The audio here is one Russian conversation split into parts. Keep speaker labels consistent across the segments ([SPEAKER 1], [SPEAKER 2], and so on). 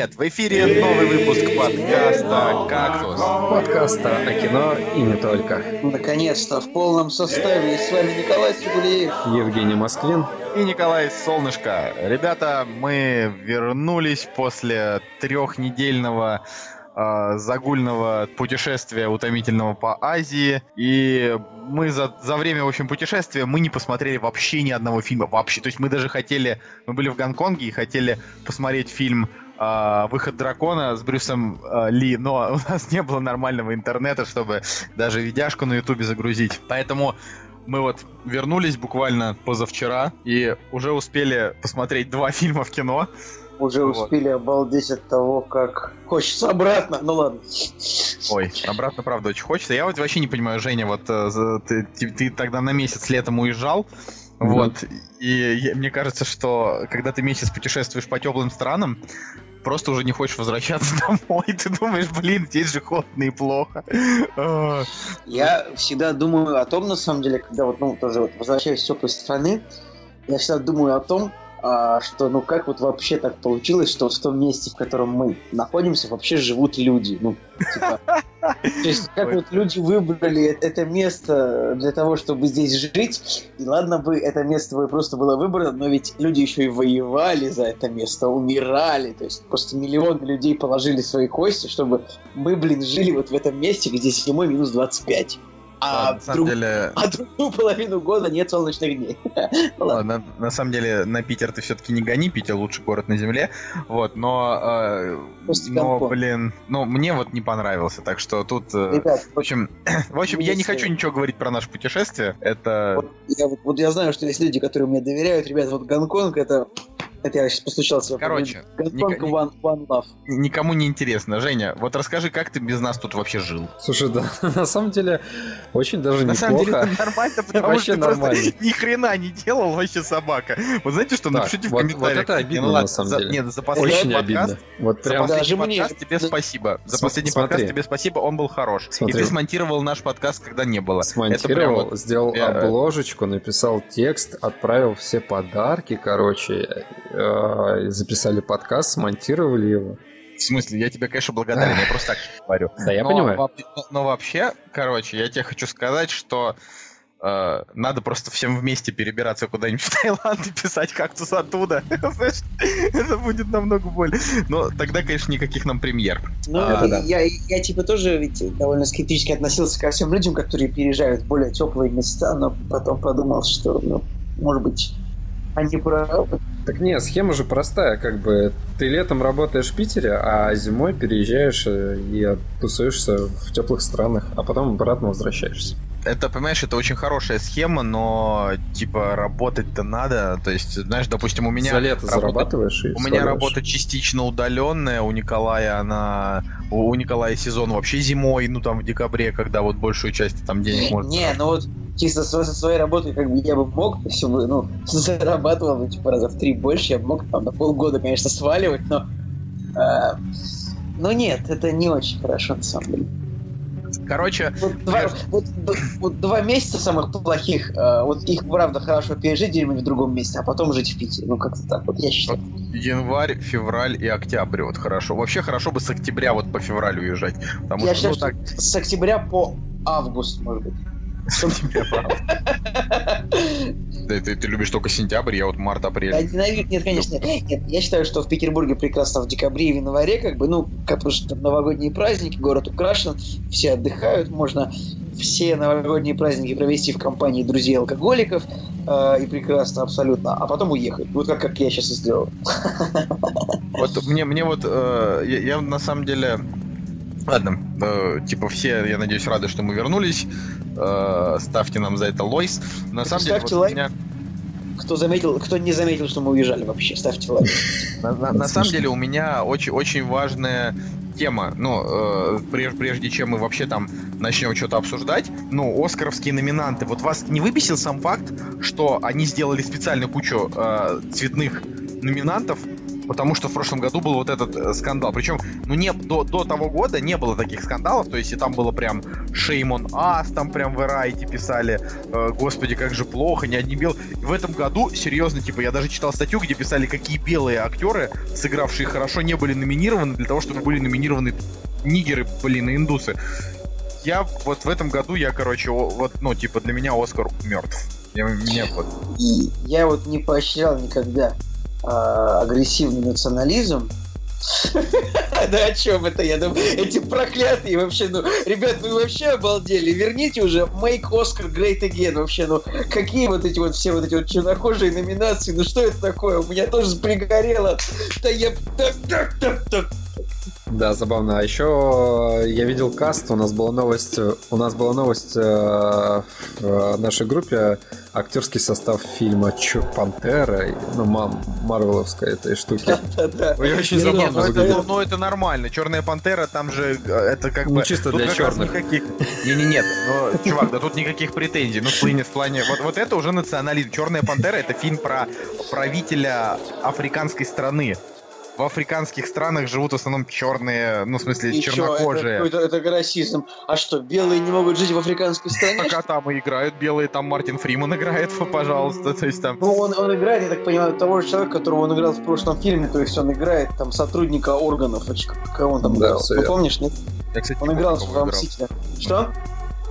[SPEAKER 1] привет! В эфире новый выпуск подкаста «Кактус».
[SPEAKER 2] Подкаста о кино и не только.
[SPEAKER 3] Наконец-то в полном составе. И с вами Николай Цигулиев.
[SPEAKER 2] Евгений Москвин.
[SPEAKER 1] И Николай Солнышко. Ребята, мы вернулись после трехнедельного э, загульного путешествия утомительного по Азии. И мы за, за время, в общем, путешествия мы не посмотрели вообще ни одного фильма. Вообще. То есть мы даже хотели... Мы были в Гонконге и хотели посмотреть фильм э, «Выход дракона» с Брюсом э, Ли, но у нас не было нормального интернета, чтобы даже видяшку на ютубе загрузить. Поэтому мы вот вернулись буквально позавчера и уже успели посмотреть два фильма в кино.
[SPEAKER 3] Уже
[SPEAKER 1] Вот.
[SPEAKER 3] успели обалдеть от того, как хочется обратно. Ну ладно.
[SPEAKER 1] Ой, обратно, правда, очень хочется. Я вот вообще не понимаю, Женя, вот э, ты, ты- ты тогда на месяц летом уезжал, вот, и я- мне кажется, что когда ты месяц путешествуешь по теплым странам, просто уже не хочешь возвращаться домой. Ты думаешь, блин, здесь же холодно и плохо. А,
[SPEAKER 3] Я всегда думаю о том, на самом деле, когда вот, ну, тоже вот возвращаюсь с теплой страны, я всегда думаю о том, а, что, ну, как вот вообще так получилось, что в том месте, в котором мы находимся, вообще живут люди. Ну, типа, то есть, как вот люди выбрали э- это место для того, чтобы здесь жить, и ладно бы это место бы просто было выбрано, но ведь люди еще и воевали за это место, умирали, то есть просто миллионы людей положили свои кости, чтобы мы, блин, жили вот в этом месте, где зимой минус 25. А,
[SPEAKER 1] на самом
[SPEAKER 3] друг-
[SPEAKER 1] деле,
[SPEAKER 3] а другую половину года нет солнечных дней. Ладно.
[SPEAKER 1] на, на самом деле, на Питер ты все-таки не гони, Питер лучший город на земле, вот, но, э, но, блин, ну, мне вот не понравился, так что тут... э,
[SPEAKER 3] Ребят,
[SPEAKER 1] В общем, в общем, я не хочу ничего говорить про наше путешествие. Это
[SPEAKER 3] Вот я, вот, вот я знаю, что есть люди, которые мне доверяют. Ребят, вот Гонконг это... Это я сейчас постучался.
[SPEAKER 1] Короче,
[SPEAKER 3] Гонконг
[SPEAKER 1] ни- ни-
[SPEAKER 3] one, one love.
[SPEAKER 1] никому не интересно. Женя, вот расскажи, как ты без нас тут вообще жил?
[SPEAKER 2] Слушай, да, на самом деле очень даже
[SPEAKER 1] На самом деле
[SPEAKER 2] неплохо.
[SPEAKER 1] это нормально, потому
[SPEAKER 2] Вообще
[SPEAKER 1] что просто
[SPEAKER 2] нормально.
[SPEAKER 1] ни хрена не делал вообще собака. Вот знаете что,
[SPEAKER 2] Так,
[SPEAKER 1] напишите в
[SPEAKER 2] вот-
[SPEAKER 1] комментариях.
[SPEAKER 2] вот это обидно,
[SPEAKER 1] ну
[SPEAKER 2] на самом
[SPEAKER 1] за-
[SPEAKER 2] деле.
[SPEAKER 1] Нет, за последний
[SPEAKER 2] Очень
[SPEAKER 1] подкаст,
[SPEAKER 2] обидно. Вот
[SPEAKER 1] за
[SPEAKER 2] прям...
[SPEAKER 3] Даже
[SPEAKER 1] последний
[SPEAKER 3] мне-
[SPEAKER 1] подкаст тебе
[SPEAKER 3] да-
[SPEAKER 1] спасибо. За
[SPEAKER 2] См-
[SPEAKER 1] последний
[SPEAKER 2] смотри.
[SPEAKER 1] подкаст тебе спасибо, он был хорош. И
[SPEAKER 2] Смотри.
[SPEAKER 1] ты смонтировал наш подкаст, когда не было. Это прям
[SPEAKER 2] Смонтировал,
[SPEAKER 1] вот-
[SPEAKER 2] сделал
[SPEAKER 1] э,
[SPEAKER 2] обложечку, написал текст, отправил все подарки, короче, записали подкаст, смонтировали его.
[SPEAKER 1] В смысле, я тебе, конечно, благодарен, я просто так говорю.
[SPEAKER 2] Да, я
[SPEAKER 1] но,
[SPEAKER 2] понимаю.
[SPEAKER 1] но- вообще, короче, я тебе хочу сказать, что э, надо просто всем вместе перебираться куда-нибудь в Таиланд и писать кактус оттуда. Это будет намного более. Но тогда, конечно, никаких нам премьер.
[SPEAKER 3] Ну,
[SPEAKER 1] Это
[SPEAKER 2] да.
[SPEAKER 3] я, я типа тоже ведь довольно скептически относился ко всем людям, которые переезжают в более теплые места, но потом подумал, что, ну, может быть, они правы.
[SPEAKER 2] Так не, схема же простая, как бы ты летом работаешь в Питере, а зимой переезжаешь э, и тусуешься в теплых странах, а потом обратно возвращаешься.
[SPEAKER 1] Это, понимаешь, это очень хорошая схема, но, типа, работать-то надо. То есть, знаешь, допустим, у меня...
[SPEAKER 2] За лето
[SPEAKER 1] работа-
[SPEAKER 2] зарабатываешь и
[SPEAKER 1] У меня работа частично удаленная, у Николая она... У Николая сезон вообще зимой, ну там в декабре, когда вот большую часть там денег можно...
[SPEAKER 3] Не, ну вот чисто со, со своей работой как бы я бы мог, если бы, ну, зарабатывал бы типа раза в три больше, я бы мог там на полгода, конечно, сваливать, но... э, но нет, это не очень хорошо, на самом деле.
[SPEAKER 1] Короче,
[SPEAKER 3] Вот два, вот, вот два месяца самых плохих, э, вот их, правда, хорошо пережить где-нибудь в другом месте, а потом жить в Питере. Ну, как-то так вот, я считаю.
[SPEAKER 1] январь, февраль и октябрь, вот хорошо. Вообще хорошо бы с октября вот по февраль уезжать. Потому
[SPEAKER 3] Я
[SPEAKER 1] что,
[SPEAKER 3] считаю,
[SPEAKER 1] ну,
[SPEAKER 3] что с октября по август, может быть.
[SPEAKER 1] Тебе. Да, ты, ты любишь только сентябрь, я вот март-апрель.
[SPEAKER 3] Ненавижу- Нет, конечно, нет. Я считаю, что в Петербурге прекрасно в декабре и в январе, как бы, ну, как потому что там новогодние праздники, город украшен, все отдыхают, можно все новогодние праздники провести в компании друзей-алкоголиков, э, и прекрасно абсолютно, а потом уехать. Вот как, как я сейчас и сделал.
[SPEAKER 1] Вот мне, мне вот, э, я, я на самом деле, ладно, э, типа все, я надеюсь, рады, что мы вернулись. Э, ставьте нам за это лойс. На самом деле,
[SPEAKER 3] Ставьте
[SPEAKER 1] вот у
[SPEAKER 3] лайк.
[SPEAKER 1] меня,
[SPEAKER 3] Кто заметил, кто не заметил, что мы уезжали вообще, ставьте лайк.
[SPEAKER 1] на, на-
[SPEAKER 2] Это
[SPEAKER 1] на самом деле у меня очень, очень важная тема. Ну, э, прежде, прежде чем мы вообще там начнем что-то обсуждать, ну, оскаровские номинанты. Вот вас не выбесил сам факт, что они сделали специально кучу э, цветных номинантов, Потому что в прошлом году был вот этот э, скандал. Причем, ну, не, до, до того года не было таких скандалов. То есть, и там было прям Shame on там прям в Variety писали, э, господи, как же плохо, не одни белые. В этом году, серьезно, типа, я даже читал статью, где писали, какие белые актеры, сыгравшие хорошо, не были номинированы для того, чтобы были номинированы нигеры, блин, и индусы. Я вот в этом году, я, короче, вот, ну, типа, для меня Оскар мертв. Я, мне вот
[SPEAKER 3] И я вот не поощрял никогда агрессивный национализм. Да о чем это, я думаю, эти проклятые вообще, ну, ребят, вы вообще обалдели, верните уже Make Oscar Great Again, вообще, ну, какие вот эти вот все вот эти вот чернокожие номинации, ну, что это такое, у меня тоже пригорело, да я,
[SPEAKER 2] Да, забавно. А еще я видел каст, у нас была новость, у нас была новость э, в э, нашей группе актерский состав фильма Чё, Пантера, ну, мам, Марвеловской этой штуки. Ой, очень забавно
[SPEAKER 1] ну, это,
[SPEAKER 2] выглядит.
[SPEAKER 1] ну, это нормально. Черная пантера, там же э, это как
[SPEAKER 2] Ну,
[SPEAKER 1] бы.
[SPEAKER 2] чисто для черных.
[SPEAKER 1] Не, не, нет. Чувак, да тут никаких претензий. Ну, в плане, в плане. Вот, вот это уже национализм. Черная пантера это фильм про правителя африканской страны. В африканских странах живут в основном черные, ну, в смысле,
[SPEAKER 3] И чё,
[SPEAKER 1] чернокожие.
[SPEAKER 3] Это, это, это расизм. А что, белые не могут жить в африканской стране?
[SPEAKER 1] Пока там и играют белые, там Мартин Фриман играет, пожалуйста. То есть там.
[SPEAKER 3] Ну, он, он играет, я так понимаю, того же человека, которого он играл в прошлом фильме, то есть он играет там сотрудника органов, а кого он там
[SPEAKER 2] Да,
[SPEAKER 3] играл? Ты помнишь, нет?
[SPEAKER 1] Я, кстати,
[SPEAKER 3] Он играл в Мстителе. Что?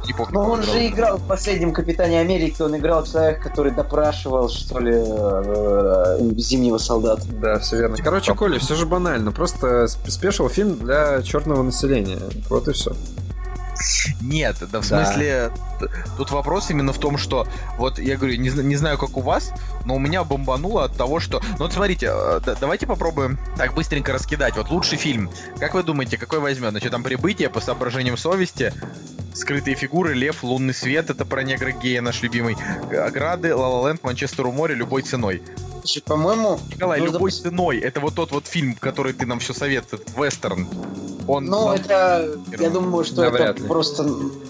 [SPEAKER 1] Не помню,
[SPEAKER 3] Ну,
[SPEAKER 1] кого
[SPEAKER 3] он же играл в последнем Капитане Америки, он играл человека, который допрашивал, что ли, э, Зимнего солдата.
[SPEAKER 2] Да, все верно. Короче, Коля, все же банально. Просто сп- спешил фильм для черного населения. Вот и все.
[SPEAKER 1] Нет, да в
[SPEAKER 2] Да.
[SPEAKER 1] смысле, т- тут вопрос именно в том, что, вот я говорю, не, не знаю, как у вас, но у меня бомбануло от того, что... Ну вот смотрите, э, да- давайте попробуем так быстренько раскидать. Вот лучший фильм. Как вы думаете, какой возьмет? Значит, там «Прибытие», «По соображениям совести», «Скрытые фигуры», «Лев», «Лунный свет», это про негра гея наш любимый, «Ограды», «Ла Ла Ленд», «Манчестер у моря», «Любой ценой».
[SPEAKER 3] Значит, по-моему,
[SPEAKER 1] Николай,
[SPEAKER 3] Ну,
[SPEAKER 1] «Любой
[SPEAKER 3] допустим-
[SPEAKER 1] ценой» — это вот тот вот фильм, который ты нам все советует, вестерн. Он
[SPEAKER 3] ну,
[SPEAKER 1] нам-
[SPEAKER 3] это, я думаю, что
[SPEAKER 2] Да,
[SPEAKER 3] это
[SPEAKER 2] ли.
[SPEAKER 3] просто,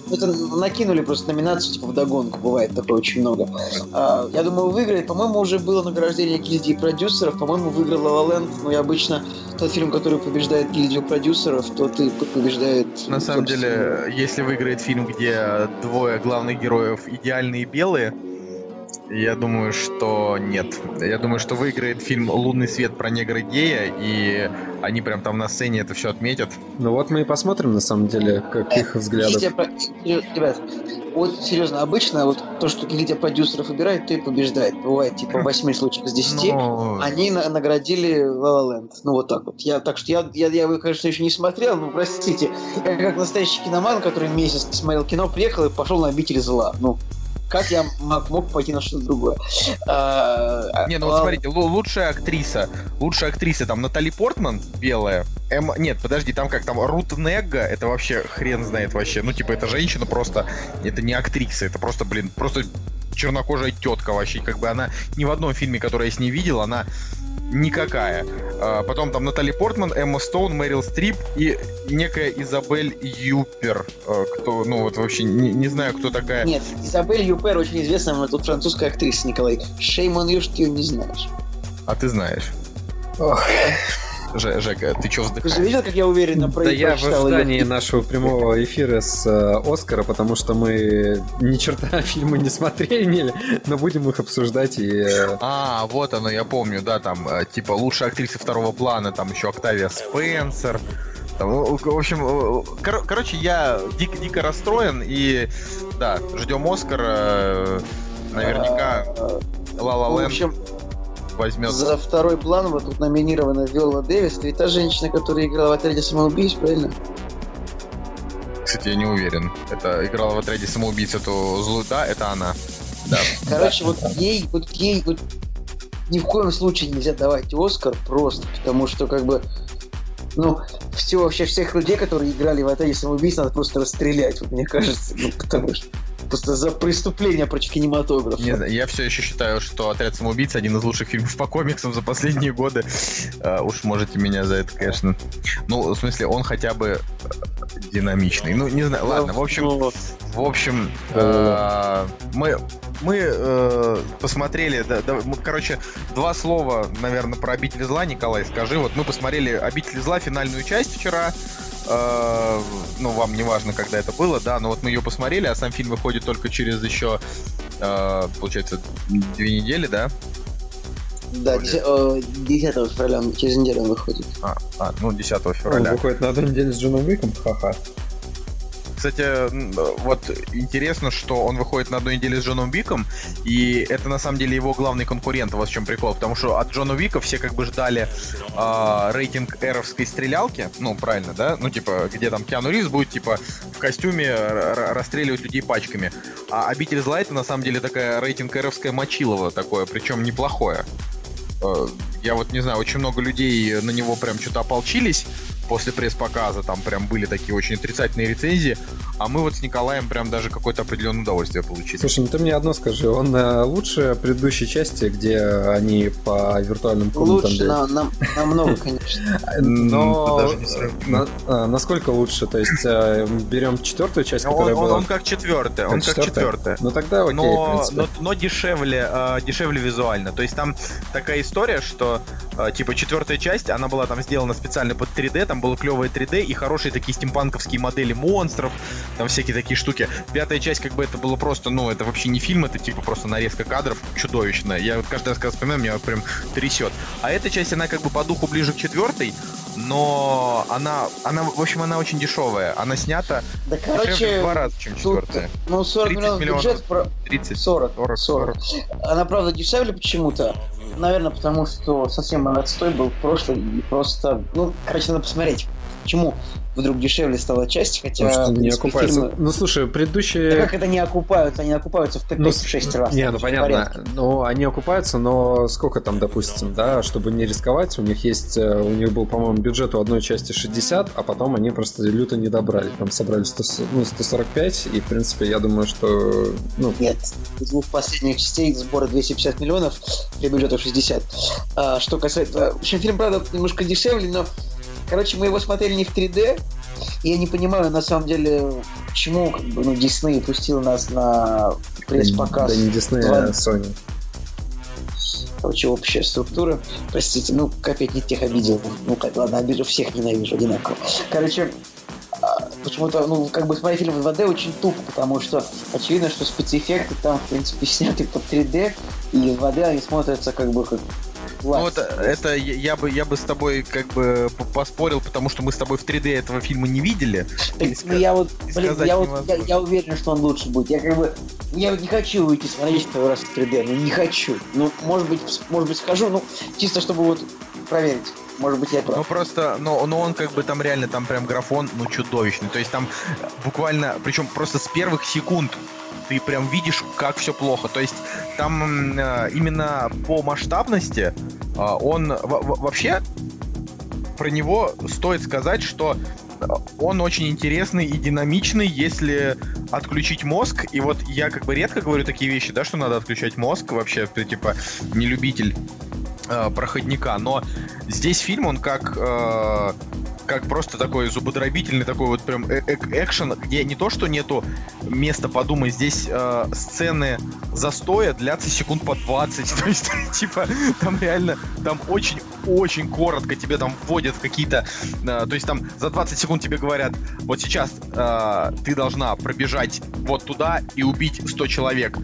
[SPEAKER 3] это накинули просто номинацию, типа, в догонку, бывает такое очень много. А, я думаю, выиграет, по-моему, уже было награждение гильдии продюсеров, по-моему, выиграл La La Land, но и обычно тот фильм, который побеждает гильдию продюсеров, тот и побеждает...
[SPEAKER 1] На самом деле, если выиграет фильм, где двое главных героев идеальные белые, я думаю, что нет. Я думаю, что выиграет фильм «Лунный свет» про негра гея, и они прям там на сцене это все отметят.
[SPEAKER 2] Ну вот мы и посмотрим, на самом деле, каких взглядов.
[SPEAKER 3] Про- Серьё- Ребят, вот серьезно, обычно вот то, что гильдия продюсеров выбирает, то и побеждает. Бывает, типа, в 8 случаях из 10.
[SPEAKER 1] Ну,
[SPEAKER 3] Они на- наградили La La Land. Ну, вот так вот. Я, так что я, я, я его, конечно, еще не смотрел, но простите. Я как настоящий киноман, который месяц смотрел кино, приехал и пошел на обитель зла. Ну, как я мог, пойти на что-то другое? А,
[SPEAKER 1] Не, ну
[SPEAKER 3] а,
[SPEAKER 1] вот смотрите, лу- лучшая актриса. Лучшая актриса там Натали Портман, белая. Эм, нет, подожди, там как там Рут Негга, это вообще хрен знает вообще. Ну, типа, это женщина просто, это не актриса, это просто, блин, просто чернокожая тетка вообще. Как бы она ни в одном фильме, который я с ней видел, она никакая. А, потом там Натали Портман, Эмма Стоун, Мэрил Стрип и некая Изабель Юпер. А, кто, ну вот вообще не, не знаю, кто такая.
[SPEAKER 3] Нет, Изабель Юпер очень известная, но тут французская актриса, Николай. You, что ты ее не знаешь.
[SPEAKER 1] А ты знаешь.
[SPEAKER 2] Ох.
[SPEAKER 1] Ж- Жека, ты чё
[SPEAKER 3] Ты же
[SPEAKER 1] вздыхаешь?
[SPEAKER 3] видел, как я уверенно про
[SPEAKER 2] Да я в ожидании нашего прямого эфира с э, Оскара, потому что мы ни черта фильмы не смотрели, но будем их обсуждать и... э,
[SPEAKER 1] А, вот оно, я помню, да, там, э, типа, лучшая актриса второго плана, там еще Октавия Спенсер. Там, в общем, кор- короче, я дико, дико расстроен, и, да, ждем Оскара, э, наверняка
[SPEAKER 3] А,
[SPEAKER 1] Ла Ла
[SPEAKER 3] В
[SPEAKER 1] Ленд
[SPEAKER 3] общем,
[SPEAKER 1] возьмет.
[SPEAKER 3] За второй план вот тут номинирована Виола Дэвис. Это та женщина, которая играла в отряде самоубийц, правильно?
[SPEAKER 1] Кстати, я не уверен. Это играла в отряде самоубийц эту злую, да, это она. Да.
[SPEAKER 3] Короче, вот ей, вот ей вот ни в коем случае нельзя давать Оскар просто, потому что как бы ну, все, вообще всех людей, которые играли в отряде самоубийц, надо просто расстрелять, вот, мне кажется, ну, потому что просто за преступление против кинематографа.
[SPEAKER 1] Не знаю, я все еще считаю, что «Отряд самоубийц» один из лучших фильмов по комиксам за последние годы. А, уж можете меня за это, конечно. Ну, в смысле, он хотя бы э, динамичный. Ну, не знаю, ладно, в общем,
[SPEAKER 3] Ну,
[SPEAKER 1] в общем, э, мы мы э, посмотрели, да, да, мы, короче, два слова, наверное, про «Обитель зла», Николай, скажи. Вот мы посмотрели «Обитель зла» финальную часть вчера, э, ну, вам не важно, когда это было, да, но вот мы ее посмотрели, а сам фильм выходит только через еще, э, получается, две недели, да?
[SPEAKER 3] Да, 10, 10 февраля, через неделю он выходит.
[SPEAKER 1] А, а ну, 10
[SPEAKER 2] Он
[SPEAKER 1] февраля.
[SPEAKER 2] выходит на одну неделю с Джоном Уиком, ха-ха.
[SPEAKER 1] Кстати, вот интересно, что он выходит на одной неделе с Джоном Виком, и это на самом деле его главный конкурент, вот в чем прикол, потому что от Джона Вика все как бы ждали а, рейтинг эровской стрелялки, ну, правильно, да? Ну, типа, где там Киану Ривз будет, типа, в костюме расстреливать людей пачками. А «Обитель зла» это на самом деле такая рейтинг эровская мочилова такое, причем неплохое. Э, Я вот не знаю, очень много людей на него прям что-то ополчились после пресс-показа, там прям были такие очень отрицательные рецензии, а мы вот с Николаем прям даже какое-то определенное удовольствие получили.
[SPEAKER 2] Слушай, ну ты мне одно скажи, он э, лучше предыдущей части, где они по виртуальным комнатам...
[SPEAKER 3] Лучше на, на, намного, конечно.
[SPEAKER 2] Но на- а, насколько лучше? То есть э, берем четвертую часть,
[SPEAKER 1] Он,
[SPEAKER 2] которая была...
[SPEAKER 1] он как четвертая, он как четвертая.
[SPEAKER 2] Ну тогда окей,
[SPEAKER 1] но, но, но дешевле, э, дешевле визуально. То есть там такая история, что типа четвертая часть, она была там сделана специально под 3D, там было клевое 3D и хорошие такие стимпанковские модели монстров, там всякие такие штуки. Пятая часть, как бы это было просто, ну, это вообще не фильм, это типа просто нарезка кадров чудовищная. Я вот каждый раз, когда вспоминаю, меня прям трясет. А эта часть, она как бы по духу ближе к четвертой, но она, она, в общем, она очень дешевая. Она снята
[SPEAKER 3] Да,
[SPEAKER 1] дешевле в
[SPEAKER 3] короче,
[SPEAKER 1] два раза, чем четвертая.
[SPEAKER 3] ну, 40
[SPEAKER 1] 30
[SPEAKER 3] миллионов
[SPEAKER 1] миллионов.
[SPEAKER 3] бюджет, про...
[SPEAKER 1] 30.
[SPEAKER 3] 40,
[SPEAKER 1] 40,
[SPEAKER 3] 40. Она, правда, дешевле почему-то. Наверное, потому что совсем отстой был в прошлый. И просто, ну, короче, надо посмотреть, почему вдруг дешевле стала часть, хотя...
[SPEAKER 2] Потому что не окупается.
[SPEAKER 3] фильмы-
[SPEAKER 2] Ну слушай,
[SPEAKER 3] Да
[SPEAKER 2] предыдущие...
[SPEAKER 3] как это не окупаются? Они окупаются в
[SPEAKER 2] Ну,
[SPEAKER 3] Т5-6 раз.
[SPEAKER 2] Не, ну понятно.
[SPEAKER 3] порядке.
[SPEAKER 2] Ну, они окупаются, но сколько там, допустим, да, чтобы не рисковать, у них есть, э, у них был, по-моему, бюджет у одной части 60, а потом они просто люто не добрали. Там собрали 100, ну, 145, и, в принципе, я думаю, что, ну,
[SPEAKER 3] Нет, из двух последних частей сбора 250 миллионов при бюджету 60. А, что касается... В общем, фильм, правда, немножко дешевле, но... Короче, мы его смотрели не в 3D, и я не понимаю, на самом деле, почему как бы, ну, Дисней пустил нас на пресс-показ.
[SPEAKER 2] да не Disney,
[SPEAKER 3] Два-
[SPEAKER 2] а Sony.
[SPEAKER 3] Короче, общая структура. Простите, ну, опять не тех обидел. Ну, как, ладно, обижу всех, ненавижу одинаково. Короче, а, почему-то, ну, как бы смотреть фильм в 2D очень тупо, потому что очевидно, что спецэффекты там, в принципе, сняты под 3D, и в 2D они смотрятся как бы как
[SPEAKER 1] Ну вот это я бы я бы с тобой как бы поспорил, потому что мы с тобой в 3D этого фильма не видели.
[SPEAKER 3] Так, ну, я вот, блин, я вот, я, я уверен, что он лучше будет. Я как бы, я не хочу уйти смотреть второй раз в 3D, ну не хочу. Ну, может быть, может быть, схожу, ну, чисто чтобы вот проверить. Может быть, я прав.
[SPEAKER 1] Ну просто, но, но он как бы там реально там прям графон, ну чудовищный. То есть там буквально, причем просто с первых секунд ты прям видишь, как все плохо. То есть там э, именно по масштабности э, он во- во- вообще про него стоит сказать, что э, он очень интересный и динамичный, если отключить мозг. И вот я как бы редко говорю такие вещи, да, что надо отключать мозг. Вообще, ты типа не любитель э, проходника. Но здесь фильм, он как э, как просто такой зубодробительный такой вот прям э- э- экшен, где не то, что нету места подумать, здесь э, сцены застоя длятся секунд по 20, то есть типа там реально, там очень-очень коротко тебе там вводят какие-то, э, то есть там за 20 секунд тебе говорят, вот сейчас э, ты должна пробежать вот туда и убить 100 человек.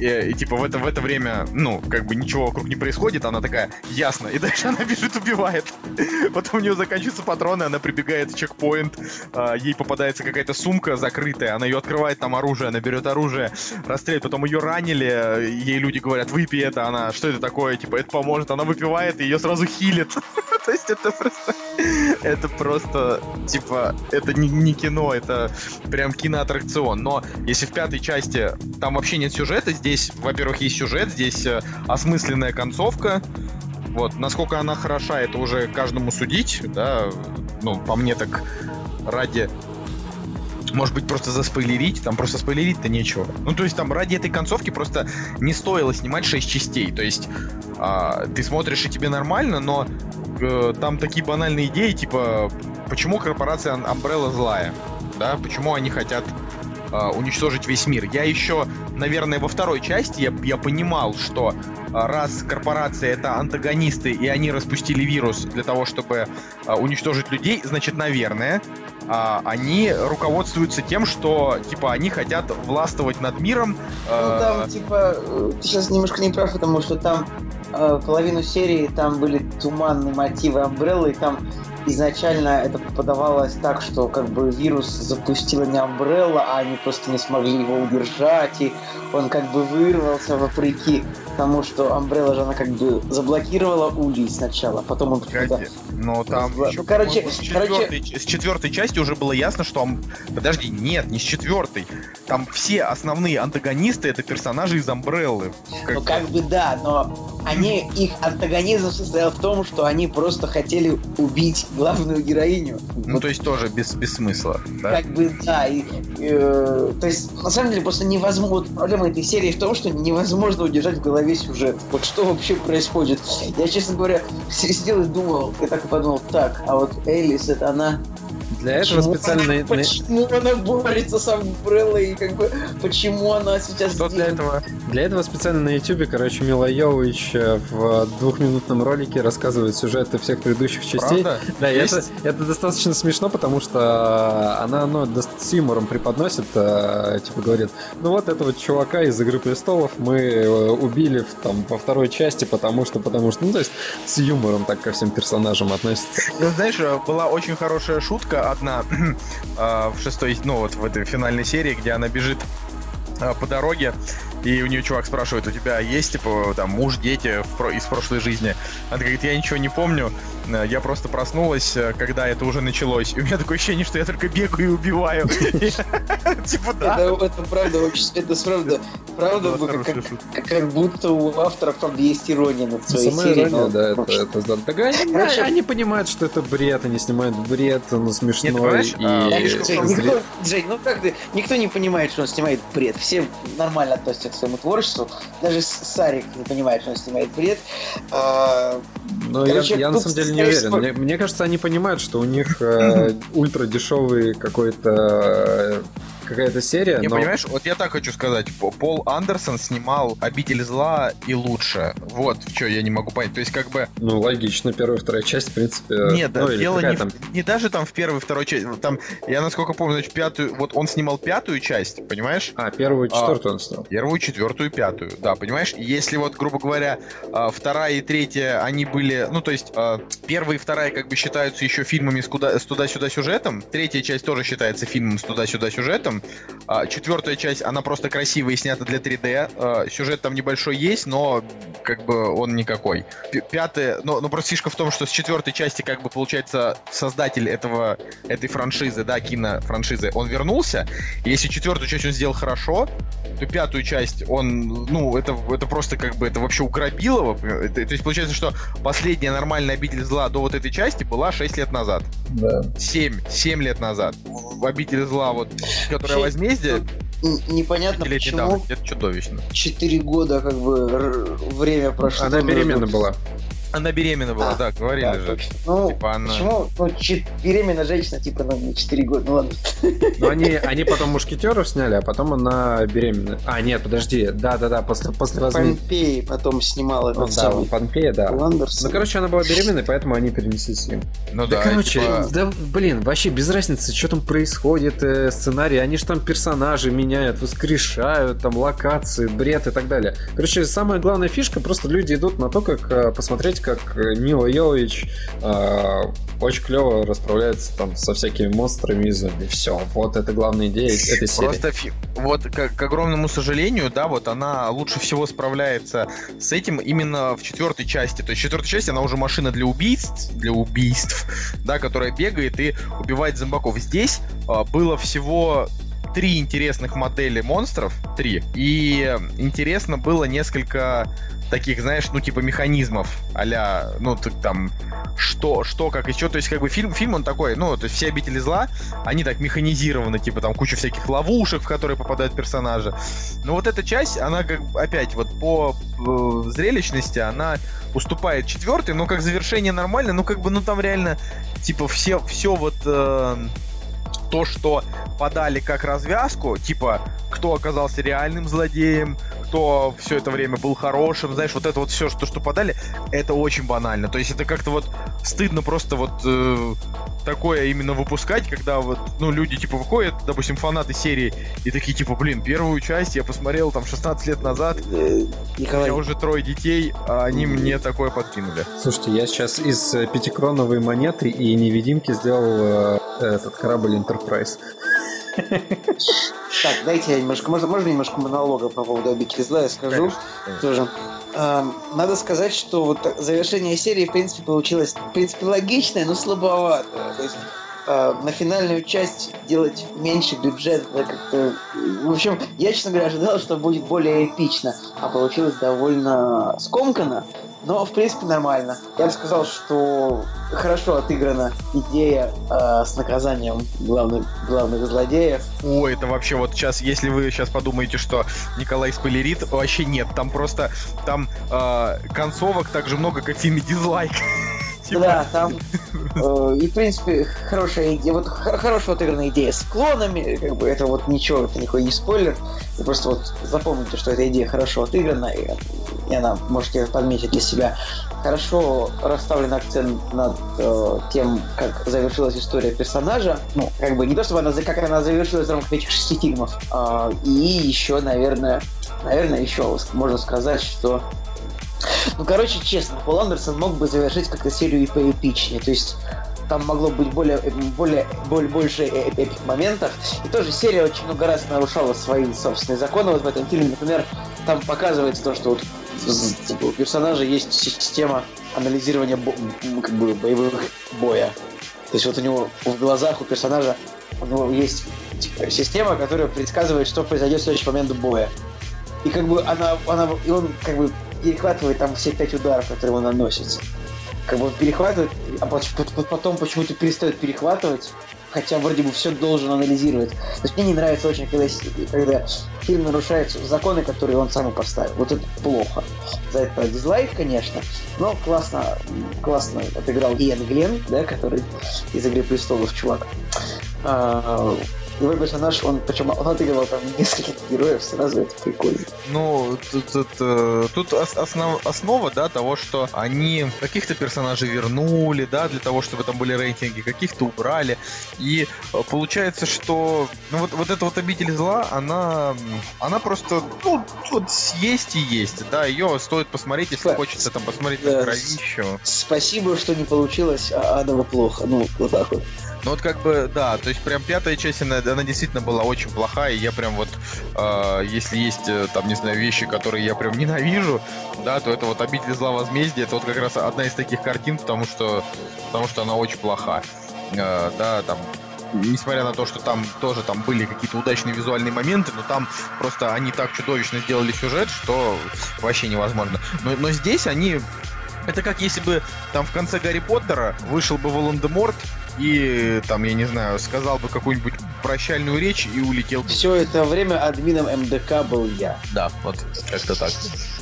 [SPEAKER 1] И, и, типа в это, в это время, ну, как бы ничего вокруг не происходит, она такая, ясно, и дальше она бежит, убивает. Потом у нее заканчиваются патроны, она прибегает в чекпоинт, а, ей попадается какая-то сумка закрытая, она ее открывает, там оружие, она берет оружие, расстреливает, потом ее ранили, ей люди говорят, выпей это, она, что это такое, типа, это поможет, она выпивает, и ее сразу хилит. То есть это просто, это просто, типа, это не, не кино, это прям киноаттракцион. Но если в пятой части там вообще нет сюжета, здесь, во-первых, есть сюжет, здесь э, осмысленная концовка. Вот, насколько она хороша, это уже каждому судить, да, ну, по мне так ради может быть, просто заспойлерить, там просто спойлерить-то нечего. Ну, то есть там ради этой концовки просто не стоило снимать 6 частей. То есть а, ты смотришь и тебе нормально, но э, там такие банальные идеи, типа, почему корпорация Umbrella злая? Да, почему они хотят э, уничтожить весь мир. Я еще, наверное, во второй части я, я понимал, что э, раз корпорация это антагонисты, и они распустили вирус для того, чтобы э, уничтожить людей, значит, наверное, а, они руководствуются тем, что, типа, они хотят властвовать над миром.
[SPEAKER 3] Ну, там, типа, ты сейчас немножко не прав, потому что там половину серии там были туманные мотивы Umbrella, и там изначально это подавалось так, что как бы вирус запустила не Umbrella, а они просто не смогли его удержать, и он как бы вырвался вопреки тому, что Umbrella же она как бы заблокировала Улей сначала, потом он
[SPEAKER 1] почему-то... Но там
[SPEAKER 3] Разбла... еще, короче,
[SPEAKER 1] с, четвертой, короче... с четвертой части уже было ясно, что... Подожди, нет, не с четвертой. Там все основные антагонисты это персонажи из Umbrella.
[SPEAKER 3] Как ну как бы да, но они, их антагонизм состоял в том, что они просто хотели убить главную героиню.
[SPEAKER 1] Ну, вот. то есть тоже без, без смысла, да?
[SPEAKER 3] Как бы, да. И, э, то есть, на самом деле, просто невозможно... Вот проблема этой серии в том, что невозможно удержать в голове сюжет. Вот что вообще происходит. Я, честно говоря, сидел и думал, я так и подумал, так, а вот Элис, это она
[SPEAKER 2] для этого почему специально...
[SPEAKER 3] Она, почему она борется с Амбреллой, и как бы, почему она сейчас...
[SPEAKER 1] Что для этого?
[SPEAKER 2] Для этого специально на ютубе, короче, Мила Йович э, в двухминутном ролике рассказывает сюжеты всех предыдущих частей.
[SPEAKER 1] Правда?
[SPEAKER 2] Да, и это, это достаточно смешно, потому что она, ну, с юмором преподносит, э, типа говорит, ну вот этого чувака из «Игры престолов» мы э, убили в, там, во второй части, потому что, потому что, ну, то есть с юмором так ко всем персонажам относится.
[SPEAKER 1] Ну, знаешь, была очень хорошая шутка одна э, в шестой, ну вот в этой финальной серии, где она бежит э, по дороге, и у нее чувак спрашивает, у тебя есть, типа, там, муж, дети в из прошлой жизни? Она говорит, я ничего не помню, я просто проснулась, э, когда это уже началось. И у меня такое ощущение, что я только бегаю и убиваю.
[SPEAKER 3] Типа да. Это правда, вообще, это правда. Правда, как будто у авторов правда есть ирония над своей
[SPEAKER 2] серией. Да, это Они понимают, что это бред, они снимают бред, но смешной.
[SPEAKER 3] Жень, ну как ты, никто не понимает, что он снимает бред. Все нормально относятся к своему творчеству. Даже Сарик не понимает, что он снимает бред.
[SPEAKER 2] Но я на самом деле не уверен. Мне, мне кажется, они понимают, что у них э, ультра дешевый какой-то какая-то серия.
[SPEAKER 1] Не,
[SPEAKER 2] но...
[SPEAKER 1] понимаешь, вот я так хочу сказать. Пол Андерсон снимал «Обитель зла» и «Лучше». Вот, что я не могу понять. То есть, как бы...
[SPEAKER 2] Ну, логично. Первая и вторая часть, в принципе...
[SPEAKER 1] Нет, ну, дело не, там... не даже там в первой и второй части. Там, я насколько помню, значит, пятую... Вот он снимал пятую часть, понимаешь?
[SPEAKER 2] А, первую четвертую а, он снял.
[SPEAKER 1] Первую, четвертую пятую. Да, понимаешь? Если вот, грубо говоря, а, вторая и третья, они были... Ну, то есть, а, первая и вторая как бы считаются еще фильмами с, куда... с туда-сюда сюжетом. Третья часть тоже считается фильмом с туда-сюда сюжетом. А, четвертая часть, она просто красивая и снята для 3D. А, сюжет там небольшой есть, но как бы он никакой. Пятая, но, но просто фишка в том, что с четвертой части как бы получается создатель этого, этой франшизы, да, кинофраншизы, он вернулся. Если четвертую часть он сделал хорошо, то пятую часть он, ну, это, это просто как бы, это вообще укропило его. То, есть получается, что последняя нормальная обитель зла до вот этой части была 6 лет назад.
[SPEAKER 2] Да.
[SPEAKER 1] 7, 7 лет назад. Обитель зла, вот, которая возмездие,
[SPEAKER 3] непонятно почему.
[SPEAKER 1] Это чудовищно.
[SPEAKER 3] Четыре года как бы время прошло.
[SPEAKER 2] Она беременна была.
[SPEAKER 1] Она беременна была, а, да, говорили да, же. Точно.
[SPEAKER 3] Ну, типа она... почему? Ну, ч- беременная женщина, типа, ну, не 4 года, ну ладно.
[SPEAKER 2] Ну, они, они потом мушкетеров сняли, а потом она беременна. А, нет, подожди, да-да-да, после, после
[SPEAKER 3] возьми... Помпеи потом снимала
[SPEAKER 2] этот ну, самый. Да, Помпея, да. Ландерсон. Ну, короче, она была беременной, поэтому они перенесли съем.
[SPEAKER 1] Ну да,
[SPEAKER 2] да короче, типа... да, блин, вообще без разницы, что там происходит, э, сценарий, они же там персонажи меняют, воскрешают, там локации, бред и так далее. Короче, самая главная фишка, просто люди идут на то, как э, посмотреть посмотреть, как Мила Йович э, очень клево расправляется там со всякими монстрами и все. Вот это главная идея этой серии.
[SPEAKER 1] Просто вот к, к огромному сожалению, да, вот она лучше всего справляется с этим именно в четвертой части. То есть в четвертой части она уже машина для убийств, для убийств, да, которая бегает и убивает зомбаков. Здесь э, было всего три интересных модели монстров, три, и интересно было несколько таких, знаешь, ну, типа механизмов а ну, там, что, что, как, еще, то есть, как бы, фильм, фильм, он такой, ну, то есть, все обители зла, они так механизированы, типа, там, куча всяких ловушек, в которые попадают персонажи. Но вот эта часть, она, как, опять, вот, по э, зрелищности, она уступает четвертой, но как завершение нормально, ну, как бы, ну, там реально, типа, все, все вот... Э, то, что подали как развязку, типа, кто оказался реальным злодеем, кто все это время был хорошим, знаешь, вот это вот все, что, что подали, это очень банально. То есть это как-то вот стыдно просто вот э, такое именно выпускать, когда вот, ну, люди, типа, выходят, допустим, фанаты серии, и такие, типа, блин, первую часть я посмотрел там 16 лет назад,
[SPEAKER 3] Э,
[SPEAKER 1] у
[SPEAKER 3] Николай,
[SPEAKER 1] меня уже трое детей, а они мне такое подкинули.
[SPEAKER 2] Слушайте, я сейчас из пятикроновой монеты и невидимки сделал э, этот корабль Enterprise.
[SPEAKER 3] так, дайте я немножко, можно, можно немножко монолога по поводу обители зла я скажу
[SPEAKER 1] Конечно.
[SPEAKER 3] тоже. Эм, Надо сказать, что вот завершение серии, в принципе, получилось, в принципе, логичное, но слабоватое. То есть э, на финальную часть делать меньше бюджет, как-то... В общем, я, честно говоря, ожидал, что будет более эпично, а получилось довольно скомканно, но, в принципе, нормально. Я бы сказал, что хорошо отыграна идея э, с наказанием главных, главных злодеев.
[SPEAKER 1] О, это вообще вот сейчас, если вы сейчас подумаете, что Николай спойлерит, вообще нет, там просто, там э, концовок так же много, как в фильме «Дизлайк». Типа,
[SPEAKER 3] Да, там э, и в принципе хорошая идея, вот хор- хорошая отыгранная идея с клонами, как бы это вот ничего, это никакой не спойлер, вы просто вот запомните, что эта идея хорошо отыграна, и, и она можете подметить для себя. Хорошо расставлен акцент над э, тем, как завершилась история персонажа. Ну, как бы не то, чтобы она, как она завершилась в рамках этих шести фильмов. а, и еще, наверное, наверное, еще можно сказать, что ну, короче, честно, Пол Андерсон мог бы завершить как-то серию и поэпичнее. То есть там могло быть более, э, более, более больше э- эпик моментов. И тоже серия очень много раз нарушала свои собственные законы. Вот в этом фильме, например, там показывается то, что вот у персонажа есть система анализирования как бы боевых боя. То есть вот у него в глазах у персонажа у него есть типа, система, которая предсказывает, что произойдет в следующий момент боя. И как бы она, она, и он как бы перехватывает там все пять ударов, которые ему наносятся. Как бы он перехватывает, а потом почему-то перестает перехватывать, хотя вроде бы все должен анализировать. То есть мне не нравится очень, когда, когда фильм нарушает законы, которые он сам и поставил. Вот это плохо. За это дизлайк, конечно, но классно, классно отыграл Иэн Глен, да, который из «Игры престолов» чувак. А, его персонаж, он, причем он отыгрывал там нескольких героев сразу, это прикольно.
[SPEAKER 1] Ну, тут, тут, э, тут ос- основ- основа, да, того, что они каких-то персонажей вернули, да, для того, чтобы там были рейтинги, каких-то убрали. И э, получается, что ну, вот, вот эта вот обитель зла, она, она просто, ну, вот есть и есть, да, ее стоит посмотреть, если
[SPEAKER 3] Да.
[SPEAKER 1] хочется там посмотреть
[SPEAKER 3] Да.
[SPEAKER 1] на кровищу.
[SPEAKER 3] Спасибо, что не получилось, а адово плохо. Ну, вот так вот.
[SPEAKER 1] Ну вот как бы, да, то есть прям пятая часть, она, она действительно была очень плохая, и я прям вот, э, если есть э, там, не знаю, вещи, которые я прям ненавижу, да, то это вот «Обитель зла возмездия», это вот как раз одна из таких картин, потому что, потому что она очень плоха. Э, да, там, несмотря на то, что там тоже там были какие-то удачные визуальные моменты, но там просто они так чудовищно сделали сюжет, что вообще невозможно. Но, но здесь они... Это как если бы там в конце Гарри Поттера вышел бы Волан-де-Морт и там, я не знаю, сказал бы какую-нибудь прощальную речь и улетел бы.
[SPEAKER 3] Все это время админом МДК был я.
[SPEAKER 1] Да, вот как-то так.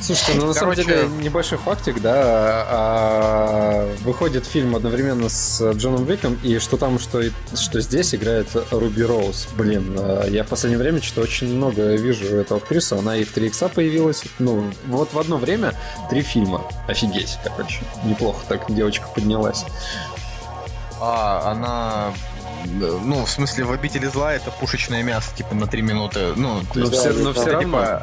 [SPEAKER 2] Слушайте, ну на самом
[SPEAKER 1] Короче-
[SPEAKER 2] деле небольшой фактик, да, а, выходит фильм одновременно с Джоном Виком, и что там, что, и- что здесь играет Руби Роуз. Блин, а, я в последнее время что-то очень много вижу эту актрису, она и в 3 икса появилась, ну, вот в одно время три фильма. Офигеть, короче, неплохо так девочка поднялась.
[SPEAKER 1] А, она... Ну, в смысле, в «Обители зла» это пушечное мясо, типа, на три минуты. Ну,
[SPEAKER 2] Но
[SPEAKER 1] есть,
[SPEAKER 2] все,
[SPEAKER 3] да,
[SPEAKER 2] но все
[SPEAKER 1] это,
[SPEAKER 2] равно...
[SPEAKER 1] типа,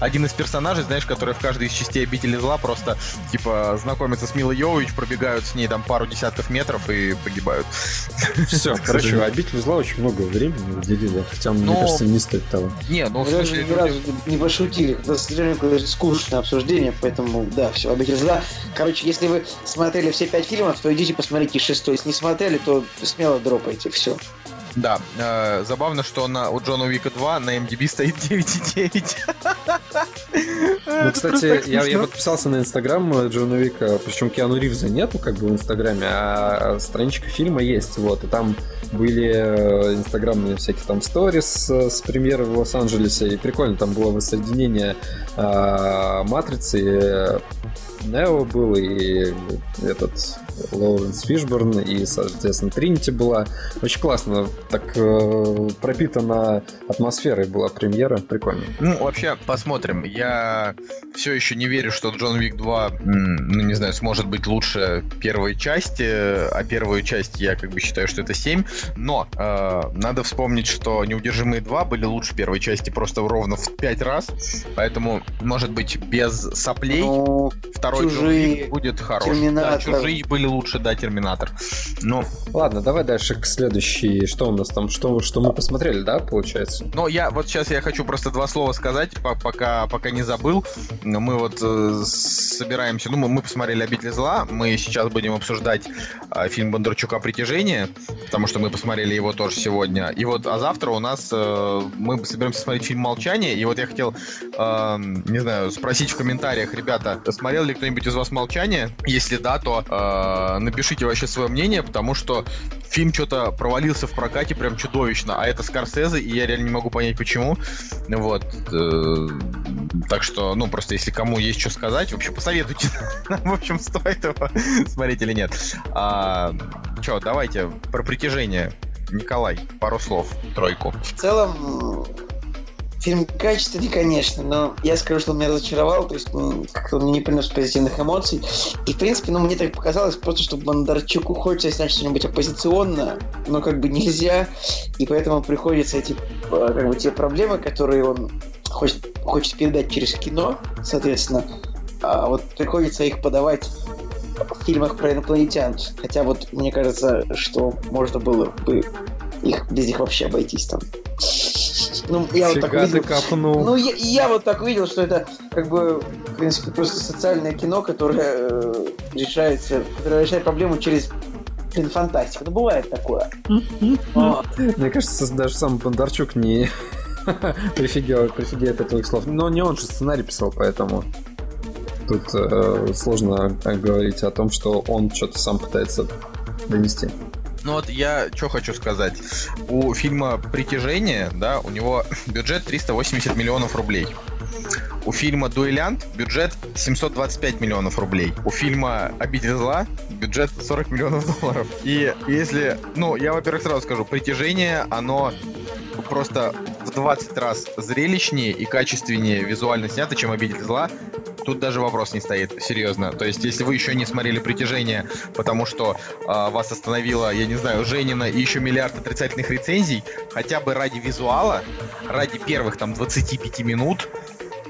[SPEAKER 1] один из персонажей, знаешь, который в каждой из частей «Обители зла» просто, типа, знакомится с Милой Йовович, пробегают с ней там пару десятков метров и погибают.
[SPEAKER 2] Все, короче, обитель зла очень много времени уделили, хотя, мне кажется, не стоит того.
[SPEAKER 1] Не, ну, смысле,
[SPEAKER 3] ни разу не пошутили. Это какое-то скучное обсуждение, поэтому, да, все, обитель зла. Короче, если вы смотрели все пять фильмов, то идите посмотрите шестой. Если не смотрели, то смело дропайте, все.
[SPEAKER 1] Да, э, забавно, что на, у Джона Уика 2 на MDB стоит 9,9.
[SPEAKER 2] Ну, кстати, я, я подписался на инстаграм Джона Вика, причем Киану Ривза нету как бы в инстаграме, а страничка фильма есть, вот, и там были э, инстаграмные всякие там сторис э, с премьеры в Лос-Анджелесе, и прикольно, там было воссоединение э, Матрицы, э, Нео был, и этот Лоуренс Фишборн и, соответственно, Тринити была. Очень классно, так э, пропитана атмосферой была премьера, прикольно.
[SPEAKER 1] Ну, вообще, посмотрим. Я все еще не верю, что Джон Вик 2, ну, не знаю, сможет быть лучше первой части, а первую часть я как бы считаю, что это 7, но э, надо вспомнить, что Неудержимые 2 были лучше первой части просто ровно в 5 раз, поэтому, может быть, без соплей
[SPEAKER 3] Ну,
[SPEAKER 1] второй Джон
[SPEAKER 3] чужие,
[SPEAKER 1] Вик будет хорош. Да, чужие были лучше, да, Терминатор. Ну,
[SPEAKER 2] Ладно, давай дальше к следующей. Что у нас там? Что, что мы посмотрели, да, получается?
[SPEAKER 1] Но я вот сейчас я хочу просто два слова сказать, по- пока, пока не забыл. Мы вот э, собираемся, ну мы, мы посмотрели «Обитель зла», мы сейчас будем обсуждать э, фильм Бондарчука «Притяжение», потому что мы посмотрели его тоже сегодня. И вот, а завтра у нас э, мы собираемся смотреть фильм «Молчание», и вот я хотел, э, не знаю, спросить в комментариях, ребята, смотрел ли кто-нибудь из вас «Молчание»? Если да, то э, напишите вообще свое мнение, потому что фильм что-то провалился в прокате прям чудовищно, а это Скорсезе, и я реально не могу понять, почему. Вот. э, Так что, ну, просто если кому есть что сказать, вообще посоветуйте. В общем, стоит его смотреть или нет. А, Че, давайте про притяжение. Николай, пару слов, тройку.
[SPEAKER 3] В целом, фильм качественный, конечно, но я скажу, что он меня разочаровал, то есть м, как-то он не принес позитивных эмоций. И, в принципе, ну, мне так показалось, просто что Бондарчуку хочется снять что-нибудь оппозиционно, но как бы нельзя, и поэтому приходится эти, э, как бы, те проблемы, которые он хочет, хочет передать через кино, соответственно, а вот приходится их подавать в фильмах про инопланетян. Хотя вот мне кажется, что можно было бы их без них вообще обойтись там. Ну, я вот так увидел.
[SPEAKER 2] копнул.
[SPEAKER 3] Ну, я, я вот так увидел, что это как бы, в принципе, просто социальное кино, которое э, решается, которое решает проблему через блин, фантастику. Ну, бывает такое. Но-
[SPEAKER 2] Мне кажется, даже сам Бондарчук не прифигел, прифигеет от твоих слов. Но не он же сценарий писал, поэтому тут э, сложно так говорить о том, что он что-то сам пытается донести.
[SPEAKER 1] Ну вот я что хочу сказать. У фильма «Притяжение», да, у него бюджет 380 миллионов рублей. У фильма «Дуэлянт» бюджет 725 миллионов рублей. У фильма «Обитель зла» бюджет 40 миллионов долларов. И если... Ну, я, во-первых, сразу скажу, «Притяжение», оно просто в 20 раз зрелищнее и качественнее визуально снято, чем «Обитель зла». Тут даже вопрос не стоит, серьезно. То есть, если вы еще не смотрели «Притяжение», потому что а, вас остановила, я не знаю, Женина и еще миллиард отрицательных рецензий, хотя бы ради визуала, ради первых там 25 минут,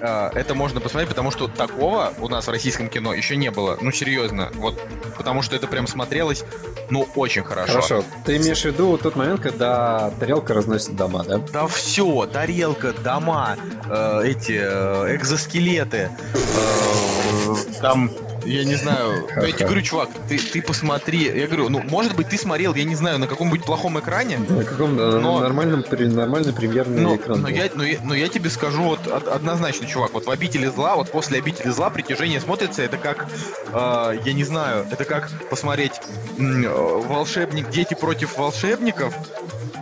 [SPEAKER 1] это можно посмотреть, потому что такого у нас в российском кино еще не было. Ну, серьезно. Вот, потому что это прям смотрелось, ну, очень хорошо.
[SPEAKER 2] Хорошо, ты имеешь в виду тот момент, когда тарелка разносит дома, да?
[SPEAKER 1] Да все, тарелка, дома, э, эти э, экзоскелеты, э, там, я не знаю, я тебе говорю, чувак, ты, ты посмотри, я говорю, ну, может быть, ты смотрел, я не знаю, на каком-нибудь плохом экране,
[SPEAKER 2] На каком э,
[SPEAKER 1] Но-
[SPEAKER 2] нормальном, нормальный премьерный
[SPEAKER 1] но,
[SPEAKER 2] экран.
[SPEAKER 1] но
[SPEAKER 2] был.
[SPEAKER 1] я, но, я, но я тебе скажу вот од- однозначно, чувак, вот в «Обители зла», вот после «Обители зла» притяжение смотрится, это как, э, я не знаю, это как посмотреть э, «Волшебник, дети против волшебников»,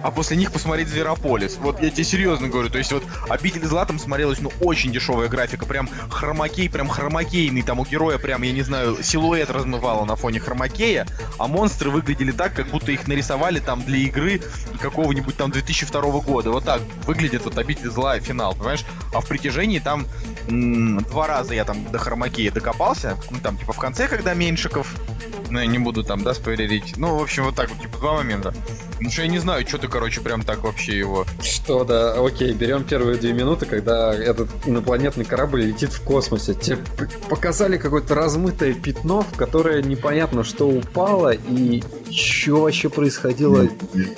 [SPEAKER 1] а после них посмотреть «Зверополис». Вот я тебе серьезно говорю, то есть вот «Обитель зла» там смотрелась, ну, очень дешевая графика, прям хромакей, прям хромакейный, там у героя прям, я не знаю, силуэт размывало на фоне хромакея, а монстры выглядели так, как будто их нарисовали там для игры какого-нибудь там 2002 года. Вот так выглядит вот «Обитель зла» финал, понимаешь? А в «Притяжении» там м, два раза я там до хромакея докопался, ну там типа в конце, когда Меньшиков, ну я не буду там, да, спойлерить. Ну, в общем, вот так вот, типа два момента. Ну что я не знаю, что ты, короче, прям так вообще его...
[SPEAKER 2] Что, да, окей, берем первые две минуты, когда этот инопланетный корабль летит в космосе. Тебе показали какое-то размытое пятно, в которое непонятно, что упало и что вообще происходило,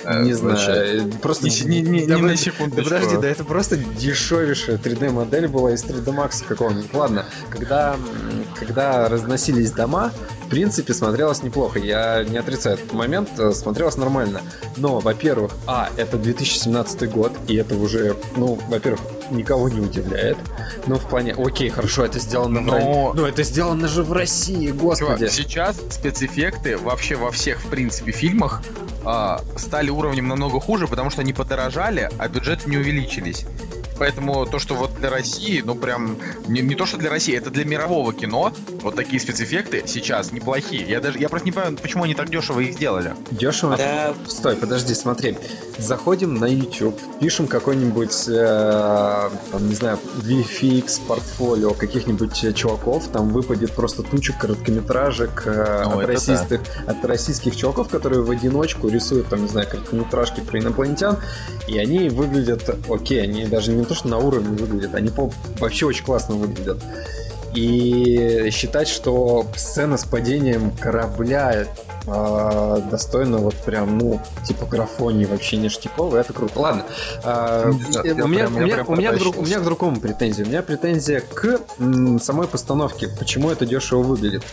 [SPEAKER 1] Э,
[SPEAKER 2] не
[SPEAKER 1] вообще.
[SPEAKER 2] знаю. Просто
[SPEAKER 1] Не, не- не- на
[SPEAKER 2] Да
[SPEAKER 1] секундочку.
[SPEAKER 2] подожди, да это просто дешевейшая 3D-модель была из 3D Max какого-нибудь. Ладно, когда, когда разносились дома, в принципе, смотрелось неплохо. Я не отрицаю этот момент, э, смотрелось нормально. Но, во-первых, а, это 2017 год, и это уже, ну, во-первых, никого не удивляет. Ну, в плане, окей, хорошо, это сделано в
[SPEAKER 1] Но-
[SPEAKER 2] Ро- Ну, это сделано же в России, господи.
[SPEAKER 1] Чувак, сейчас спецэффекты вообще во всех, в принципе, фильмах а, стали уровнем намного хуже, потому что они подорожали, а бюджеты не увеличились. Поэтому то, что вот для России, ну прям, не, не то, что для России, это для мирового кино, вот такие спецэффекты сейчас неплохие. Я даже, я просто не понимаю, почему они так дешево их сделали.
[SPEAKER 2] Дешево?
[SPEAKER 3] Да.
[SPEAKER 2] Стой, подожди, смотри. Заходим на YouTube, пишем какой-нибудь, э, там, не знаю, VFX, портфолио каких-нибудь э, чуваков, там выпадет просто туча короткометражек э,
[SPEAKER 1] Ну,
[SPEAKER 2] от, российских, от российских чуваков, которые в одиночку рисуют, там, не знаю, короткометражки про инопланетян, и они выглядят окей, они даже не то, что на уровне выглядят, они по- вообще очень классно выглядят. И считать, что сцена с падением корабля э, достойна вот прям, ну, типа графонии вообще ништяковой, это круто. Ладно, э,
[SPEAKER 1] Да, я
[SPEAKER 2] у, меня,
[SPEAKER 1] прям-
[SPEAKER 2] у, меня, у, меня к друг- у
[SPEAKER 1] протащился.
[SPEAKER 2] меня к другому претензия. У меня претензия к м, самой постановке, почему это дешево выглядит.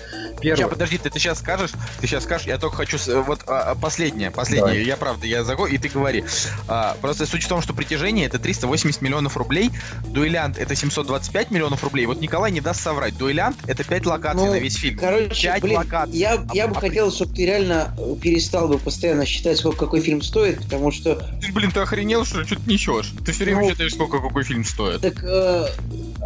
[SPEAKER 2] Первое.
[SPEAKER 1] Сейчас, подожди, ты, ты сейчас скажешь, ты сейчас скажешь, я только хочу, э, вот а, а, последнее, последнее,
[SPEAKER 2] Давай.
[SPEAKER 1] я правда, я заго, и ты говори. А, просто суть в том, что притяжение это 380 миллионов рублей, дуэлянт это 725 миллионов рублей, вот Николай не даст соврать, дуэлянт это 5 локаций
[SPEAKER 3] Ну,
[SPEAKER 1] на весь фильм.
[SPEAKER 3] Короче,
[SPEAKER 1] Пять
[SPEAKER 3] блин,
[SPEAKER 1] локаций.
[SPEAKER 3] я, я бы
[SPEAKER 1] А-
[SPEAKER 3] хотел, чтобы ты реально э, перестал бы постоянно считать, сколько какой фильм стоит, потому что
[SPEAKER 1] Ты, блин, ты охренел, что ли, что ты несешь? Ты все время
[SPEAKER 3] Ну,
[SPEAKER 1] считаешь, сколько какой фильм стоит.
[SPEAKER 3] так э,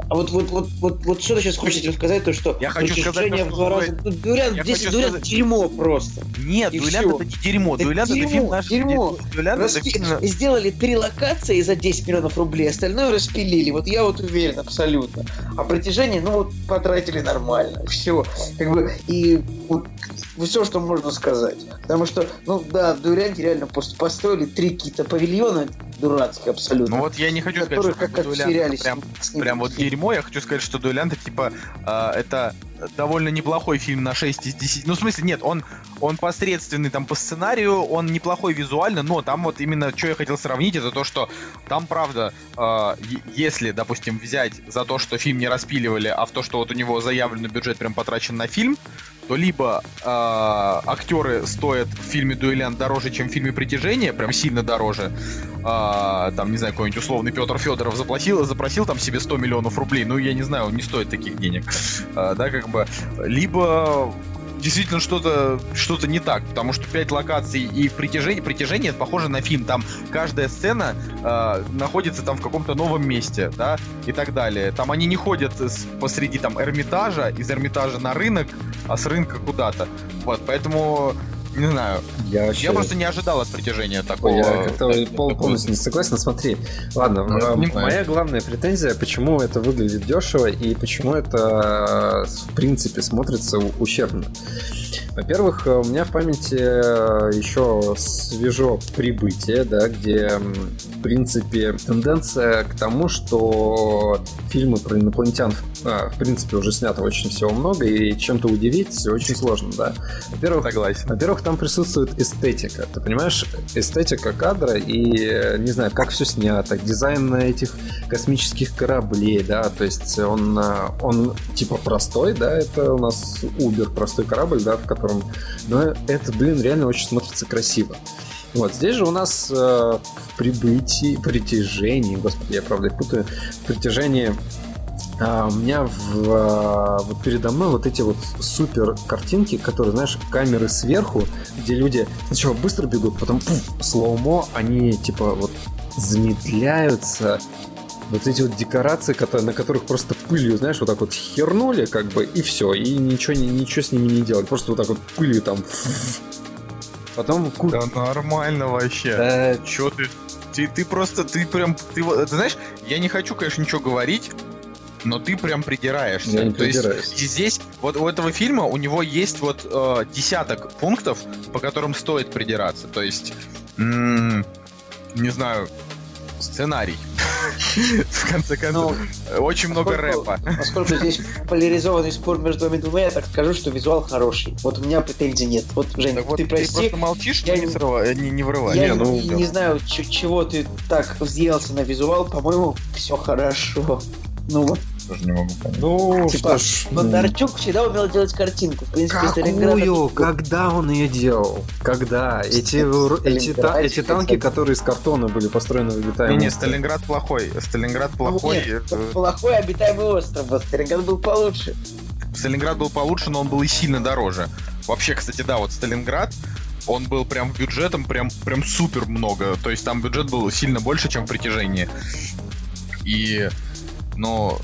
[SPEAKER 3] а вот, вот, вот, вот, вот что ты сейчас хочешь этим сказать, то что
[SPEAKER 1] Я хочу сказать,
[SPEAKER 3] «Притяжение
[SPEAKER 1] то,
[SPEAKER 3] в
[SPEAKER 1] что
[SPEAKER 3] два раза. Ну, дуэлянт,
[SPEAKER 1] Я
[SPEAKER 3] здесь дуэлянт
[SPEAKER 1] сказать-
[SPEAKER 3] дерьмо просто.
[SPEAKER 1] Нет, дуэлянт это не дерьмо,
[SPEAKER 3] Да
[SPEAKER 1] дуэлянт это
[SPEAKER 3] дерьмо,
[SPEAKER 1] фильм наш.
[SPEAKER 3] дерьмо.
[SPEAKER 1] Дуэлянт это фильм...
[SPEAKER 3] Сделали три локации за 10 миллионов рублей, остальное распилили. Вот я вот уверен абсолютно. А притяжение, ну вот потратили нормально. Все. Как бы, и вот все, что можно сказать. Потому что, ну да, в Дуэлянте реально просто построили три какие-то павильона дурацкие абсолютно.
[SPEAKER 1] Ну вот я не хочу сказать,
[SPEAKER 3] которые
[SPEAKER 1] что
[SPEAKER 3] как, как
[SPEAKER 1] дуэлянт прям Прям вот дерьмо, я хочу сказать, что Дуэлянт типа а, это довольно неплохой фильм на 6 из 10. Ну, в смысле, нет, он, он посредственный там по сценарию, он неплохой визуально, но там вот именно, что я хотел сравнить, это то, что там, правда, е- если, допустим, взять за то, что фильм не распиливали, а в то, что вот у него заявленный бюджет прям потрачен на фильм, то либо а, актеры стоят в фильме «Дуэлянт» дороже, чем в фильме «Притяжение», прям сильно дороже, а, там, не знаю, какой-нибудь условный Петр Федоров заплатил, запросил там себе 100 миллионов рублей, ну, я не знаю, он не стоит таких денег, А, да, как бы, либо действительно что-то что не так, потому что 5 локаций и притяжение, притяжение это похоже на фильм, там каждая сцена а, находится там в каком-то новом месте, да, и так далее. Там они не ходят с- посреди там Эрмитажа, из Эрмитажа на рынок, а с рынка куда-то. Вот, поэтому, не знаю,
[SPEAKER 2] Я, вообще...
[SPEAKER 1] я просто не ожидал от притяжения такого.
[SPEAKER 2] Я как-то пол- полностью не согласен. Смотри, ладно,
[SPEAKER 1] Ну, я
[SPEAKER 2] э,
[SPEAKER 1] понимаю.
[SPEAKER 2] моя главная претензия, почему это выглядит дешево и почему это, в принципе, смотрится ущербно. Во-первых, э, у меня в памяти э, еще свежо прибытие, да, где, в принципе, тенденция к тому, что фильмы про инопланетян, а, в принципе, уже снято очень всего много, и чем-то удивить очень сложно, да. Во-первых,
[SPEAKER 1] Согласен.
[SPEAKER 2] во-первых, там присутствует эстетика. Ты понимаешь, эстетика кадра и, э, не знаю, как все снято, дизайн этих космических кораблей, да, то есть он, э, он типа простой, да, это у нас Uber, простой корабль, да, в котором... Но это, блин, реально очень смотрится красиво. Вот, здесь же у нас э, в прибытии, притяжении, господи, я правда путаю, в притяжении а, у меня в, а, вот передо мной вот эти вот супер картинки, которые, знаешь, камеры сверху, где люди сначала быстро бегут, потом пуф, слоумо, они типа вот замедляются. Вот эти вот декорации, которые, на которых просто пылью, знаешь, вот так вот хернули, как бы, и все, и ничего, ничего с ними не делать. Просто вот так вот пылью там. Потом ку-
[SPEAKER 1] Да нормально вообще.
[SPEAKER 2] Да,
[SPEAKER 1] Чё ты? Ты, ты просто, ты прям, ты, ты знаешь, я не хочу, конечно, ничего говорить, но ты прям придираешься.
[SPEAKER 2] Я не
[SPEAKER 1] То есть
[SPEAKER 2] придираюсь.
[SPEAKER 1] здесь, вот у этого фильма, у него есть вот э, десяток пунктов, по которым стоит придираться. То есть, м, не знаю, сценарий. В конце концов, очень много рэпа.
[SPEAKER 3] Поскольку здесь поляризованный спор между вами двумя, я так скажу, что визуал хороший. Вот у меня претензий нет. Вот, Жень,
[SPEAKER 1] Так вот,
[SPEAKER 3] ты
[SPEAKER 1] ты
[SPEAKER 3] прости,
[SPEAKER 1] просто молчишь,
[SPEAKER 3] я
[SPEAKER 1] не, срыва- не, не вырывай.
[SPEAKER 3] я
[SPEAKER 2] Не, ну,
[SPEAKER 3] не, не знаю, ч- чего ты так взъелся на визуал. По-моему, все хорошо. Ну вот,
[SPEAKER 1] Тоже не могу понять.
[SPEAKER 2] ну
[SPEAKER 3] типа,
[SPEAKER 2] что ж.
[SPEAKER 3] Бондарчук всегда умел делать картинку. В принципе,
[SPEAKER 2] Какую? Когда он ее делал? Когда? Эти, эти, та- эти танки, которые из картона были построены в
[SPEAKER 1] Не,
[SPEAKER 2] обитаемом
[SPEAKER 1] не,
[SPEAKER 2] острове.
[SPEAKER 1] Сталинград плохой. Сталинград
[SPEAKER 3] Ну,
[SPEAKER 1] плохой.
[SPEAKER 3] нет,
[SPEAKER 1] э,
[SPEAKER 3] плохой обитаемый остров. Вот Сталинград был получше.
[SPEAKER 1] Сталинград был получше, но он был и сильно дороже. Вообще, кстати, да, вот Сталинград, он был прям бюджетом прям, прям супер много. То есть там бюджет был сильно больше, чем в притяжении. И, ну,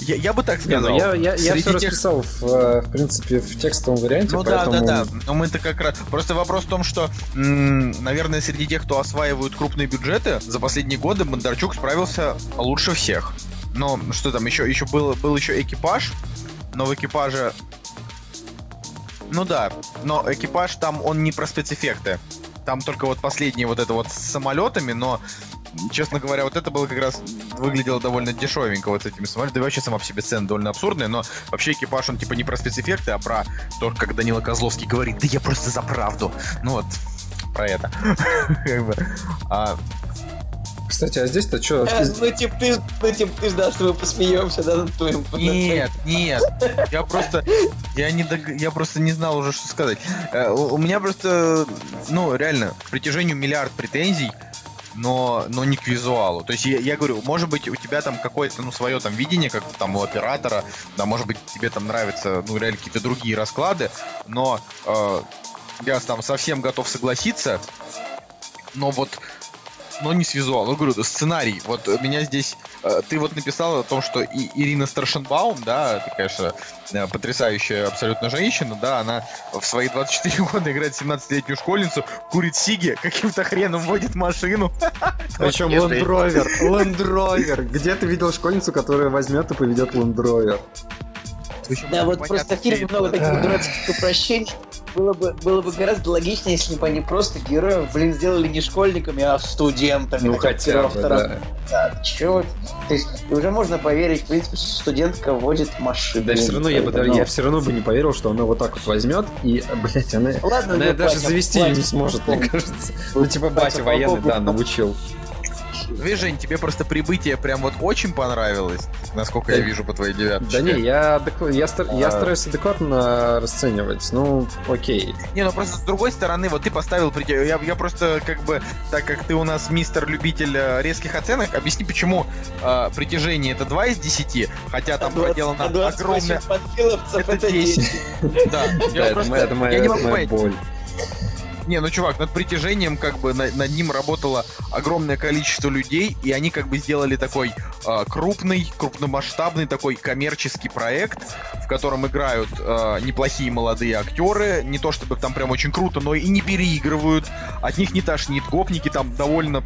[SPEAKER 1] я, я бы так
[SPEAKER 2] Не,
[SPEAKER 1] сказал.
[SPEAKER 2] ну я, я, я все
[SPEAKER 1] тех-
[SPEAKER 2] расписал, в, э, в принципе, в текстовом варианте,
[SPEAKER 1] Ну да,
[SPEAKER 2] поэтому...
[SPEAKER 1] да, да. Но мы-то как раз. Просто вопрос в том, что, м, наверное, среди тех, кто осваивают крупные бюджеты, за последние годы Бондарчук справился лучше всех. Но что там еще? Еще был, был еще экипаж, но в экипаже. Ну да, но экипаж там он не про спецэффекты. Там только вот последние вот это вот с самолетами, но честно говоря, вот это было как раз выглядело довольно дешевенько вот с этими самолетами. Да и вообще сама по себе сцена довольно абсурдная, но вообще экипаж, он типа не про спецэффекты, а про то, как Данила Козловский говорит, да я просто за правду. Ну вот, про это. А,
[SPEAKER 2] Кстати, а здесь-то что?
[SPEAKER 3] Э, Ну, типа, ты, ну, типа, ты ждал, что мы посмеемся, да, над твоим...
[SPEAKER 1] Нет, нет, я просто, я не, дог- я просто не знал уже, что сказать. Э, У у меня просто, ну, реально, к притяжению миллиард претензий, но, но не к визуалу. То есть я, я говорю, может быть, у тебя там какое-то, ну, свое там видение, как там у оператора, да, может быть, тебе там нравятся, ну, реально какие-то другие расклады, но э, я там совсем готов согласиться, но вот но не с визуалом. Ну, говорю, сценарий. Вот э, меня здесь... э, Ты вот написал о том, что и Ирина Старшенбаум, да, это, конечно, э, потрясающая абсолютно женщина, да, она в свои 24 года играет 17-летнюю школьницу, курит сиги, каким-то хреном водит машину.
[SPEAKER 2] Причем. Land Rover. Где ты видел школьницу, которая возьмет и поведет Land Rover?
[SPEAKER 3] Да, вот просто в фильме много таких дурацких упрощений. Было бы, было бы гораздо логичнее, если бы они просто героев, блин, сделали не школьниками, а студентами.
[SPEAKER 2] Ну, хотя бы,
[SPEAKER 3] второго.
[SPEAKER 2] да.
[SPEAKER 3] Да, чё? То есть уже можно поверить, в принципе, что студентка водит машину.
[SPEAKER 2] Да все равно я бы,
[SPEAKER 3] Ну,
[SPEAKER 2] я все равно бы не поверил, что она вот так вот возьмет и, блять, она,
[SPEAKER 3] Ладно,
[SPEAKER 2] она
[SPEAKER 3] ну,
[SPEAKER 2] даже
[SPEAKER 3] платим,
[SPEAKER 2] завести ее не
[SPEAKER 3] платим.
[SPEAKER 2] сможет, мне кажется. Ну, типа,
[SPEAKER 3] Батя
[SPEAKER 2] военный, да, научил.
[SPEAKER 1] Видишь, Жень, тебе просто прибытие прям вот очень понравилось, насколько
[SPEAKER 2] Да-
[SPEAKER 1] я вижу по твоей девяточке.
[SPEAKER 2] Да не, я, я, стар- я
[SPEAKER 1] А.
[SPEAKER 2] стараюсь адекватно расценивать. Ну, окей.
[SPEAKER 1] Не, ну просто с другой стороны, вот ты поставил предел. Я, я просто как бы, так как ты у нас мистер любитель э, резких оценок, объясни, почему э, притяжение это 2 из 10, хотя там
[SPEAKER 3] А 20
[SPEAKER 1] проделано
[SPEAKER 3] а 28
[SPEAKER 1] огромное. Это
[SPEAKER 3] это 10.
[SPEAKER 1] 10. Да, я
[SPEAKER 2] это моя,
[SPEAKER 1] не могу понять. Не, ну чувак, над притяжением как бы на- над ним работало огромное количество людей, и они как бы сделали такой э, крупный, крупномасштабный такой коммерческий проект, в котором играют э, неплохие молодые актеры, не то чтобы там прям очень круто, но и не переигрывают, от них не тошнит, гопники там довольно,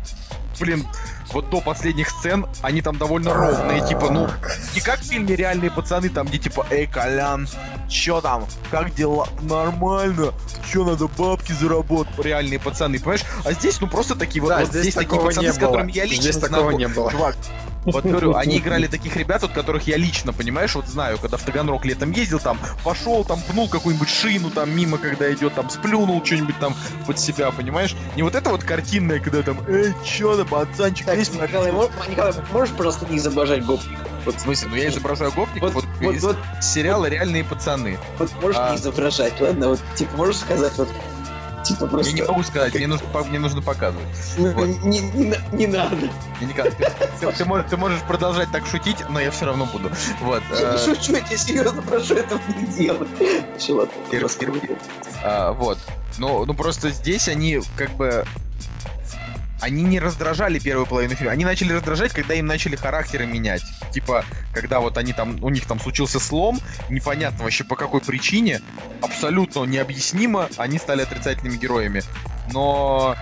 [SPEAKER 1] блин, вот до последних сцен они там довольно ровные, типа, ну, не как в фильме «Реальные пацаны», там, где типа, эй, Колян, чё там, как дела? Нормально, чё надо бабки заработать? Реальные пацаны, понимаешь? А здесь, ну, просто такие вот,
[SPEAKER 2] Да,
[SPEAKER 1] вот
[SPEAKER 2] здесь
[SPEAKER 1] здесь такие пацаны, с которыми я лично
[SPEAKER 2] Здесь такого
[SPEAKER 1] знаком.
[SPEAKER 2] не было.
[SPEAKER 1] Чувак, вот говорю, они играли таких ребят, от которых я лично, понимаешь, вот знаю, когда в Таганрог летом ездил, там, пошел, там, пнул какую-нибудь шину, там, мимо, когда идет, там, сплюнул что-нибудь там под себя, понимаешь? Не вот это вот картинное, когда там, эй, чё там, пацанчик,
[SPEAKER 3] Так,
[SPEAKER 1] есть
[SPEAKER 3] Николай, Николай, можешь просто не изображать гопника?
[SPEAKER 1] Вот, в смысле, ну я изображаю гопников,
[SPEAKER 3] Вот,
[SPEAKER 1] вот,
[SPEAKER 3] вот, вот,
[SPEAKER 1] сериала «Реальные пацаны».
[SPEAKER 3] вот можешь
[SPEAKER 1] А.
[SPEAKER 3] не изображать, ладно? Вот, типа, можешь сказать, вот, типа, просто...
[SPEAKER 1] Я не могу сказать, мне нужно, мне нужно показывать.
[SPEAKER 3] Ну,
[SPEAKER 1] Вот.
[SPEAKER 3] не, не не надо.
[SPEAKER 1] Никак- ты, ты- ты можешь, ты можешь продолжать так шутить, но я все равно буду. Вот.
[SPEAKER 3] Я
[SPEAKER 1] э,
[SPEAKER 3] не шучу, я тебя серьезно прошу этого не делать. Все, ладно.
[SPEAKER 1] Кир- Кир- а, вот. Ну, ну просто здесь они как бы они не раздражали первую половину фильма. Они начали раздражать, когда им начали характеры менять. Типа, когда вот они там, у них там случился слом, непонятно вообще по какой причине, абсолютно необъяснимо, они стали отрицательными героями. Но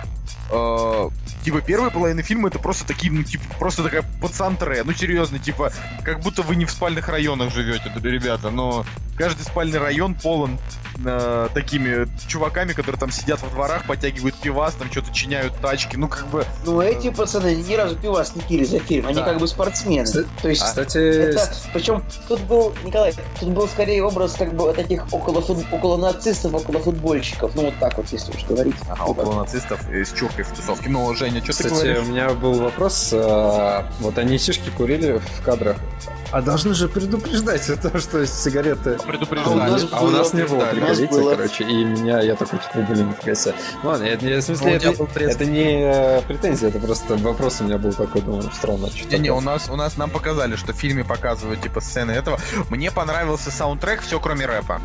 [SPEAKER 1] э, типа первая половина фильма это просто такие, ну, типа, просто такая пацантре. Ну серьезно, типа, как будто вы не в спальных районах живете, ребята, но каждый спальный район полон э, такими чуваками, которые там сидят во дворах, подтягивают пивас, там что-то чиняют тачки, ну как бы...
[SPEAKER 3] Ну, эти пацаны ни разу пивас не пили за фильм. Они
[SPEAKER 1] Да.
[SPEAKER 3] как бы спортсмены.
[SPEAKER 2] Кстати-
[SPEAKER 3] То есть,
[SPEAKER 2] Кстати,
[SPEAKER 3] это... Причем тут был, Николай, тут был скорее образ как бы таких около, фут- около нацистов, около футбольщиков. Ну, вот так вот, если уж говорить.
[SPEAKER 1] Ага, около нацистов э, с чуркой в тусовке. Ну, Женя, что ты
[SPEAKER 2] Кстати,
[SPEAKER 1] говоришь?
[SPEAKER 2] у меня был вопрос. а, Вот они сишки курили в кадрах. А должны же предупреждать о том, что сигареты...
[SPEAKER 1] Предупреждали.
[SPEAKER 3] А у нас
[SPEAKER 2] А у нас не было,
[SPEAKER 3] было.
[SPEAKER 2] короче, и меня, я такой, типа, блин, в косе. Ну ладно, это, не- в
[SPEAKER 1] Ну,
[SPEAKER 2] смысле,
[SPEAKER 1] у тебя
[SPEAKER 2] это,
[SPEAKER 1] был
[SPEAKER 2] это не э, претензия, это просто вопрос у меня был такой, думаю, странно, что
[SPEAKER 1] Не-не, у нас, у нас нам показали, что в фильме показывают типа сцены этого. Мне понравился саундтрек, все кроме рэпа.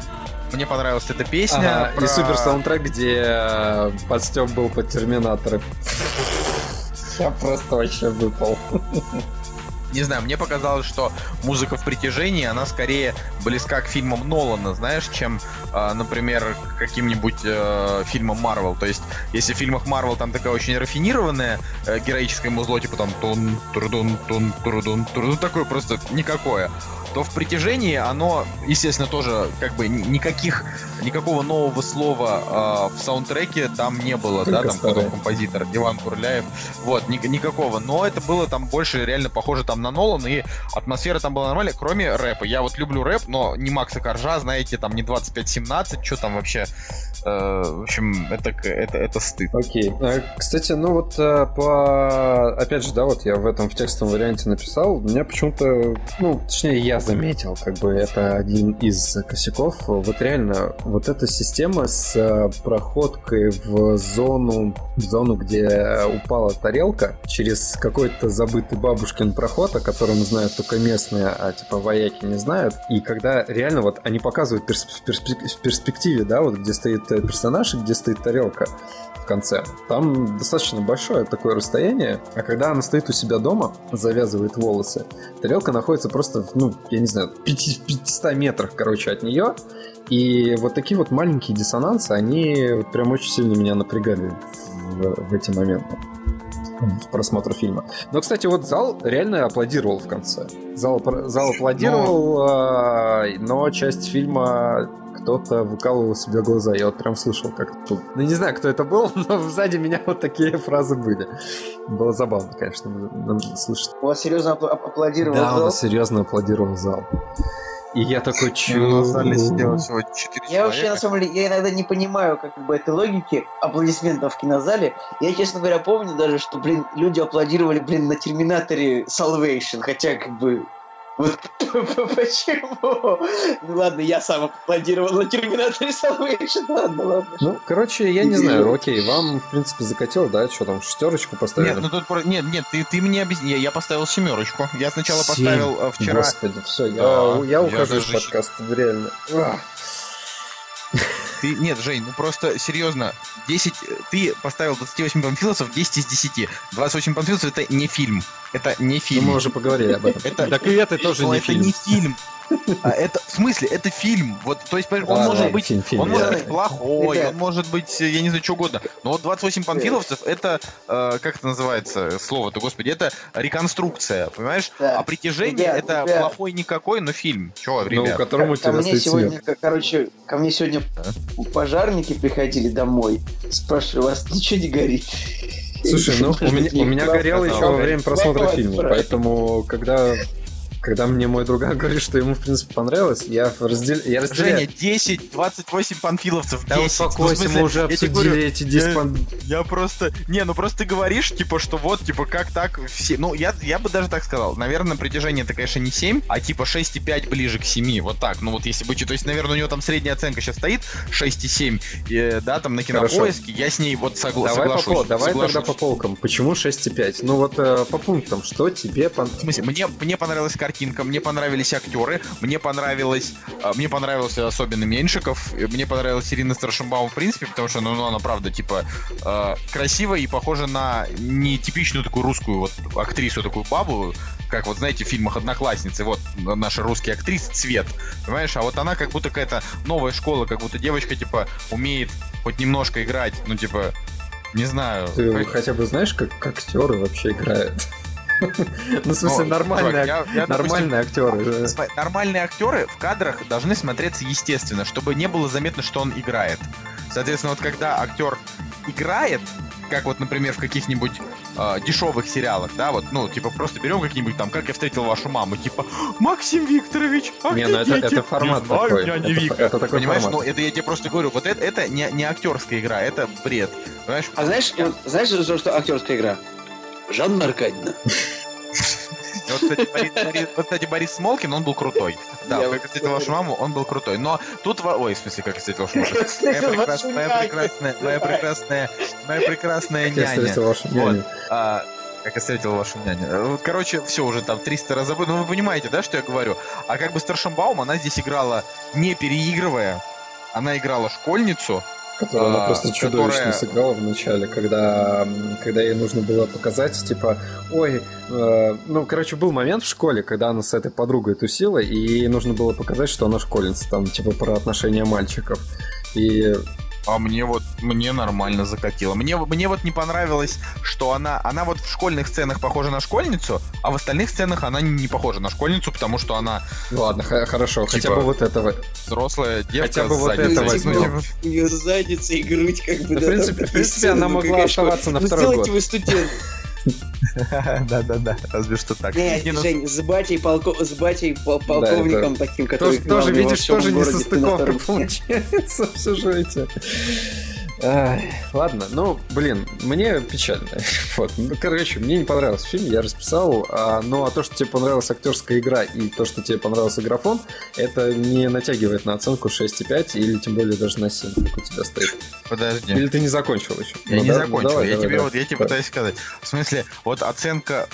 [SPEAKER 1] Мне понравилась эта песня.
[SPEAKER 2] Ага,
[SPEAKER 1] про-
[SPEAKER 2] И супер саундтрек, где э, подстеп был под терминаторы. Я просто вообще выпал.
[SPEAKER 1] не знаю, мне показалось, что музыка в притяжении, она скорее близка к фильмам Нолана, знаешь, чем, э, например, к каким-нибудь э, фильмам Марвел. То есть, если в фильмах Марвел там такая очень рафинированная э, героическое музло, типа там тун турдун тун турдун турдун такое просто никакое то в притяжении оно, естественно, тоже как бы никаких, никакого нового слова э, в саундтреке там не было, Только да, там кто композитор, Иван Курляев, вот, ни, никакого, но это было там больше реально похоже там на Нолан, и атмосфера там была нормальная, кроме рэпа. Я вот люблю рэп, но не Макса Коржа, знаете, там не 25-17, что там вообще, э, в общем, это, это, это стыд.
[SPEAKER 2] Окей. Okay. Кстати, ну вот э, по... Опять же, да, вот я в этом в текстовом варианте написал, меня почему-то, ну, точнее, я заметил, как бы это один из косяков. Вот реально, вот эта система с э, проходкой в зону, в зону, где упала тарелка, через какой-то забытый бабушкин проход, о котором знают только местные, а типа вояки не знают. И когда реально вот они показывают перс- в перспективе, да, вот где стоит э, персонаж и где стоит тарелка, в конце. Там достаточно большое такое расстояние, а когда она стоит у себя дома, завязывает волосы, тарелка находится просто, ну, я не знаю, в 500 метрах, короче, от нее, и вот такие вот маленькие диссонансы, они прям очень сильно меня напрягали в, в эти моменты в просмотр фильма. Но, кстати, вот зал реально аплодировал в конце. Зал, зал аплодировал, но... но часть фильма кто-то выкалывал себе глаза. Я вот прям слышал, как тут. Ну, не знаю, кто это был, но сзади меня вот такие фразы были. Было забавно, конечно, слышать.
[SPEAKER 3] У вас серьезно апл- аплодировал
[SPEAKER 2] да,
[SPEAKER 3] зал? Да,
[SPEAKER 2] серьезно аплодировал зал. И я такой, чё?
[SPEAKER 1] Ну, на зале сидело всего 4
[SPEAKER 3] Я человека. вообще, на самом деле, я иногда не понимаю, как бы, этой логики аплодисментов в кинозале. Я, честно говоря, помню даже, что, блин, люди аплодировали, блин, на Терминаторе Salvation, хотя, как бы, вот почему? Ну ладно, я сам аплодировал на Терминаторе Salvation. Ладно, ладно.
[SPEAKER 2] Ну, короче, я не знаю, окей, вам, в принципе, закатил, да? Что там, шестерочку поставили?
[SPEAKER 1] Нет, ну тут нет, нет, ты, ты мне объясни. Я поставил семерочку. Я сначала Семь. поставил э, вчера.
[SPEAKER 2] Господи, все, я, да, я ухожу из подкаста, реально.
[SPEAKER 1] Ты, нет, Жень, ну просто серьезно, 10, ты поставил 28 панфилосов 10 из 10. 28 панфилосов это не фильм. Это не фильм.
[SPEAKER 2] Ну, мы уже поговорили об этом.
[SPEAKER 1] Это, так и это тоже не фильм. Это не фильм. А это, в смысле, это фильм. Вот, то есть, он а, может быть, фильм, он может быть плохой, Ребят. он может быть, я не знаю, что угодно. Но вот 28 панфиловцев, это, э, как это называется слово-то, господи, это реконструкция, понимаешь? Да. А притяжение ребят, это ребят. плохой никакой, но фильм. Чего, ну, ребят?
[SPEAKER 2] Ну, которому
[SPEAKER 3] ко, ко мне сегодня, короче, ко мне сегодня да? Пожарники приходили домой. Спрашиваю, у вас ничего не горит?
[SPEAKER 2] Слушай, ну у меня, у меня горело еще во время просмотра фильма, поэтому когда когда мне мой друг говорит, что ему, в принципе, понравилось, я, раздел... я разделяю...
[SPEAKER 1] Женя, 10, 28 панфиловцев, 10. Да
[SPEAKER 2] успокойся, ну, мы уже обсудили говорю, эти 10
[SPEAKER 1] я,
[SPEAKER 2] пан...
[SPEAKER 1] Я просто... Не, ну просто ты говоришь, типа, что вот, типа, как так все... Ну, я, я бы даже так сказал. Наверное, на протяжении это, конечно, не 7, а типа 6,5 ближе к 7. Вот так. Ну, вот если бы... То есть, наверное, у него там средняя оценка сейчас стоит 6,7, э, да, там на кинопоиске. Я с ней вот согла-
[SPEAKER 2] давай
[SPEAKER 1] соглашусь.
[SPEAKER 2] По, давай соглашусь. тогда по полкам. Почему 6,5? Ну, вот э, по пунктам. Что тебе... Пон...
[SPEAKER 1] В смысле, мне, мне понравилась картинка, мне понравились актеры, мне понравилось, а, мне понравился особенно Меньшиков, мне понравилась Ирина Старшинбаум в принципе, потому что, ну, она правда, типа, э, красивая и похожа на нетипичную такую русскую вот актрису, такую бабу, как вот, знаете, в фильмах «Одноклассницы», вот наша русская актриса Цвет, понимаешь, а вот она как будто какая-то новая школа, как будто девочка, типа, умеет хоть немножко играть, ну, типа, не знаю.
[SPEAKER 2] Ты хотя бы знаешь, как актеры вообще играют? Ну, в смысле, нормальные, нормальные актеры.
[SPEAKER 1] Нормальные актеры в кадрах должны смотреться естественно, чтобы не было заметно, что он играет. Соответственно, вот когда актер играет, как вот, например, в каких-нибудь э, дешевых сериалах, да, вот, ну, типа, просто берем какие-нибудь там, как я встретил вашу маму, типа, Максим Викторович, а не, ну
[SPEAKER 2] это, это формат не знаю, такой.
[SPEAKER 1] Это, Вика. это такой Понимаешь, формат. ну, это я тебе просто говорю, вот это, это не, не актерская игра, это бред. Понимаешь?
[SPEAKER 3] А знаешь, знаешь, что, что актерская игра? Жанна Аркадьевна.
[SPEAKER 1] Вот кстати, Борис, вот, кстати, Борис Смолкин, он был крутой. Да, я как встретил вашу маму, он был крутой. Но тут... Ой, в смысле, как встретил вашу маму? Моя прекрасная, моя прекрасная, моя прекрасная няня. Я встретил вашу няню. А, как я встретил вашу няню. Короче, все уже там 300 раз забыл. Ну, вы понимаете, да, что я говорю? А как бы Старшембаум, она здесь играла не переигрывая, она играла школьницу,
[SPEAKER 2] Которую она
[SPEAKER 1] А,
[SPEAKER 2] просто чудовищно
[SPEAKER 1] которая-
[SPEAKER 2] сыграла в начале, когда, когда ей нужно было показать, типа, ой, э, ну, короче, был момент в школе, когда она с этой подругой тусила, и ей нужно было показать, что она школьница, там, типа, про отношения мальчиков. И
[SPEAKER 1] А мне вот, мне нормально закатило. Мне, мне вот не понравилось, что она, она вот в школьных сценах похожа на школьницу, а в остальных сценах она не похожа на школьницу, потому что она
[SPEAKER 2] ну ладно, х- хорошо, хотя
[SPEAKER 1] Типа,
[SPEAKER 2] бы вот этого.
[SPEAKER 1] взрослая девка
[SPEAKER 2] Хотя бы вот
[SPEAKER 1] задницей.
[SPEAKER 2] это
[SPEAKER 1] Ну,
[SPEAKER 2] возьмем.
[SPEAKER 3] У нее задница и грудь как бы...
[SPEAKER 2] Да, в принципе- в принципе, она могла
[SPEAKER 3] ну, конечно.
[SPEAKER 2] оставаться на
[SPEAKER 3] Ну,
[SPEAKER 2] второй
[SPEAKER 3] сделайте
[SPEAKER 2] год.
[SPEAKER 3] вы студент.
[SPEAKER 1] Да-да-да, разве что так.
[SPEAKER 3] Не, Жень, с батей, полковником таким, который
[SPEAKER 2] Тоже, видишь, тоже не состыковка получается в сюжете. Ай, ладно, ну, блин, мне печально. Вот, ну, короче, мне не понравился фильм, я расписал, а, ну, а то, что тебе понравилась актерская игра и то, что тебе понравился графон, это не натягивает на оценку 6,5 или тем более даже на 7, как у тебя стоит.
[SPEAKER 1] Подожди.
[SPEAKER 2] Или ты не закончил еще?
[SPEAKER 1] Я
[SPEAKER 2] Ну
[SPEAKER 1] не
[SPEAKER 2] да, ну
[SPEAKER 1] закончил.
[SPEAKER 2] давай,
[SPEAKER 1] я
[SPEAKER 2] давай,
[SPEAKER 1] тебе
[SPEAKER 2] давай.
[SPEAKER 1] вот я тебе пытаюсь сказать. В смысле, вот оценка.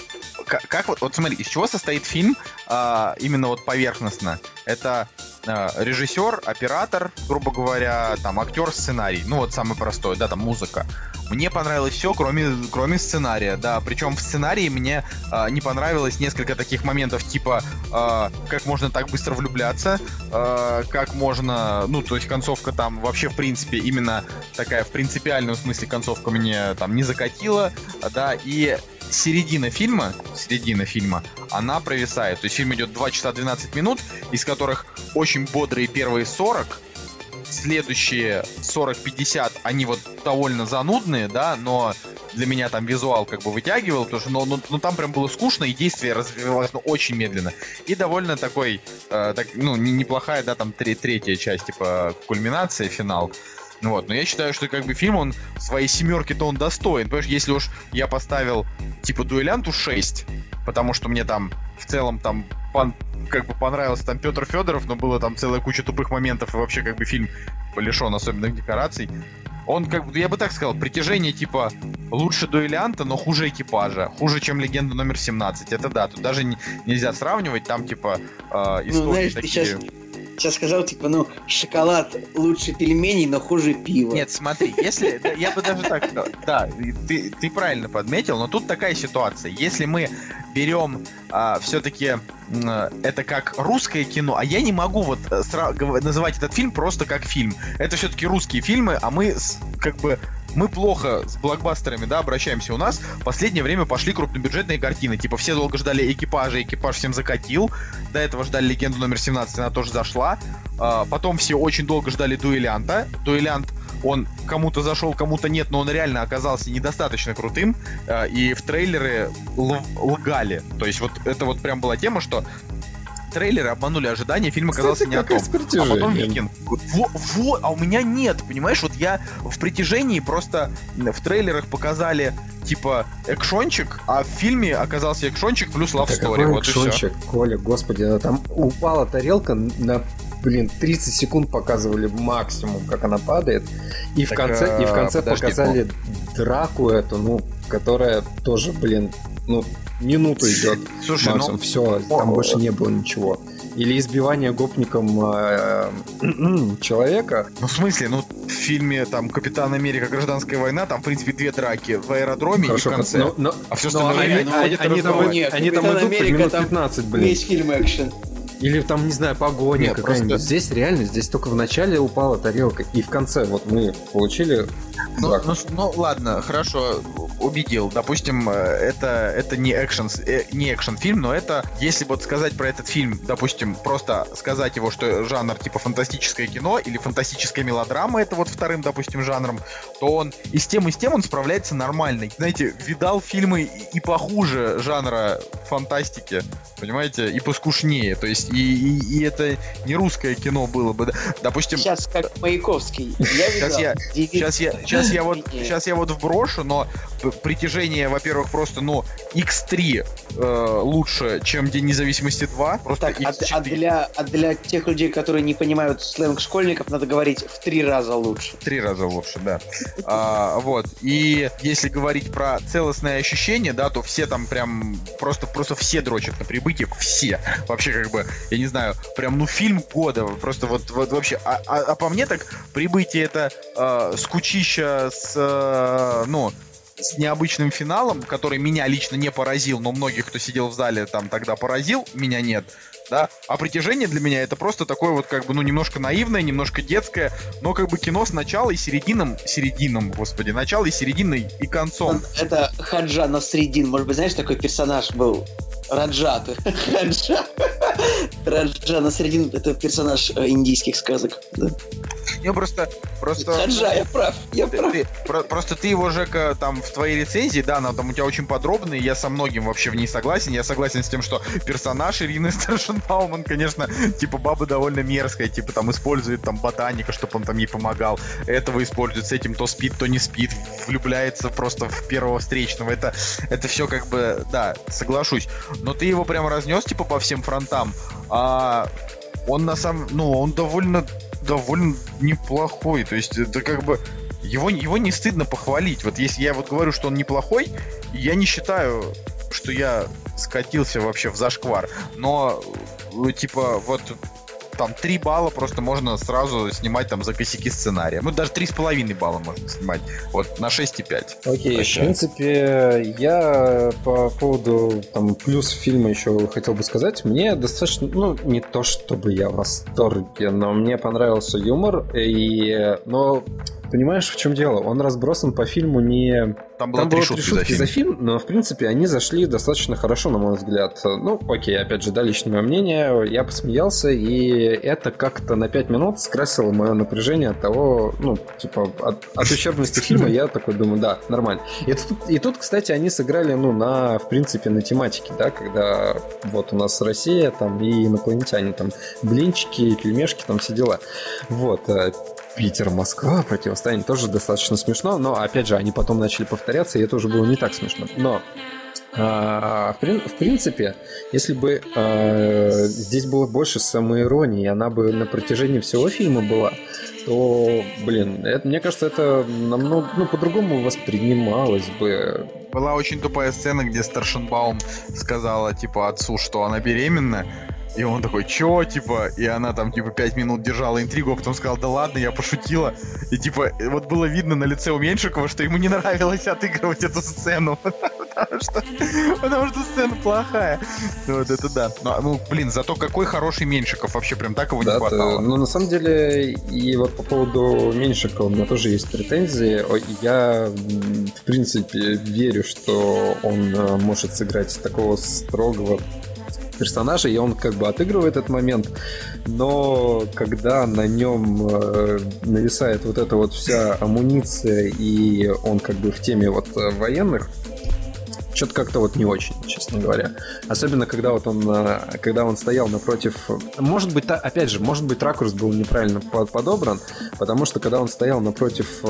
[SPEAKER 1] Как, как вот, вот смотри, из чего состоит фильм а, именно вот поверхностно? Это а, режиссер, оператор, грубо говоря, там актер, сценарий. Ну вот самый простой, да, там музыка. Мне понравилось все, кроме, кроме сценария, да. Причем в сценарии мне а, не понравилось несколько таких моментов, типа а, как можно так быстро влюбляться, а, как можно, ну, то есть концовка там вообще, в принципе, именно такая в принципиальном смысле концовка мне там не закатила, да, и середина фильма, середина фильма, она провисает. То есть фильм идет 2 часа 12 минут, из которых очень бодрые первые 40, следующие 40-50, они вот довольно занудные, да, но для меня там визуал как бы вытягивал, потому что, ну, ну, ну, там прям было скучно, и действие развивалось, ну, очень медленно. И довольно такой, э, так, ну, не- неплохая, да, там тре- третья часть, типа, кульминация, финал. Вот, но я считаю, что как бы фильм, он своей семерки-то он достоин. Понимаешь, если уж я поставил типа дуэлянту 6, потому что мне там в целом там пон- как бы понравился там Петр Федоров, но было там целая куча тупых моментов, и вообще как бы фильм лишен особенных декораций. Он как бы, я бы так сказал, притяжение типа лучше дуэлянта, но хуже экипажа. Хуже, чем легенда номер 17. Это да, тут даже не- нельзя сравнивать, там типа э, истории
[SPEAKER 3] Ну, знаешь, ты
[SPEAKER 1] такие...
[SPEAKER 3] сейчас, сейчас сказал, типа, ну, шоколад лучше пельменей, но хуже пива.
[SPEAKER 1] Нет, смотри, если... Я бы даже так. Да, ты, правильно подметил, но тут такая ситуация. Если мы берем все-таки это как русское кино, а я не могу вот э, сра- называть этот фильм просто как фильм. Это все-таки русские фильмы, а мы как бы мы плохо с блокбастерами, да, обращаемся. У нас в последнее время пошли крупнобюджетные картины. Типа все долго ждали экипажа, экипаж всем закатил. До этого ждали легенду номер 17, она тоже зашла. А, потом все очень долго ждали дуэлянта. Дуэлянт он кому-то зашел, кому-то нет, но он реально оказался недостаточно крутым, э, и в трейлеры лгали. То есть вот это вот прям была тема, что трейлеры обманули ожидания, фильм оказался
[SPEAKER 2] Кстати,
[SPEAKER 1] не о том. А потом. Викинг. Во, во, а у меня нет, понимаешь? Вот я в притяжении просто в трейлерах показали типа экшончик, а в фильме оказался экшончик плюс love story.
[SPEAKER 2] какой
[SPEAKER 1] Вот
[SPEAKER 2] экшончик, Коля, господи, там упала тарелка на, блин, 30 секунд показывали максимум, как она падает. И в
[SPEAKER 1] Так,
[SPEAKER 2] конце, и в
[SPEAKER 1] э,
[SPEAKER 2] конце
[SPEAKER 1] подожди,
[SPEAKER 2] показали драку эту, ну, которая тоже, блин, ну, минуту идет
[SPEAKER 1] Слушай, ну
[SPEAKER 2] максимум. Все, там
[SPEAKER 1] о,
[SPEAKER 2] больше не было ничего. Или избивание гопником э, человека.
[SPEAKER 1] Ну, в смысле, ну, в фильме там Капитан Америка Гражданская война, там, в принципе, две драки в аэродроме
[SPEAKER 2] Хорошо,
[SPEAKER 1] и в конце.
[SPEAKER 2] но- но-
[SPEAKER 1] а все
[SPEAKER 2] но
[SPEAKER 1] остальное
[SPEAKER 2] они, они-
[SPEAKER 1] уходит
[SPEAKER 2] они там.
[SPEAKER 3] Нет,
[SPEAKER 2] они там идут
[SPEAKER 3] Америка
[SPEAKER 2] минут
[SPEAKER 3] там
[SPEAKER 2] 15, блин.
[SPEAKER 3] Весь фильм экшен.
[SPEAKER 2] Или там, не знаю, погоня
[SPEAKER 1] Нет,
[SPEAKER 2] какая-нибудь.
[SPEAKER 1] просто-
[SPEAKER 2] Здесь реально, здесь только в начале упала тарелка. И в конце вот мы получили
[SPEAKER 1] Ну, ну, ну, ладно, хорошо, убедил. Допустим, э, это, это не экшен, э, не экшен фильм, но это, если вот сказать про этот фильм, допустим, просто сказать его, что жанр типа фантастическое кино или фантастическая мелодрама, это вот вторым, допустим, жанром, то он и с тем, и с тем он справляется нормально. Знаете, видал фильмы и, и похуже жанра фантастики, понимаете, и поскушнее. То есть, и, и, и это не русское кино было бы. Допустим,
[SPEAKER 3] Сейчас как Маяковский. Я
[SPEAKER 1] Сейчас
[SPEAKER 3] видал
[SPEAKER 1] я-
[SPEAKER 3] девять-
[SPEAKER 1] Сейчас я, сейчас я вот, сейчас я вот вброшу, но п- притяжение, во-первых, просто, ну, X3 э, лучше, чем День независимости 2. Просто
[SPEAKER 3] Так, а, а для, а для тех людей, которые не понимают сленг школьников, надо говорить в три раза лучше.
[SPEAKER 1] Три раза лучше, да. А, вот. И если говорить про целостное ощущение, да, то все там прям просто, просто все дрочат на прибытие, все. Вообще, как бы, я не знаю, прям, ну, фильм года. Просто вот, вот вообще. А, а, а по мне так прибытие это э, скучища с, э, ну, с необычным финалом, который меня лично не поразил, но многих, кто сидел в зале, там тогда поразил, меня нет. Да? А притяжение для меня это просто такое вот как бы, ну, немножко наивное, немножко детское, но как бы кино с начала и середином, середином, господи, начало и серединой и концом.
[SPEAKER 3] Это Хаджа Насредин. Может быть, знаешь, такой персонаж был? Раджат. Хаджа. Раджа Насредин — это персонаж э, индийских сказок. Да.
[SPEAKER 1] Не, просто, просто...
[SPEAKER 3] Хаджа, я прав, я
[SPEAKER 1] Ты-
[SPEAKER 3] прав.
[SPEAKER 1] ты- про- просто ты его, Жека, там в твоей рецензии, да, она там у тебя очень подробная, и я со многим вообще в ней согласен. Я согласен с тем, что персонаж Ирины Старшенбаум, он, конечно, типа баба довольно мерзкая, типа там использует там ботаника, чтобы он там ей помогал. Этого использует, с этим то спит, то не спит, влюбляется просто в первого встречного. Это, это все как бы, да, соглашусь. Но ты его прям разнес, типа, по всем фронтам. А он на самом, ну, он довольно, довольно неплохой. То есть это как бы его, его не стыдно похвалить. Вот если я вот говорю, что он неплохой, я не считаю, что я скатился вообще в зашквар. Но, э, типа, вот там 3 балла просто можно сразу снимать там за косяки сценария. Ну, даже 3,5 балла можно снимать. Вот на 6,5.
[SPEAKER 2] Окей, в
[SPEAKER 1] Прощаю.
[SPEAKER 2] принципе, я по поводу там плюс фильма еще хотел бы сказать. Мне достаточно, ну, не то чтобы я в восторге, но мне понравился юмор. И, но понимаешь, в чем дело? Он разбросан по фильму не
[SPEAKER 1] Там было
[SPEAKER 2] Там
[SPEAKER 1] 3
[SPEAKER 2] было
[SPEAKER 1] шутки,
[SPEAKER 2] три шутки
[SPEAKER 1] за фильм.
[SPEAKER 2] но в принципе они зашли достаточно хорошо, на мой взгляд. Ну, окей, опять же, да, личное мое мнение, я посмеялся, и это как-то на 5 минут скрасило мое напряжение от того, ну, типа, от, от ущербности фильма, я такой думаю, да, нормально. И тут, и тут, кстати, они сыграли, ну, на, в принципе, на тематике, да, когда вот у нас Россия, там, и инопланетяне, там, блинчики, пельмешки, там, все дела. Вот, э, Питер, Москва противостояние тоже достаточно смешно, но опять же, они потом начали повторяться, и это уже было не так смешно. Но а, в, прин- в принципе, если бы а, здесь было больше самоиронии, она бы на протяжении всего фильма была, то, блин, это, мне кажется, это намного, ну, по-другому воспринималось бы.
[SPEAKER 1] Была очень тупая сцена, где Старшенбаум сказала, типа, отцу, что она беременна. И он такой, чё, типа, и она там, типа, пять минут держала интригу, а потом сказала, да ладно, я пошутила. И, типа, вот было видно на лице у Меньшикова, что ему не нравилось отыгрывать эту сцену, потому что, потому что сцена плохая. Вот это да. Ну, ну, блин, зато какой хороший Меньшиков, вообще прям так его не
[SPEAKER 2] Да,
[SPEAKER 1] хватало.
[SPEAKER 2] то- но на самом деле, и вот по поводу Меньшикова у меня тоже есть претензии. Я, в принципе, верю, что он э, может сыграть такого строгого персонажа, и он как бы отыгрывает этот момент, но когда на нем э, нависает вот эта вот вся амуниция, и он как бы в теме вот э, военных, что-то как-то вот не очень, честно говоря. Особенно, когда вот он, э, когда он стоял напротив... Может быть, опять же, может быть, ракурс был неправильно по- подобран, потому что когда он стоял напротив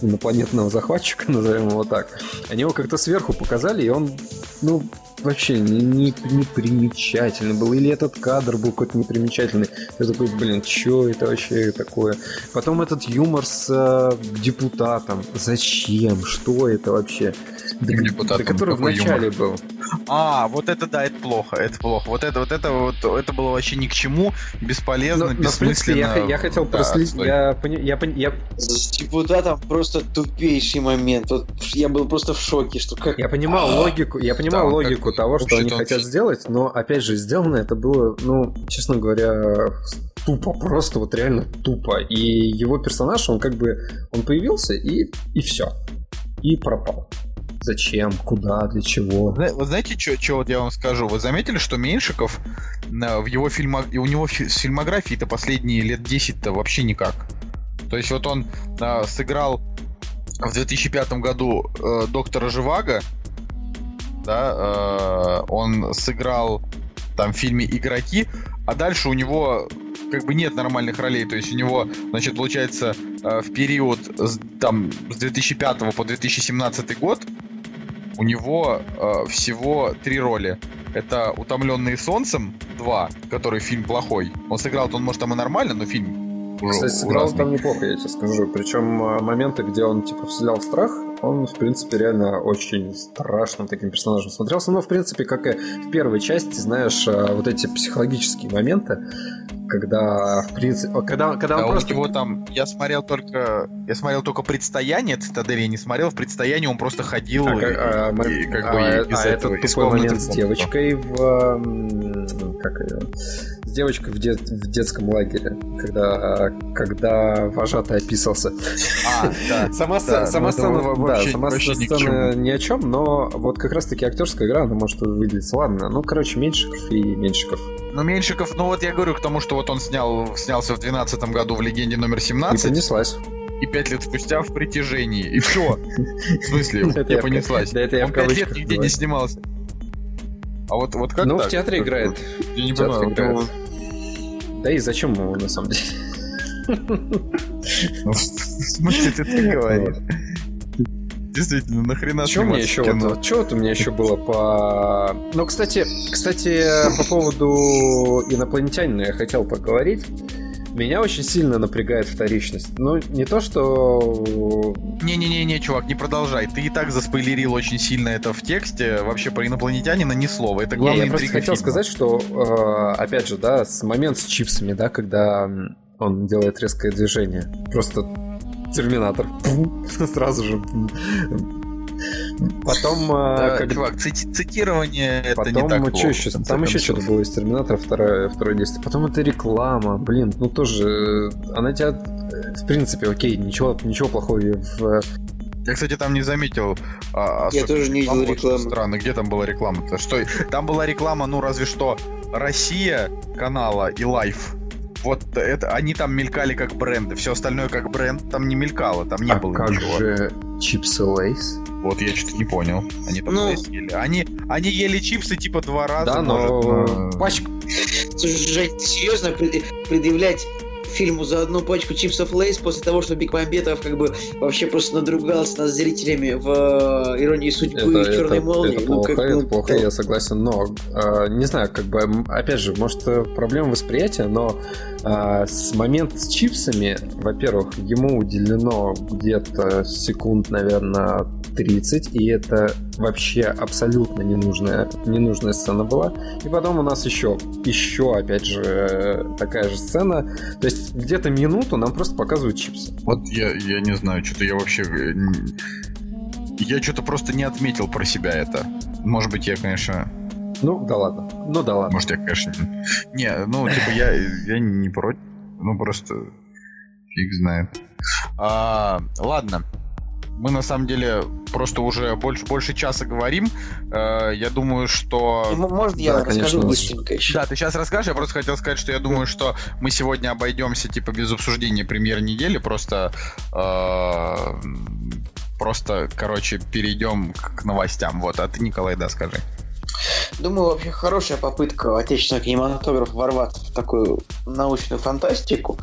[SPEAKER 2] инопланетного захватчика, назовем его так, они его как-то сверху показали, и он, ну, вообще не, не, не примечательный был. Или этот кадр был какой-то непримечательный. Я такой, блин, что это вообще такое? Потом этот юмор с э, депутатом. Зачем? Что это вообще?
[SPEAKER 1] Депутатом?
[SPEAKER 2] да который в
[SPEAKER 1] Какой
[SPEAKER 2] начале был.
[SPEAKER 1] А, вот это да, это плохо, это плохо. Вот это, вот это, вот это было вообще ни к чему, бесполезно,
[SPEAKER 2] Но, но, в принципе, я,
[SPEAKER 1] бессмысленно.
[SPEAKER 2] я хотел
[SPEAKER 1] Да,
[SPEAKER 2] проследить. Я, пони- я, пони- я,
[SPEAKER 3] С депутатом просто тупейший момент. Вот я был просто в шоке, что как...
[SPEAKER 2] Я понимал
[SPEAKER 3] А,
[SPEAKER 2] логику, я понимал
[SPEAKER 1] он
[SPEAKER 2] логику того, что они хотят сделать, но опять же сделано это было, ну, честно говоря, тупо, просто вот реально тупо. И его персонаж, он как бы, он появился и и все, и пропал. Зачем? Куда? Для чего?
[SPEAKER 1] Вы знаете, что вот я вам скажу? Вы заметили, что Меньшиков на- в его фильмо... и у него фи- с фильмографией-то последние лет 10-то вообще никак. То есть вот он а, сыграл в 2005 году э, доктора Живаго, да, э, он сыграл там в фильме «Игроки», а дальше у него как бы нет нормальных ролей. То есть у него, значит, получается, э, в период с, там с 2005 по 2017 год у него э, всего три роли. Это «Утомленные солнцем» 2, который фильм плохой. Он сыграл, он может там и нормально, но фильм
[SPEAKER 2] Кстати, сыграл там неплохо, я тебе скажу. Причем э, моменты, где он типа вселял страх, он, в принципе, реально очень страшным таким персонажем смотрелся. Но, в принципе, как и в первой части, знаешь, э, вот эти психологические моменты, когда, в принципе, когда, когда он
[SPEAKER 1] а
[SPEAKER 2] просто...
[SPEAKER 1] у него там, я смотрел только, я смотрел только предстояние Цитадели, я не смотрел, в предстоянии он просто ходил
[SPEAKER 2] А,
[SPEAKER 1] и,
[SPEAKER 2] а, мы-
[SPEAKER 1] и как
[SPEAKER 2] а,
[SPEAKER 1] бы
[SPEAKER 2] а
[SPEAKER 1] из
[SPEAKER 2] этот тупой момент с девочкой в... Как ее? Девочкой в, дет- в детском лагере, когда, когда вожатый описался.
[SPEAKER 1] А, да.
[SPEAKER 2] Сама,
[SPEAKER 1] Да,
[SPEAKER 2] сцена,
[SPEAKER 1] ну
[SPEAKER 2] сама сцена, да,
[SPEAKER 1] вообще-
[SPEAKER 2] сама
[SPEAKER 1] вообще ни
[SPEAKER 2] сцена о чем, но вот как раз-таки актерская игра, она может выделиться. Ладно, ну, короче, Меньшиков и Меньшиков.
[SPEAKER 1] Ну, Меньшиков, ну вот я говорю к тому, что вот он снял, снялся в 2012 году в «Легенде номер
[SPEAKER 2] И
[SPEAKER 1] 17»,
[SPEAKER 2] понеслась.
[SPEAKER 1] и пять лет спустя в «Притяжении». И все. В смысле,
[SPEAKER 2] я
[SPEAKER 1] понеслась.
[SPEAKER 2] да это я
[SPEAKER 1] Он
[SPEAKER 2] в
[SPEAKER 1] пять лет нигде не снимался. А вот, вот как
[SPEAKER 2] Ну, в театре играет.
[SPEAKER 1] Я не понимаю. Ну,
[SPEAKER 2] Да и зачем ему, на самом деле?
[SPEAKER 1] ну, В смысле ты так говоришь? Действительно, нахрена
[SPEAKER 2] Что мне еще вот, что вот у меня еще было по... Ну, кстати, кстати, по поводу инопланетянина я хотел поговорить. Меня очень сильно напрягает вторичность. Ну, не то, что...
[SPEAKER 1] Не-не-не, чувак, не продолжай. Ты и так заспойлерил очень сильно это в тексте. Вообще про инопланетянина ни слова. Это
[SPEAKER 2] Не,
[SPEAKER 1] главная
[SPEAKER 2] я просто хотел
[SPEAKER 1] фильма.
[SPEAKER 2] сказать, что, э, опять же, да, с момент с чипсами, да, когда он делает резкое движение. Просто терминатор. Сразу же. Потом,
[SPEAKER 1] Да,
[SPEAKER 2] когда-
[SPEAKER 1] чувак, цити- цитирование это
[SPEAKER 2] Потом,
[SPEAKER 1] не так плохо,
[SPEAKER 2] что еще? Там еще что-то было из Терминатора, второе, второе действие. Потом это реклама, блин, ну тоже, э, она тебя, э, в принципе, окей, ничего, ничего плохого в... э,
[SPEAKER 1] Я, кстати, там не заметил. а,
[SPEAKER 3] Я тоже не видел
[SPEAKER 1] рекламу. Странно, где там была реклама-то? Что? Там была реклама, ну разве что Россия канала и Life. Вот это они там мелькали как бренды. Все остальное как бренд там не мелькало, там не
[SPEAKER 2] а
[SPEAKER 1] было
[SPEAKER 2] как
[SPEAKER 1] ничего.
[SPEAKER 2] же чипсы Lay's?
[SPEAKER 1] Вот я что-то не понял. Они там
[SPEAKER 3] Ну.
[SPEAKER 1] Lay's ели. Они, они ели чипсы типа два раза.
[SPEAKER 2] Да,
[SPEAKER 1] может,
[SPEAKER 2] но пачка...
[SPEAKER 3] Слушай, серьезно пред- предъявлять фильму за одну пачку чипсов Lay's после того, что Бекмамбетов как бы вообще просто надругался над зрителями в э, «Иронии судьбы»
[SPEAKER 2] Это,
[SPEAKER 3] и «Черной
[SPEAKER 2] это-
[SPEAKER 3] молнии».
[SPEAKER 2] это
[SPEAKER 3] Ну,
[SPEAKER 2] плохо,
[SPEAKER 3] как,
[SPEAKER 2] это
[SPEAKER 3] ну,
[SPEAKER 2] плохо,
[SPEAKER 3] да.
[SPEAKER 2] я согласен, но э, не знаю, как бы, опять же, может, э, проблема восприятия, но э, с момента с чипсами, во-первых, ему уделено где-то секунд, наверное, 30, и это вообще абсолютно ненужная, ненужная сцена была. И потом у нас еще, еще, опять же, такая же сцена. То есть где-то минуту нам просто показывают чипсы.
[SPEAKER 1] Вот я, я не знаю, что-то я вообще... э, Я что-то просто не отметил про себя это. Может быть, я, конечно...
[SPEAKER 2] Ну, да ладно. Ну, да ладно.
[SPEAKER 1] Может, я, конечно... Не, ну, типа, я, я не против. Ну, просто... Фиг знает. А, ладно. Мы, на самом деле, просто уже больше, больше часа говорим. Э, я думаю, что...
[SPEAKER 3] Ну, Может, я
[SPEAKER 2] Да,
[SPEAKER 3] расскажу
[SPEAKER 2] конечно,
[SPEAKER 3] быстренько еще?
[SPEAKER 1] Да, ты сейчас расскажешь. Я просто хотел сказать, что я думаю, что мы сегодня обойдемся типа без обсуждения премьер недели, просто э, просто, короче, перейдем к новостям. Вот, а ты, Николай, да, скажи.
[SPEAKER 3] Думаю, вообще хорошая попытка отечественного кинематографа ворваться в такую научную фантастику.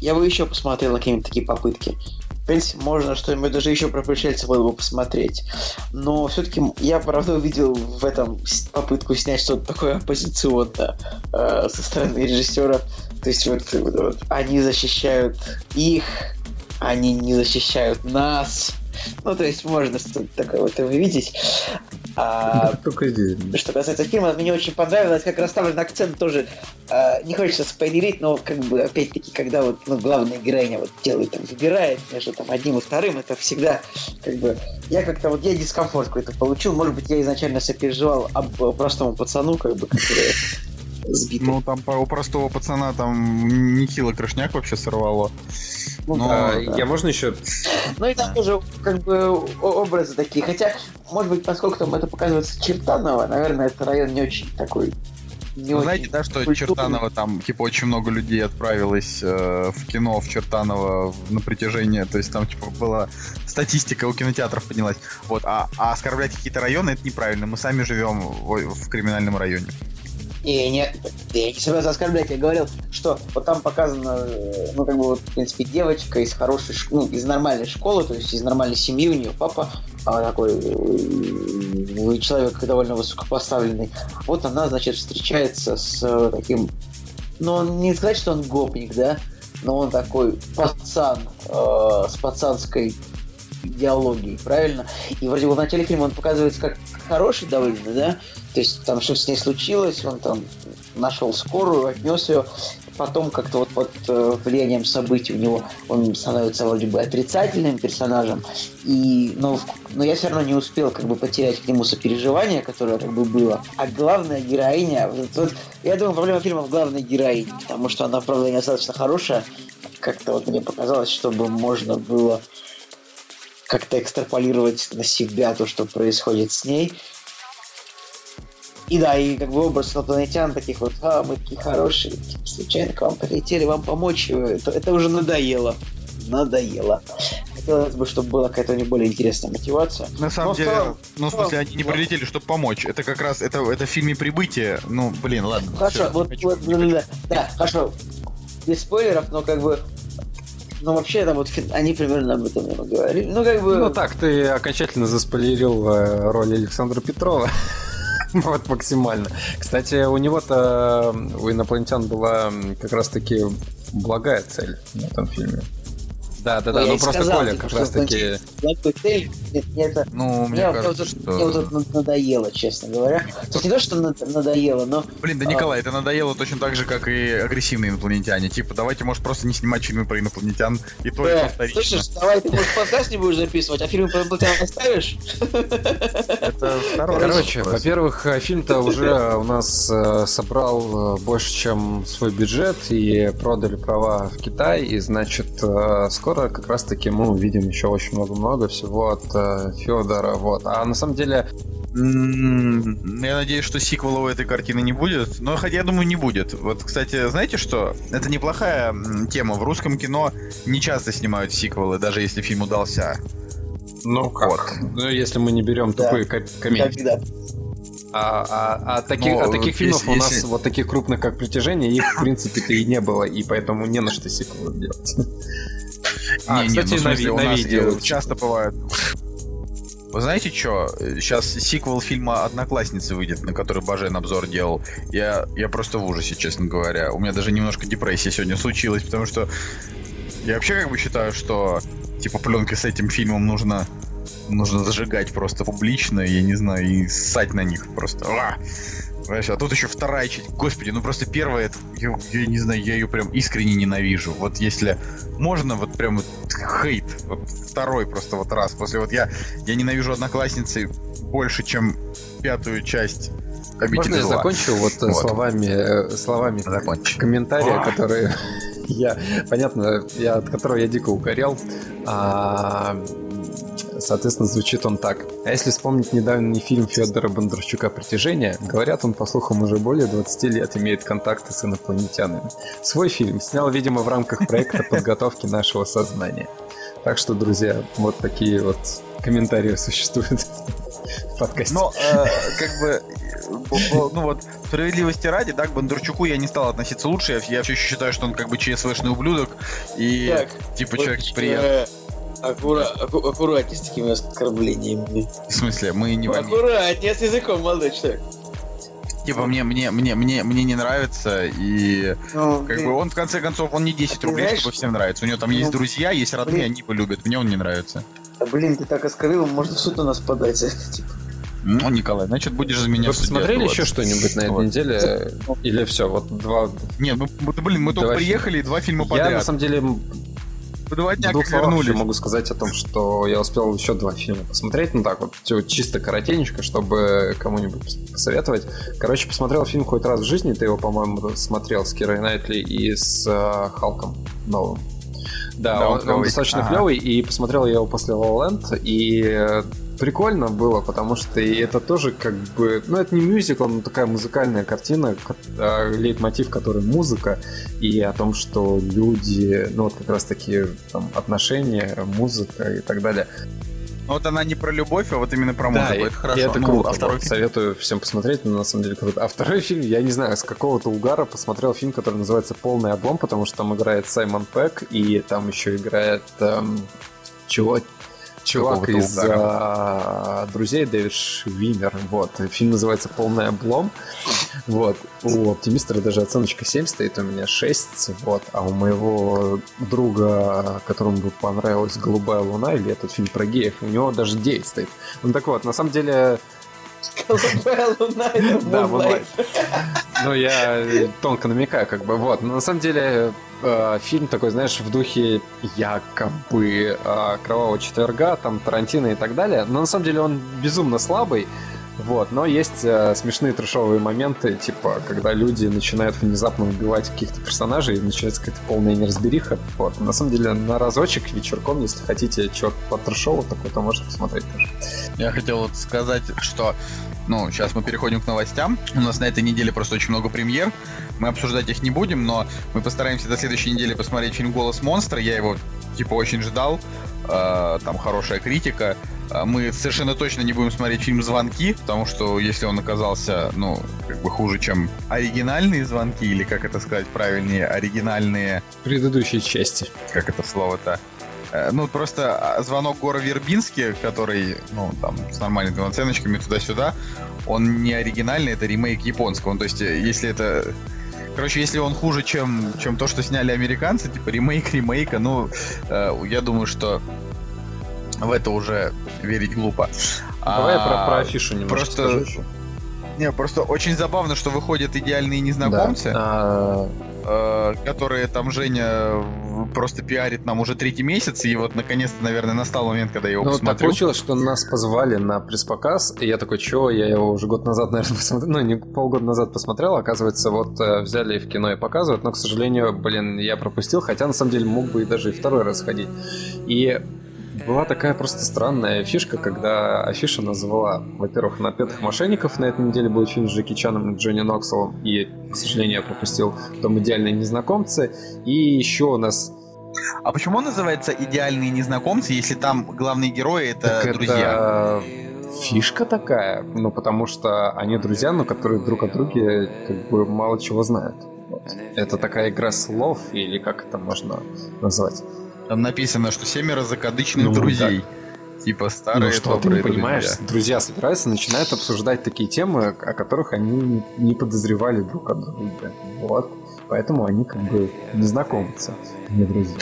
[SPEAKER 3] Я бы еще посмотрел на какие-нибудь такие попытки. В принципе, можно что-нибудь даже еще про пришельцев было бы посмотреть. Но все-таки я, правда, увидел в этом попытку снять что-то такое оппозиционное э, со стороны режиссера. То есть вот- вот они защищают их, они не защищают нас. Ну, то есть можно что-то такое вот увидеть. А,
[SPEAKER 2] Только здесь.
[SPEAKER 3] что касается фильма, мне очень понравилось, как расставлен акцент тоже. э, не хочется спойлерить, но как бы опять-таки, когда вот ну, главная героиня вот делает там, выбирает между там одним и вторым, это всегда как бы я как-то вот я дискомфорт какой-то получил. Может быть, я изначально сопереживал об э, простому пацану, как бы, который сбитый.
[SPEAKER 1] Ну, там по- у простого пацана там нехило крышняк вообще сорвало.
[SPEAKER 3] Ну,
[SPEAKER 1] ну,
[SPEAKER 3] да,
[SPEAKER 2] А,
[SPEAKER 3] да.
[SPEAKER 2] Я можно еще
[SPEAKER 3] Ну и там тоже как бы образы такие. Хотя, может быть, поскольку там это показывается Чертаново, наверное, это район не очень такой. Не
[SPEAKER 1] Вы
[SPEAKER 3] очень
[SPEAKER 1] знаете, да, что
[SPEAKER 3] культурный.
[SPEAKER 1] Чертаново там, типа, очень много людей отправилось э, в кино в Чертаново на притяжение. То есть там, типа, была статистика у кинотеатров поднялась. Вот, а, а оскорблять какие-то районы это неправильно. Мы сами живем в, в криминальном районе.
[SPEAKER 3] И не, я не собираюсь оскорблять, я говорил, что вот там показано, э, ну, как бы, вот, в принципе, девочка из хорошей, ну, из нормальной школы, то есть из нормальной семьи, у нее папа а, такой э, человек довольно высокопоставленный. Вот она, значит, встречается с э, таким, ну, не сказать, что он гопник, да, но он такой пацан э, с пацанской идеологией, правильно? И вроде бы в начале фильма он показывается как хороший довольно, да? То есть там что с ней случилось, он там нашел скорую, отнес ее, потом как-то вот под э, влиянием событий у него он становится вроде бы отрицательным персонажем, и, но, но я все равно не успел как бы потерять к нему сопереживание, которое как бы было. А главная героиня, вот, вот, я думаю, проблема фильма в главной героине, потому что она, правда, недостаточно хорошая, как-то вот мне показалось, чтобы можно было как-то экстраполировать на себя то, что происходит с ней. И да, и как бы образ инопланетян таких вот, а, мы такие хорошие, типа, случайно к вам прилетели, вам помочь, это, это уже надоело. Надоело. Хотелось бы, чтобы была какая-то не более интересная мотивация.
[SPEAKER 1] На самом Но деле, целом, ну, в смысле, они не прилетели, чтобы помочь. Это как раз, это, это в фильме «Прибытие». Ну, блин, ладно.
[SPEAKER 3] Хорошо, все, вот, вот да, да, да, хорошо. Без спойлеров, но как бы ну, вообще, там вот они примерно об этом говорили. Ну, как бы...
[SPEAKER 2] Ну, так, ты окончательно заспойлерил э, роль Александра Петрова. вот максимально. Кстати, у него-то, у инопланетян была как раз-таки благая цель в этом фильме. Да, да, да, ну просто сказал, Коля типа, как раз таки...
[SPEAKER 1] Ну, мне кажется, что...
[SPEAKER 3] Мне вот это надоело, честно говоря. То есть не то, что надоело, но...
[SPEAKER 1] Блин, да, Николай, это надоело точно так же, как и агрессивные инопланетяне. Типа, давайте, может, просто не снимать фильмы про инопланетян, и то,
[SPEAKER 3] и Слышишь, давай ты, может, подкаст не будешь записывать, а фильмы про инопланетян оставишь?
[SPEAKER 2] Это второе. Короче, во-первых, фильм-то уже у нас э, собрал э, больше, чем свой бюджет, и продали права в Китай, и, значит, э, скоро скоро как раз-таки мы увидим еще очень много-много всего от э, Федора. Вот. А на самом деле
[SPEAKER 1] я надеюсь, что сиквела у этой картины не будет. Но хотя я думаю, не будет. Вот, кстати, знаете что? Это неплохая тема. В русском кино не часто снимают сиквелы, даже если фильм удался.
[SPEAKER 2] Ну как? Вот. Ну, если мы не берем да. тупые комедии. Да, а, а, а, таких, Но, а таких фильмов если, у нас, если... вот таких крупных, как «Притяжение», их, в принципе-то и не было, и поэтому не на что сиквел делать.
[SPEAKER 1] А, не, кстати, не, ну, на, смысле, на видео часто бывает. Вы знаете что? Сейчас сиквел фильма «Одноклассницы» выйдет, на который Бажен обзор делал. Я, я просто в ужасе, честно говоря. У меня даже немножко депрессия сегодня случилась, потому что я вообще как бы считаю, что типа пленки с этим фильмом нужно нужно зажигать просто публично, я не знаю, и ссать на них просто. А! Понимаешь, а тут еще вторая часть. Господи, ну просто первая, это, я, я не знаю, я ее прям искренне ненавижу. Вот если можно, вот прям вот хейт. Вот второй просто вот раз. После вот я, я ненавижу одноклассницы больше, чем пятую часть
[SPEAKER 2] Можно я закончу вот, вот. словами, э, словами Закончи. комментария, которые я, понятно, я, от которого я дико укорял. А, Соответственно, звучит он так. А если вспомнить недавний фильм Федора Бондарчука «Притяжение», говорят, он, по слухам, уже более 20 лет имеет контакты с инопланетянами. Свой фильм снял, видимо, в рамках проекта подготовки нашего сознания. Так что, друзья, вот такие вот комментарии существуют в подкасте.
[SPEAKER 1] Но, э, как бы, ну вот, справедливости ради, да, к Бондарчуку я не стал относиться лучше. Я, я все еще считаю, что он как бы ЧСВшный ублюдок. И, так, типа, вот, человек приятный.
[SPEAKER 3] Аккура... Аку... Аккуратнее с такими оскорблениями.
[SPEAKER 1] В смысле, мы не
[SPEAKER 3] Аккуратнее с языком, молодой человек.
[SPEAKER 1] Типа мне, мне, мне, мне, мне не нравится, и ну, как блин. бы он в конце концов, он не 10 рублей, знаешь, чтобы всем нравится. У него там ну, есть друзья, есть родные, блин. они его любят. Мне он не нравится.
[SPEAKER 3] А, блин, ты так оскорбил, можно в суд у нас подать. Типа.
[SPEAKER 1] Ну, Николай, значит, будешь за меня
[SPEAKER 2] Вы посмотрели еще что-нибудь на этой вот. неделе? Или все, вот два...
[SPEAKER 1] Нет, мы, блин, мы только приехали, и два фильма подряд.
[SPEAKER 2] Я, на самом деле,
[SPEAKER 1] два дня как вернулись.
[SPEAKER 2] могу сказать о том, что я успел еще два фильма посмотреть, ну так вот, чисто коротенечко, чтобы кому-нибудь посоветовать. Короче, посмотрел фильм хоть раз в жизни, ты его, по-моему, смотрел с Кирой Найтли и с э, Халком новым. Да, да он, он достаточно ага. клевый, и посмотрел я его после La La и прикольно было, потому что это тоже как бы, ну это не мюзикл, но такая музыкальная картина, а, лейтмотив, который музыка, и о том, что люди, ну вот как раз таки там отношения, музыка и так далее.
[SPEAKER 1] Но вот она не про любовь, а вот именно про
[SPEAKER 2] Да,
[SPEAKER 1] музыку.
[SPEAKER 2] и-
[SPEAKER 1] это хорошо.
[SPEAKER 2] и это
[SPEAKER 1] Ну,
[SPEAKER 2] круто.
[SPEAKER 1] а второй фильм?
[SPEAKER 2] Советую всем посмотреть, но на самом деле круто. А второй фильм, я не знаю, с какого-то угара посмотрел фильм, который называется «Полный облом», потому что там играет Саймон Пэк, и там еще играет эм, чувак, чувак из а, «Друзей» Дэвид Швимер. Вот. Фильм называется «Полный облом». Вот. У «Оптимистра» даже оценочка 7 стоит, у меня 6. Вот. А у моего друга, которому бы понравилась «Голубая луна» или этот фильм про геев, у него даже 9 стоит. Ну так вот, на самом деле
[SPEAKER 3] Голубая луна, это
[SPEAKER 2] Да,
[SPEAKER 3] Moonlight.
[SPEAKER 2] Ну, я тонко намекаю, как бы, вот. Но на самом деле э, фильм такой, знаешь, в духе якобы э, Кровавого четверга, там Тарантино и так далее. Но на самом деле он безумно слабый. Вот, но есть э, смешные трешовые моменты, типа, когда люди начинают внезапно убивать каких-то персонажей, и начинается какая-то полная неразбериха. Вот, на самом деле, на разочек вечерком, если хотите чего-то по трешову, такой, то можете посмотреть тоже.
[SPEAKER 1] Я хотел вот сказать, что ну, сейчас мы переходим к новостям. У нас на этой неделе просто очень много премьер. Мы обсуждать их не будем, но мы постараемся до следующей недели посмотреть фильм «Голос монстра». Я его, типа, очень ждал. Э, там хорошая критика. Э, Мы совершенно точно не будем смотреть фильм «Звонки», потому что если он оказался, ну, как бы хуже, чем оригинальные «Звонки», или, как это сказать правильнее, оригинальные
[SPEAKER 2] Предыдущие части.
[SPEAKER 1] как это слово-то? Э, Ну, просто а, звонок Гора Вербински, который, ну, там, с нормальными оценочками туда-сюда, он не оригинальный, это ремейк японского. Ну, то есть, э, если это... Короче, если он хуже, чем, чем то, что сняли американцы, типа ремейк ремейка, ну, э, я думаю, что в это уже верить глупо.
[SPEAKER 2] Давай
[SPEAKER 1] А,
[SPEAKER 2] про, про афишу немножко
[SPEAKER 1] просто-
[SPEAKER 2] скажу еще.
[SPEAKER 1] Не, просто очень забавно, что выходят идеальные незнакомцы.
[SPEAKER 2] Да. А,
[SPEAKER 1] э, которые там Женя просто пиарит нам уже третий месяц, и вот наконец-то, наверное, настал момент, когда я его
[SPEAKER 2] Ну, так
[SPEAKER 1] посмотрю.
[SPEAKER 2] получилось, что нас позвали на пресс-показ, и я такой, чё, я его уже год назад, наверное, посмотрел, ну, не полгода назад посмотрел, оказывается, вот э, взяли в кино и показывают, но, к сожалению, блин, я пропустил, хотя, на самом деле, мог бы и даже и второй раз ходить. И была такая просто странная фишка, когда афиша назвала, во-первых, «Напетых мошенников», на этой неделе будет фильм с Джеки Чаном и Джонни Нокселом, и, к сожалению, я пропустил «Дом идеальные незнакомцы», и еще у нас
[SPEAKER 1] А почему он называется «Идеальные незнакомцы», если там главные герои — это
[SPEAKER 2] Так
[SPEAKER 1] друзья?
[SPEAKER 2] это фишка такая, ну потому что они друзья, но которые друг о друге как бы мало чего знают. Вот. Это такая игра слов, или как это можно назвать?
[SPEAKER 1] Там написано, что семеро закадычных
[SPEAKER 2] Ну,
[SPEAKER 1] друзей. Типа старые
[SPEAKER 2] ну что, ты не понимаешь,
[SPEAKER 1] друзья.
[SPEAKER 2] друзья собираются, начинают обсуждать такие темы, о которых они не- не подозревали друг от друга. Вот. Поэтому они как бы незнакомцы, не друзья.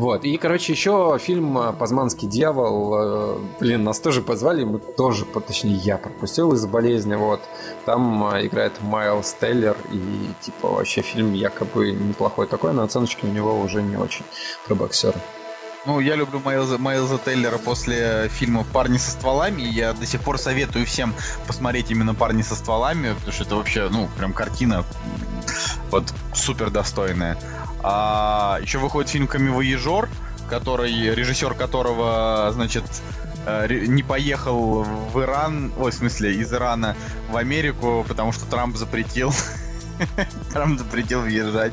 [SPEAKER 2] Вот. И, короче, еще фильм э, «Пазманский дьявол». э, Блин, нас тоже позвали, мы тоже, точнее, я пропустил из-за болезни. Вот. Там э, играет Майлз Теллер, и, типа, вообще фильм якобы неплохой такой, но оценочки у него уже не очень про боксера.
[SPEAKER 1] Ну, я люблю Майлза, Майлза Теллера после фильма «Парни со стволами», я до сих пор советую всем посмотреть именно «Парни со стволами», потому что это вообще, ну, прям картина вот супер достойная. А еще выходит фильм «Камевоежор», который, режиссер которого, значит, э, не поехал в Иран, ой, в смысле, из Ирана в Америку, потому что Трамп запретил. Трамп запретил въезжать.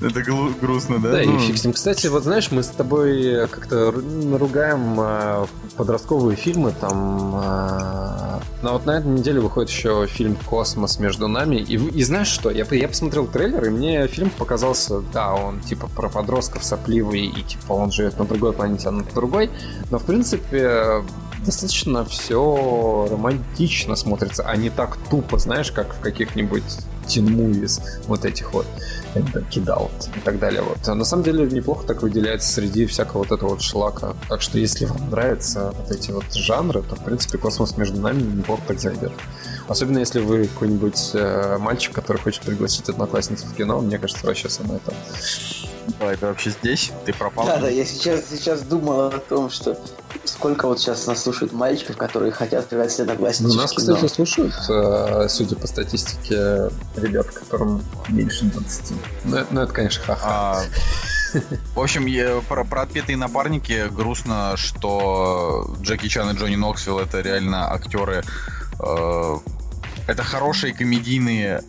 [SPEAKER 1] Это грустно, да?
[SPEAKER 2] Да, и
[SPEAKER 1] Ну,
[SPEAKER 2] фиг с ним. Кстати, вот знаешь, мы с тобой как-то ру- ругаем э, подростковые фильмы, там... э, но вот на этой неделе выходит еще фильм «Космос между нами». И, и знаешь что? Я, я посмотрел трейлер, и мне фильм показался, да, он типа про подростков сопливый, и типа он живет на другой планете, а на другой. Но, в принципе, достаточно все романтично смотрится, а не так тупо, знаешь, как в каких-нибудь тин movies вот этих вот кидал и так далее. Вот. А на самом деле неплохо так выделяется среди всякого вот этого вот шлака. Так что если вам нравятся вот эти вот жанры, то в принципе космос между нами неплохо так зайдет. Особенно если вы какой-нибудь э, мальчик, который хочет пригласить одноклассницу в кино, мне кажется, вообще самое то.
[SPEAKER 1] Давай, ты вообще здесь? Ты пропал?
[SPEAKER 3] Да, да, я сейчас, сейчас думал о том, что сколько вот сейчас нас слушают мальчиков, которые хотят пригласить
[SPEAKER 2] Ну,
[SPEAKER 3] одноклассницу
[SPEAKER 2] нас,
[SPEAKER 3] в кино.
[SPEAKER 2] кстати, слушают, э, судя по статистике, ребят, которым меньше 20. Ну, это- ну, это, конечно, ха-ха.
[SPEAKER 1] А, в общем, я- про, про отпетые напарники грустно, что Джеки Чан и Джонни Ноксвилл это реально актеры. э, это хорошие комедийные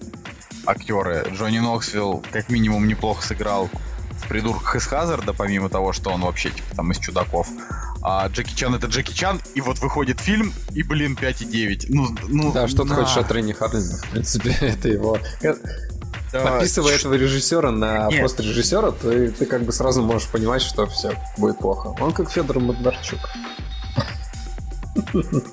[SPEAKER 1] актеры. Джонни Ноксвилл как минимум неплохо сыграл в придурках из Хазарда, помимо того, что он вообще типа там из чудаков. а Джеки Чан это Джеки Чан, и вот выходит фильм, и, блин, 5,9. Ну, ну,
[SPEAKER 2] Да, что ты
[SPEAKER 1] на.
[SPEAKER 2] хочешь от Ренни Харлина, в принципе, это его...
[SPEAKER 1] Да,
[SPEAKER 2] Подписывая этого режиссера на
[SPEAKER 1] Нет.
[SPEAKER 2] пост режиссера, ты, ты как бы сразу можешь понимать, что все будет плохо. Он как Федор Бондарчук.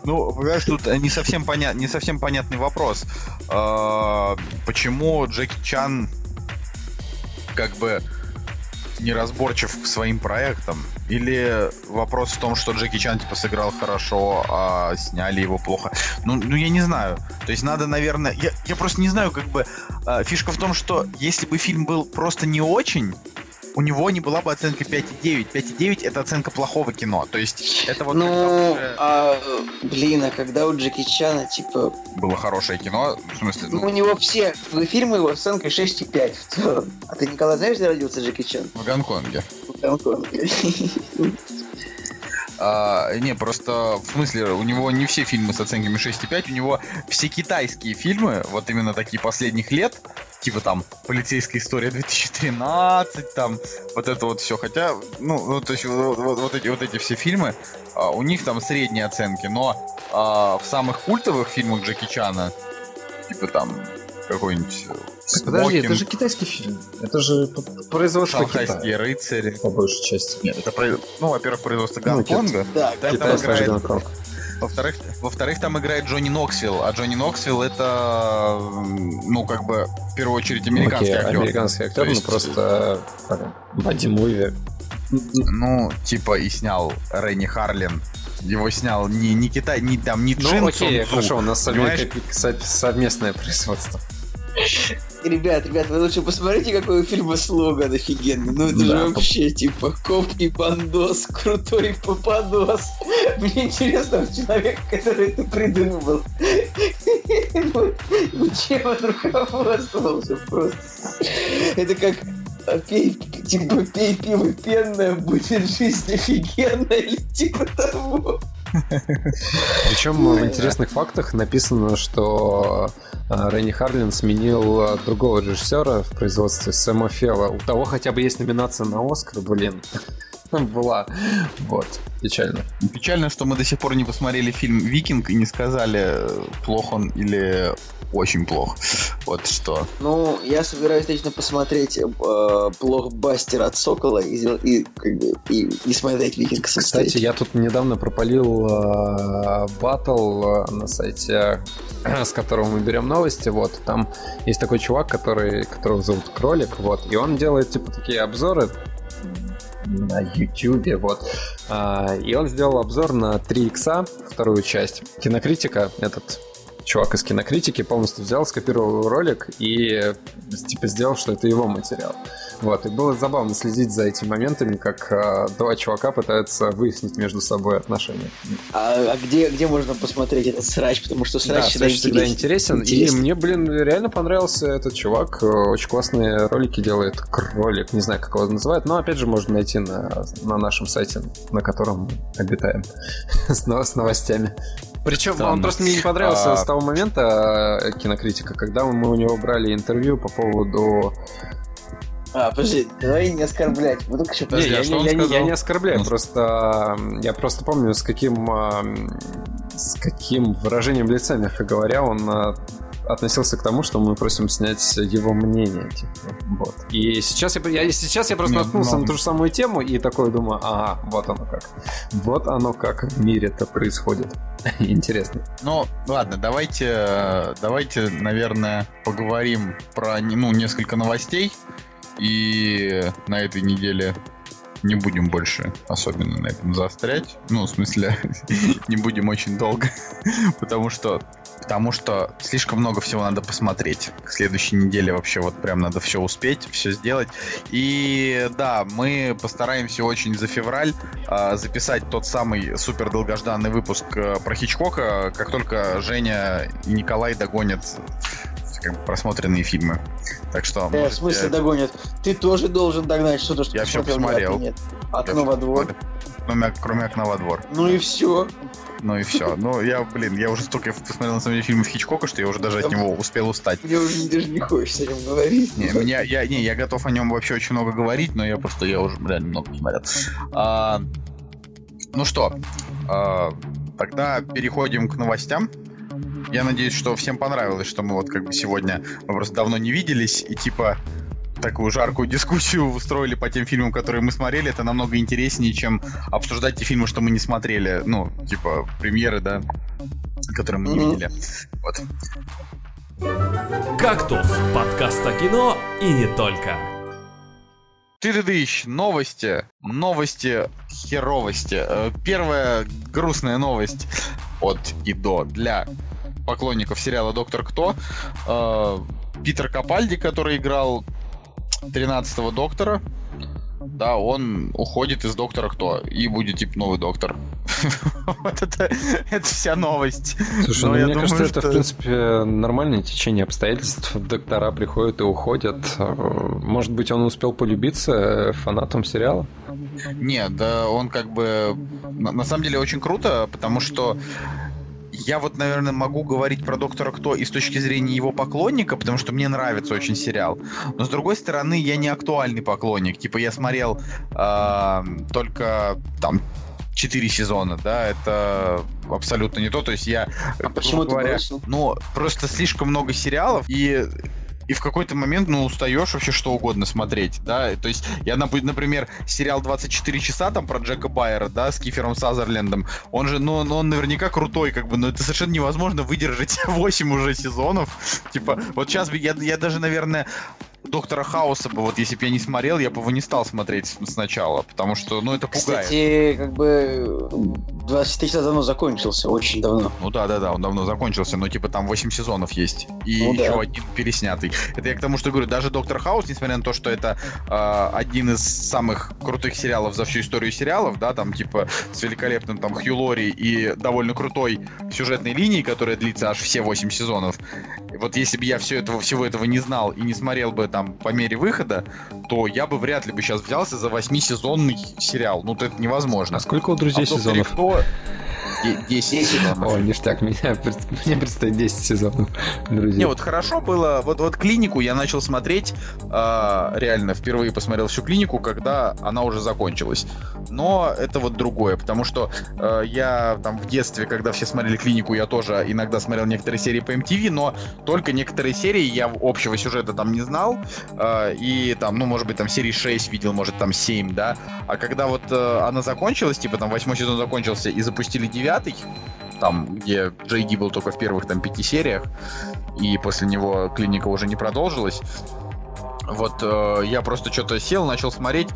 [SPEAKER 1] Ну, понимаешь, тут э, не совсем, поня... не совсем понятный вопрос. А, Почему Джеки Чан как бы неразборчив к своим проектам? Или вопрос в том, что Джеки Чан типа сыграл хорошо, а сняли его плохо? Ну, ну я не знаю. То есть надо, наверное... Я, я просто не знаю, как бы... а, Фишка в том, что если бы фильм был просто не очень, у него не была бы оценка 5,9. 5,9 это оценка плохого кино. То есть это вот
[SPEAKER 3] Ну,
[SPEAKER 1] уже
[SPEAKER 3] а, блин, а когда у Джеки Чана, типа,
[SPEAKER 1] было хорошее кино, в смысле,
[SPEAKER 3] ну, у
[SPEAKER 1] ну,
[SPEAKER 3] него все фильмы его оценкой 6,5 в целом. А ты, Николай, знаешь, где родился Джеки Чан?
[SPEAKER 1] в Гонконге.
[SPEAKER 3] В Гонконге.
[SPEAKER 1] А, не, просто в смысле, у него не все фильмы с оценками 6,5, у него все китайские фильмы, вот именно такие последних лет, типа там «Полицейская история 2013», там вот это вот все, хотя, ну, ну, то есть вот, вот- вот эти, вот эти все фильмы, а, у них там средние оценки, но а, в самых культовых фильмах Джеки Чана, типа там какой-нибудь э,
[SPEAKER 2] Так, подожди, это
[SPEAKER 1] «Смокинг»,
[SPEAKER 2] же китайский фильм. Это же производство
[SPEAKER 1] «Шанхайские
[SPEAKER 2] Китая,
[SPEAKER 1] рыцари».
[SPEAKER 2] по большей части.
[SPEAKER 1] Нет, это, про- ну, во-первых, производство
[SPEAKER 2] Ну,
[SPEAKER 1] Гонконга.
[SPEAKER 3] Да,
[SPEAKER 1] Там играет-
[SPEAKER 2] Гонконг.
[SPEAKER 1] Во-вторых, во-вторых, там играет Джонни Ноксвилл, а Джонни Ноксвилл это, ну, как бы, в первую очередь, американский
[SPEAKER 2] Окей,
[SPEAKER 1] актер.
[SPEAKER 2] американский актер, ну
[SPEAKER 1] есть-
[SPEAKER 2] просто боди-муви.
[SPEAKER 1] Ну, типа, и снял Ренни Харлин. Его снял не, не Китай, не там, не Джин
[SPEAKER 2] Ну окей,
[SPEAKER 1] Сун Цу.
[SPEAKER 2] хорошо, у нас
[SPEAKER 1] понимаешь?
[SPEAKER 2] Совместное производство.
[SPEAKER 3] Ребят, ребят, вы лучше посмотрите, какой у фильма слоган офигенный. Ну это
[SPEAKER 2] Да,
[SPEAKER 3] же вообще типа коп и бандос, крутой попадос. Мне интересно, человек, который это придумал. Ну, Чем он руководствовался просто. Это как а, пей, типа, пей пиво пенное, будет жизнь офигенная или типа того.
[SPEAKER 2] Причем в интересных фактах написано, что э, Ренни Харлин сменил э, другого режиссера в производстве Сэма Фелла. У того хотя бы есть номинация на Оскар, блин. Была. Вот. Печально.
[SPEAKER 1] Печально, что мы до сих пор не посмотрели фильм «Викинг» и не сказали, плох он или очень плох. Вот что.
[SPEAKER 3] Ну, я собираюсь точно посмотреть э, блокбастер от Сокола и, и, как бы, и не смотреть Викинг
[SPEAKER 2] Кстати,
[SPEAKER 3] самостоятельно.
[SPEAKER 2] я тут недавно пропалил э, батл э, на сайте, с которого мы берем новости. Вот там есть такой чувак, который, которого зовут Кролик, вот, и он делает типа такие обзоры на Ютубе, вот. А, и он сделал обзор на 3 икса, вторую часть. Кинокритика, этот чувак из кинокритики полностью взял, скопировал ролик и типа сделал, что это его материал. Вот, и было забавно следить за этими моментами, как а, два чувака пытаются выяснить между собой отношения.
[SPEAKER 3] А, а где, где можно посмотреть этот срач? Потому что
[SPEAKER 2] Да,
[SPEAKER 3] срач всегда
[SPEAKER 2] Саша всегда
[SPEAKER 3] интересен.
[SPEAKER 2] интересен. И мне, блин, реально понравился этот чувак. Э, Очень классные ролики делает. Кролик, не знаю, как его называют, но опять же можно найти на, на нашем сайте, на котором мы обитаем с, но- с новостями. Причем
[SPEAKER 1] Странно.
[SPEAKER 2] он просто мне не понравился
[SPEAKER 1] А-
[SPEAKER 2] с того момента э, кинокритика, когда мы у него брали интервью по поводу
[SPEAKER 3] А, подожди, давай не оскорблять. Мы только что...
[SPEAKER 2] Не,
[SPEAKER 1] а
[SPEAKER 2] я, я не- я
[SPEAKER 1] сказал?
[SPEAKER 2] не оскорбляю,
[SPEAKER 1] Ну,
[SPEAKER 2] просто я просто помню, с каким м, с каким выражением лица, мягко говоря, он а, относился к тому, что мы просим снять его мнение. Типа, вот. И сейчас я, я- сейчас я просто
[SPEAKER 1] Нет,
[SPEAKER 2] наткнулся
[SPEAKER 1] но-
[SPEAKER 2] на ту же самую тему и такой думаю, ага, вот оно как. Вот оно как в мире это происходит. Интересно.
[SPEAKER 1] Ну, ладно, давайте, э, давайте, наверное, поговорим про ну, несколько новостей. И на этой неделе не будем больше особенно на этом заострять. Ну, в смысле, не будем очень долго. Потому что Потому что слишком много всего надо посмотреть. К следующей неделе вообще вот прям надо все успеть, все сделать. И да, мы постараемся очень за февраль а, записать тот самый супер долгожданный выпуск э, про Хичкока, как только Женя и Николай догонят как просмотренные фильмы. Так что...
[SPEAKER 3] Э, в
[SPEAKER 1] можете-
[SPEAKER 3] смысле догонят? Ты тоже должен догнать что-то, что
[SPEAKER 1] Я
[SPEAKER 3] посмотрел,
[SPEAKER 1] посмотрел.
[SPEAKER 3] а ты нет.
[SPEAKER 1] Я
[SPEAKER 3] Окно
[SPEAKER 1] всё
[SPEAKER 3] во двор.
[SPEAKER 1] Кроме, кроме окна во двор.
[SPEAKER 3] Ну и все.
[SPEAKER 1] Ну и все. Ну, я, блин, я уже столько посмотрел на самом деле фильмов Хичкока, что я уже даже от него успел устать.
[SPEAKER 3] Мне уже даже не хочется о нем говорить.
[SPEAKER 1] Не, меня, я, не, я готов о нем вообще очень много говорить, но я просто я уже реально много смотрел. А, Ну что, э, тогда переходим к новостям. Я надеюсь, что всем понравилось, что мы вот как бы сегодня мы просто давно не виделись и типа такую жаркую дискуссию устроили по тем фильмам, которые мы смотрели. Это намного интереснее, чем обсуждать те фильмы, что мы не смотрели. Ну, типа премьеры, да, которые мы не видели. Вот.
[SPEAKER 4] «Кактус» — подкаст о кино и не только.
[SPEAKER 1] ты дыщ новости, новости херовости. Э, Первая грустная новость от и до для поклонников сериала «Доктор Кто». Э, Питер Капальди, который играл 13-го доктора, да, он уходит из Доктора Кто и будет типа новый доктор. Вот это, это вся новость.
[SPEAKER 2] Слушай,
[SPEAKER 1] Но
[SPEAKER 2] ну,
[SPEAKER 1] я
[SPEAKER 2] мне
[SPEAKER 1] думаю,
[SPEAKER 2] кажется, это, в принципе, нормальное течение обстоятельств. Доктора приходят и уходят. Э, Может быть, он успел полюбиться фанатам сериала?
[SPEAKER 1] Нет, да, он как бы... На самом деле очень круто, потому что я вот, наверное, могу говорить про Доктора Кто и с точки зрения его поклонника, потому что мне нравится очень сериал. Но с другой стороны, я не актуальный поклонник. Типа я смотрел а, только там 4 сезона, да, это абсолютно не то. То есть я,
[SPEAKER 3] А почему
[SPEAKER 1] говоря, ну, просто слишком много сериалов, и и в какой-то момент, ну, устаешь вообще что угодно смотреть, да, то есть я, нап- например, сериал 24 часа там про Джека Байера, да, с Кифером Сазерлендом, он же, ну, он наверняка крутой, как бы, но это совершенно невозможно выдержать 8 уже сезонов, типа, вот сейчас я, я даже, наверное, Доктора Хауса бы, вот если бы я не смотрел, я бы его не стал смотреть сначала, потому что, ну, это пугает.
[SPEAKER 3] Кстати, как бы 23 часа давно закончился, очень давно.
[SPEAKER 1] Ну да, да, да, он давно закончился, но типа там 8 сезонов есть. И
[SPEAKER 3] Ну да.
[SPEAKER 1] еще один переснятый. Это я к тому, что говорю, даже Доктор Хаус, несмотря на то, что это э, один из самых крутых сериалов за всю историю сериалов, да, там типа с великолепным там Хью Лори и довольно крутой сюжетной линией, которая длится аж все 8 сезонов. Вот если бы я все этого, всего этого не знал и не смотрел бы там по мере выхода, то я бы вряд ли бы сейчас взялся за 8-сезонный сериал. Ну, это невозможно.
[SPEAKER 2] А сколько у друзей
[SPEAKER 1] А в «Докторе
[SPEAKER 2] сезонов?
[SPEAKER 1] Кто» 10 сезонов.
[SPEAKER 2] О, ништяк, меня, мне предстоит 10 сезонов, друзья.
[SPEAKER 1] Не, вот хорошо было. Вот, вот клинику я начал смотреть, а, реально, впервые посмотрел всю клинику, когда она уже закончилась. Но это вот другое, потому что э, я там в детстве, когда все смотрели клинику, я тоже иногда смотрел некоторые серии по MTV, но только некоторые серии я общего сюжета там не знал. э, и там, ну, может быть, там серии 6 видел, может, там 7, да. А когда вот э, она закончилась, типа там восьмой сезон закончился и запустили девятый, там, где Джей Ди был только в первых там пяти сериях, и после него клиника уже не продолжилась. Вот э, я просто что-то сел, начал смотреть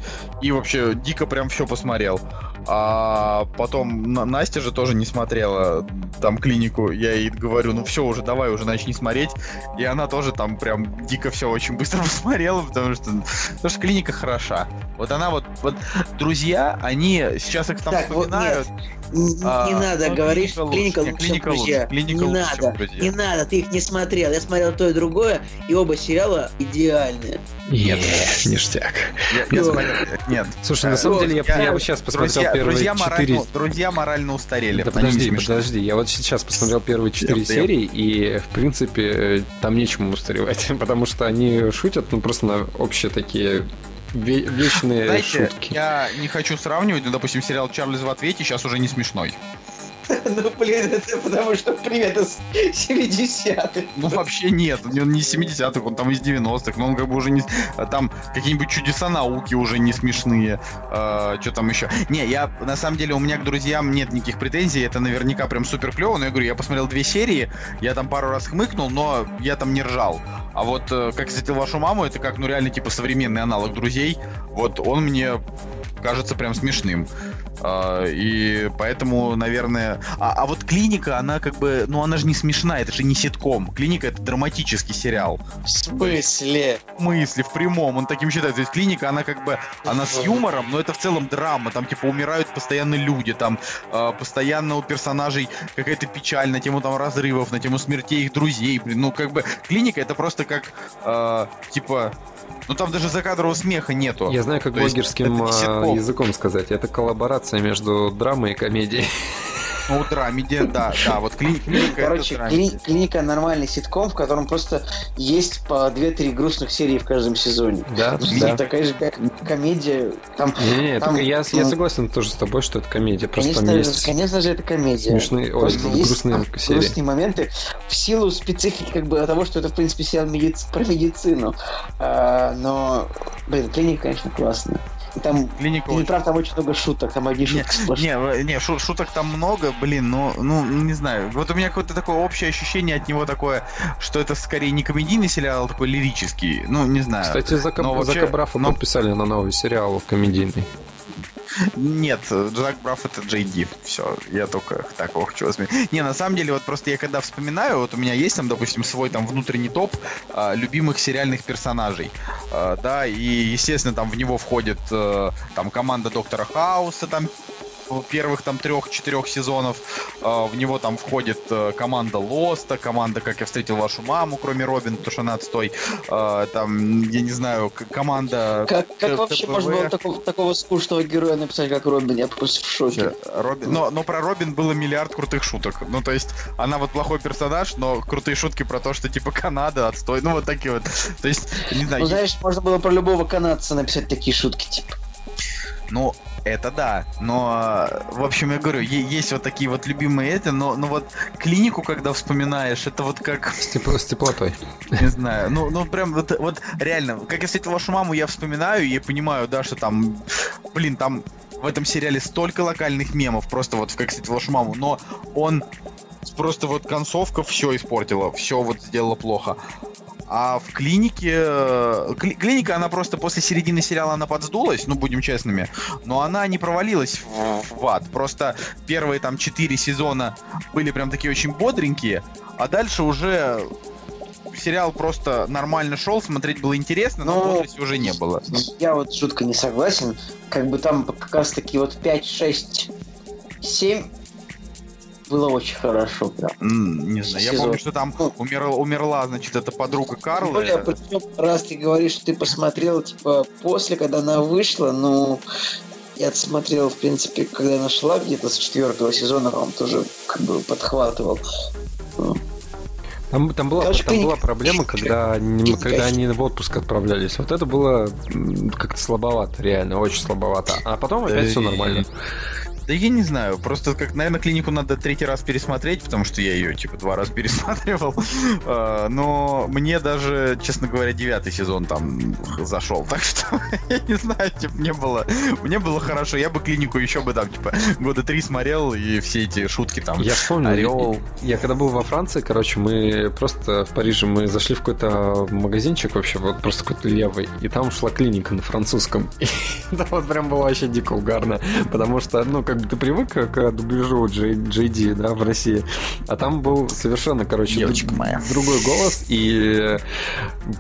[SPEAKER 1] и вообще дико прям все посмотрел. А потом На- Настя же тоже не смотрела там клинику. Я ей говорю, ну все, уже давай, уже начни смотреть. И она тоже там прям дико все очень быстро посмотрела, потому что, потому что клиника хороша. Вот она вот, вот друзья, они сейчас их там
[SPEAKER 3] Так, вот
[SPEAKER 1] вспоминают.
[SPEAKER 3] Н-
[SPEAKER 1] А,
[SPEAKER 3] не надо
[SPEAKER 1] ну,
[SPEAKER 3] говорить, что
[SPEAKER 1] лучше.
[SPEAKER 3] клиника лучше,
[SPEAKER 1] клиника
[SPEAKER 3] чем друзья.
[SPEAKER 1] лучше. Клиника
[SPEAKER 3] не
[SPEAKER 1] лучше,
[SPEAKER 3] надо,
[SPEAKER 1] «Друзья».
[SPEAKER 3] не надо, ты их не смотрел. Я смотрел то и другое, и оба сериала идеальные.
[SPEAKER 1] Нет.
[SPEAKER 2] Е, ништяк.
[SPEAKER 3] Ну.
[SPEAKER 1] смотрел- нет.
[SPEAKER 2] Слушай, на
[SPEAKER 1] Э,
[SPEAKER 2] самом деле, я, бы сейчас посмотрел
[SPEAKER 1] Друзья,
[SPEAKER 2] первые
[SPEAKER 1] друзья,
[SPEAKER 2] четыре...
[SPEAKER 1] морально, друзья морально устарели.
[SPEAKER 2] Да подожди, подожди, я вот сейчас посмотрел первые четыре серии, и, в принципе, там нечему устаревать, потому что они шутят, ну, просто на общие такие ве- вечные
[SPEAKER 1] Знаете,
[SPEAKER 2] шутки.
[SPEAKER 1] я не хочу сравнивать, но, допустим, сериал «Чарльз в ответе» сейчас уже не смешной.
[SPEAKER 3] Ну, блин, это потому что привет из 70-х.
[SPEAKER 1] Ну, вообще нет. Он не 70-х, он там из 90-х, но он как бы уже не... а Там какие-нибудь чудеса науки уже не смешные. что там еще? Не, я, на самом деле, у меня к друзьям нет никаких претензий, это наверняка прям супер клево, но я говорю, я посмотрел две серии, я там пару раз хмыкнул, но я там не ржал. А вот э, «Как встретил вашу маму» это как, ну, реально, типа, современный аналог «Друзей». Вот он мне кажется прям смешным. А, и поэтому, наверное... А, а вот «Клиника», она как бы... Ну, она же не смешная, это же не ситком. «Клиника» — это драматический сериал.
[SPEAKER 3] В смысле?
[SPEAKER 1] В смысле, в прямом, он таким считает. То есть «Клиника», она как бы... Она с юмором, но это в целом драма. Там, типа, умирают постоянно люди. Там а, постоянно у персонажей какая-то печаль на тему там разрывов, на тему смертей их друзей. Блин, ну, как бы... «Клиника» — это просто как... а, типа... Ну, там даже закадрового смеха нету.
[SPEAKER 2] Я знаю, как
[SPEAKER 1] То
[SPEAKER 2] блогерским а, языком сказать. Это коллаборация между драмой и комедией.
[SPEAKER 1] Драмеди, да, да, вот кли- клиника
[SPEAKER 3] Короче, кли- клиника нормальный ситком, в котором просто есть по 2-3 грустных серии в каждом сезоне.
[SPEAKER 2] Да, да.
[SPEAKER 3] Такая же как комедия. Там,
[SPEAKER 2] Не-не,
[SPEAKER 3] там,
[SPEAKER 2] только я, я
[SPEAKER 3] ну,
[SPEAKER 2] согласен тоже с тобой, что это комедия. Просто
[SPEAKER 3] конечно,
[SPEAKER 2] там
[SPEAKER 3] же,
[SPEAKER 2] есть
[SPEAKER 3] конечно же, это комедия.
[SPEAKER 2] смешные, ой,
[SPEAKER 3] есть
[SPEAKER 2] грустные
[SPEAKER 3] там
[SPEAKER 2] серии.
[SPEAKER 3] грустные моменты в силу специфики как бы того, что это в принципе сериал медиц- про медицину. А, но, блин, клиника, конечно, классная. Там,
[SPEAKER 1] Клиника
[SPEAKER 3] не
[SPEAKER 1] очень
[SPEAKER 3] прав, там очень много шуток, там одни шутки сплошные.
[SPEAKER 1] Не, не, шу- шуток там много, блин, ну, ну, не знаю. Вот у меня какое-то такое общее ощущение от него такое, что это скорее не комедийный сериал, а такой лирический. Ну, не знаю.
[SPEAKER 2] Кстати, Зака,
[SPEAKER 1] Но вообще- но-
[SPEAKER 2] подписали на новый сериал комедийный.
[SPEAKER 1] Нет, Джак Браф это Джей. Все, я только такого хочу возьмить. Не, на самом деле, вот просто я когда вспоминаю, вот у меня есть там, допустим, свой там внутренний топ а, любимых сериальных персонажей. А, да, и, естественно, там в него входит э, там команда Доктора Хауса, там первых там трех-четырех сезонов. А, В него там входит э, команда Лоста, команда Как я встретил вашу маму, кроме Робин, потому что она отстой. А, Там, я не знаю, команда...
[SPEAKER 3] Как, как вообще можно было такого, такого скучного героя написать, как Робин? Я просто в шоке.
[SPEAKER 1] Робин. Но, но про Робин было миллиард крутых шуток. Ну, то есть, она вот плохой персонаж, но крутые шутки про то, что типа Канада, отстой. Ну, вот такие вот. То есть, не знаю,
[SPEAKER 3] Ну, знаешь, можно было про любого канадца написать такие шутки, типа.
[SPEAKER 1] ну, это да. Но, в общем, я говорю, есть вот такие вот любимые эти, но, но вот клинику, когда вспоминаешь, это вот как,
[SPEAKER 2] С, тепло- с теплотой.
[SPEAKER 1] не знаю, ну, ну прям вот, вот реально, как я встретил вашу маму, я вспоминаю и понимаю, да, что там, блин, там в этом сериале столько локальных мемов, просто вот как встретил вашу маму, но он просто вот концовка все испортила, все вот сделала плохо. А в клинике... э, кли- клиника, она просто после середины сериала она подсдулась, ну, будем честными. Но она не провалилась в, в ад. Просто первые там четыре сезона были прям такие очень бодренькие, а дальше уже сериал просто нормально шел, смотреть было интересно, но
[SPEAKER 3] Ну,
[SPEAKER 1] бодрости уже не было.
[SPEAKER 3] Я вот жутко не согласен. Как бы там как раз таки вот 5, 6, 7 было очень хорошо прям.
[SPEAKER 1] М, Не знаю, я
[SPEAKER 3] Сезон.
[SPEAKER 1] помню, что там
[SPEAKER 3] Ну.
[SPEAKER 1] умерла, умерла значит, эта подруга
[SPEAKER 3] Тем
[SPEAKER 1] Карла.
[SPEAKER 3] более, причем, раз ты говоришь, что ты посмотрел, типа, после, когда она вышла, ну, я смотрел, в принципе, когда она шла где-то с четвертого сезона, он тоже как бы подхватывал.
[SPEAKER 2] Там, там была, там была проблема, когда когда они в отпуск отправлялись. Вот это было как-то слабовато, реально, очень слабовато. А потом опять все нормально.
[SPEAKER 1] Да я не знаю, просто как, наверное, клинику надо третий раз пересмотреть, потому что я ее, типа, два раза пересматривал. А, Но мне даже, честно говоря, девятый сезон там зашел. Так что, я не знаю, типа, мне было, мне было хорошо. Я бы клинику еще бы там, типа, года три смотрел, и все эти шутки там.
[SPEAKER 2] Я вспомнил,
[SPEAKER 1] Орел.
[SPEAKER 2] я, я когда был во Франции, короче, мы просто в Париже, мы зашли в какой-то магазинчик вообще, вот просто какой-то левый, и там шла клиника на французском. И да, вот прям было вообще дико угарно, потому что, ну, как ты привык к дубляжу Джей, Ди, да, в России, а там был совершенно, короче,
[SPEAKER 1] Девочка моя.
[SPEAKER 2] другой голос, и,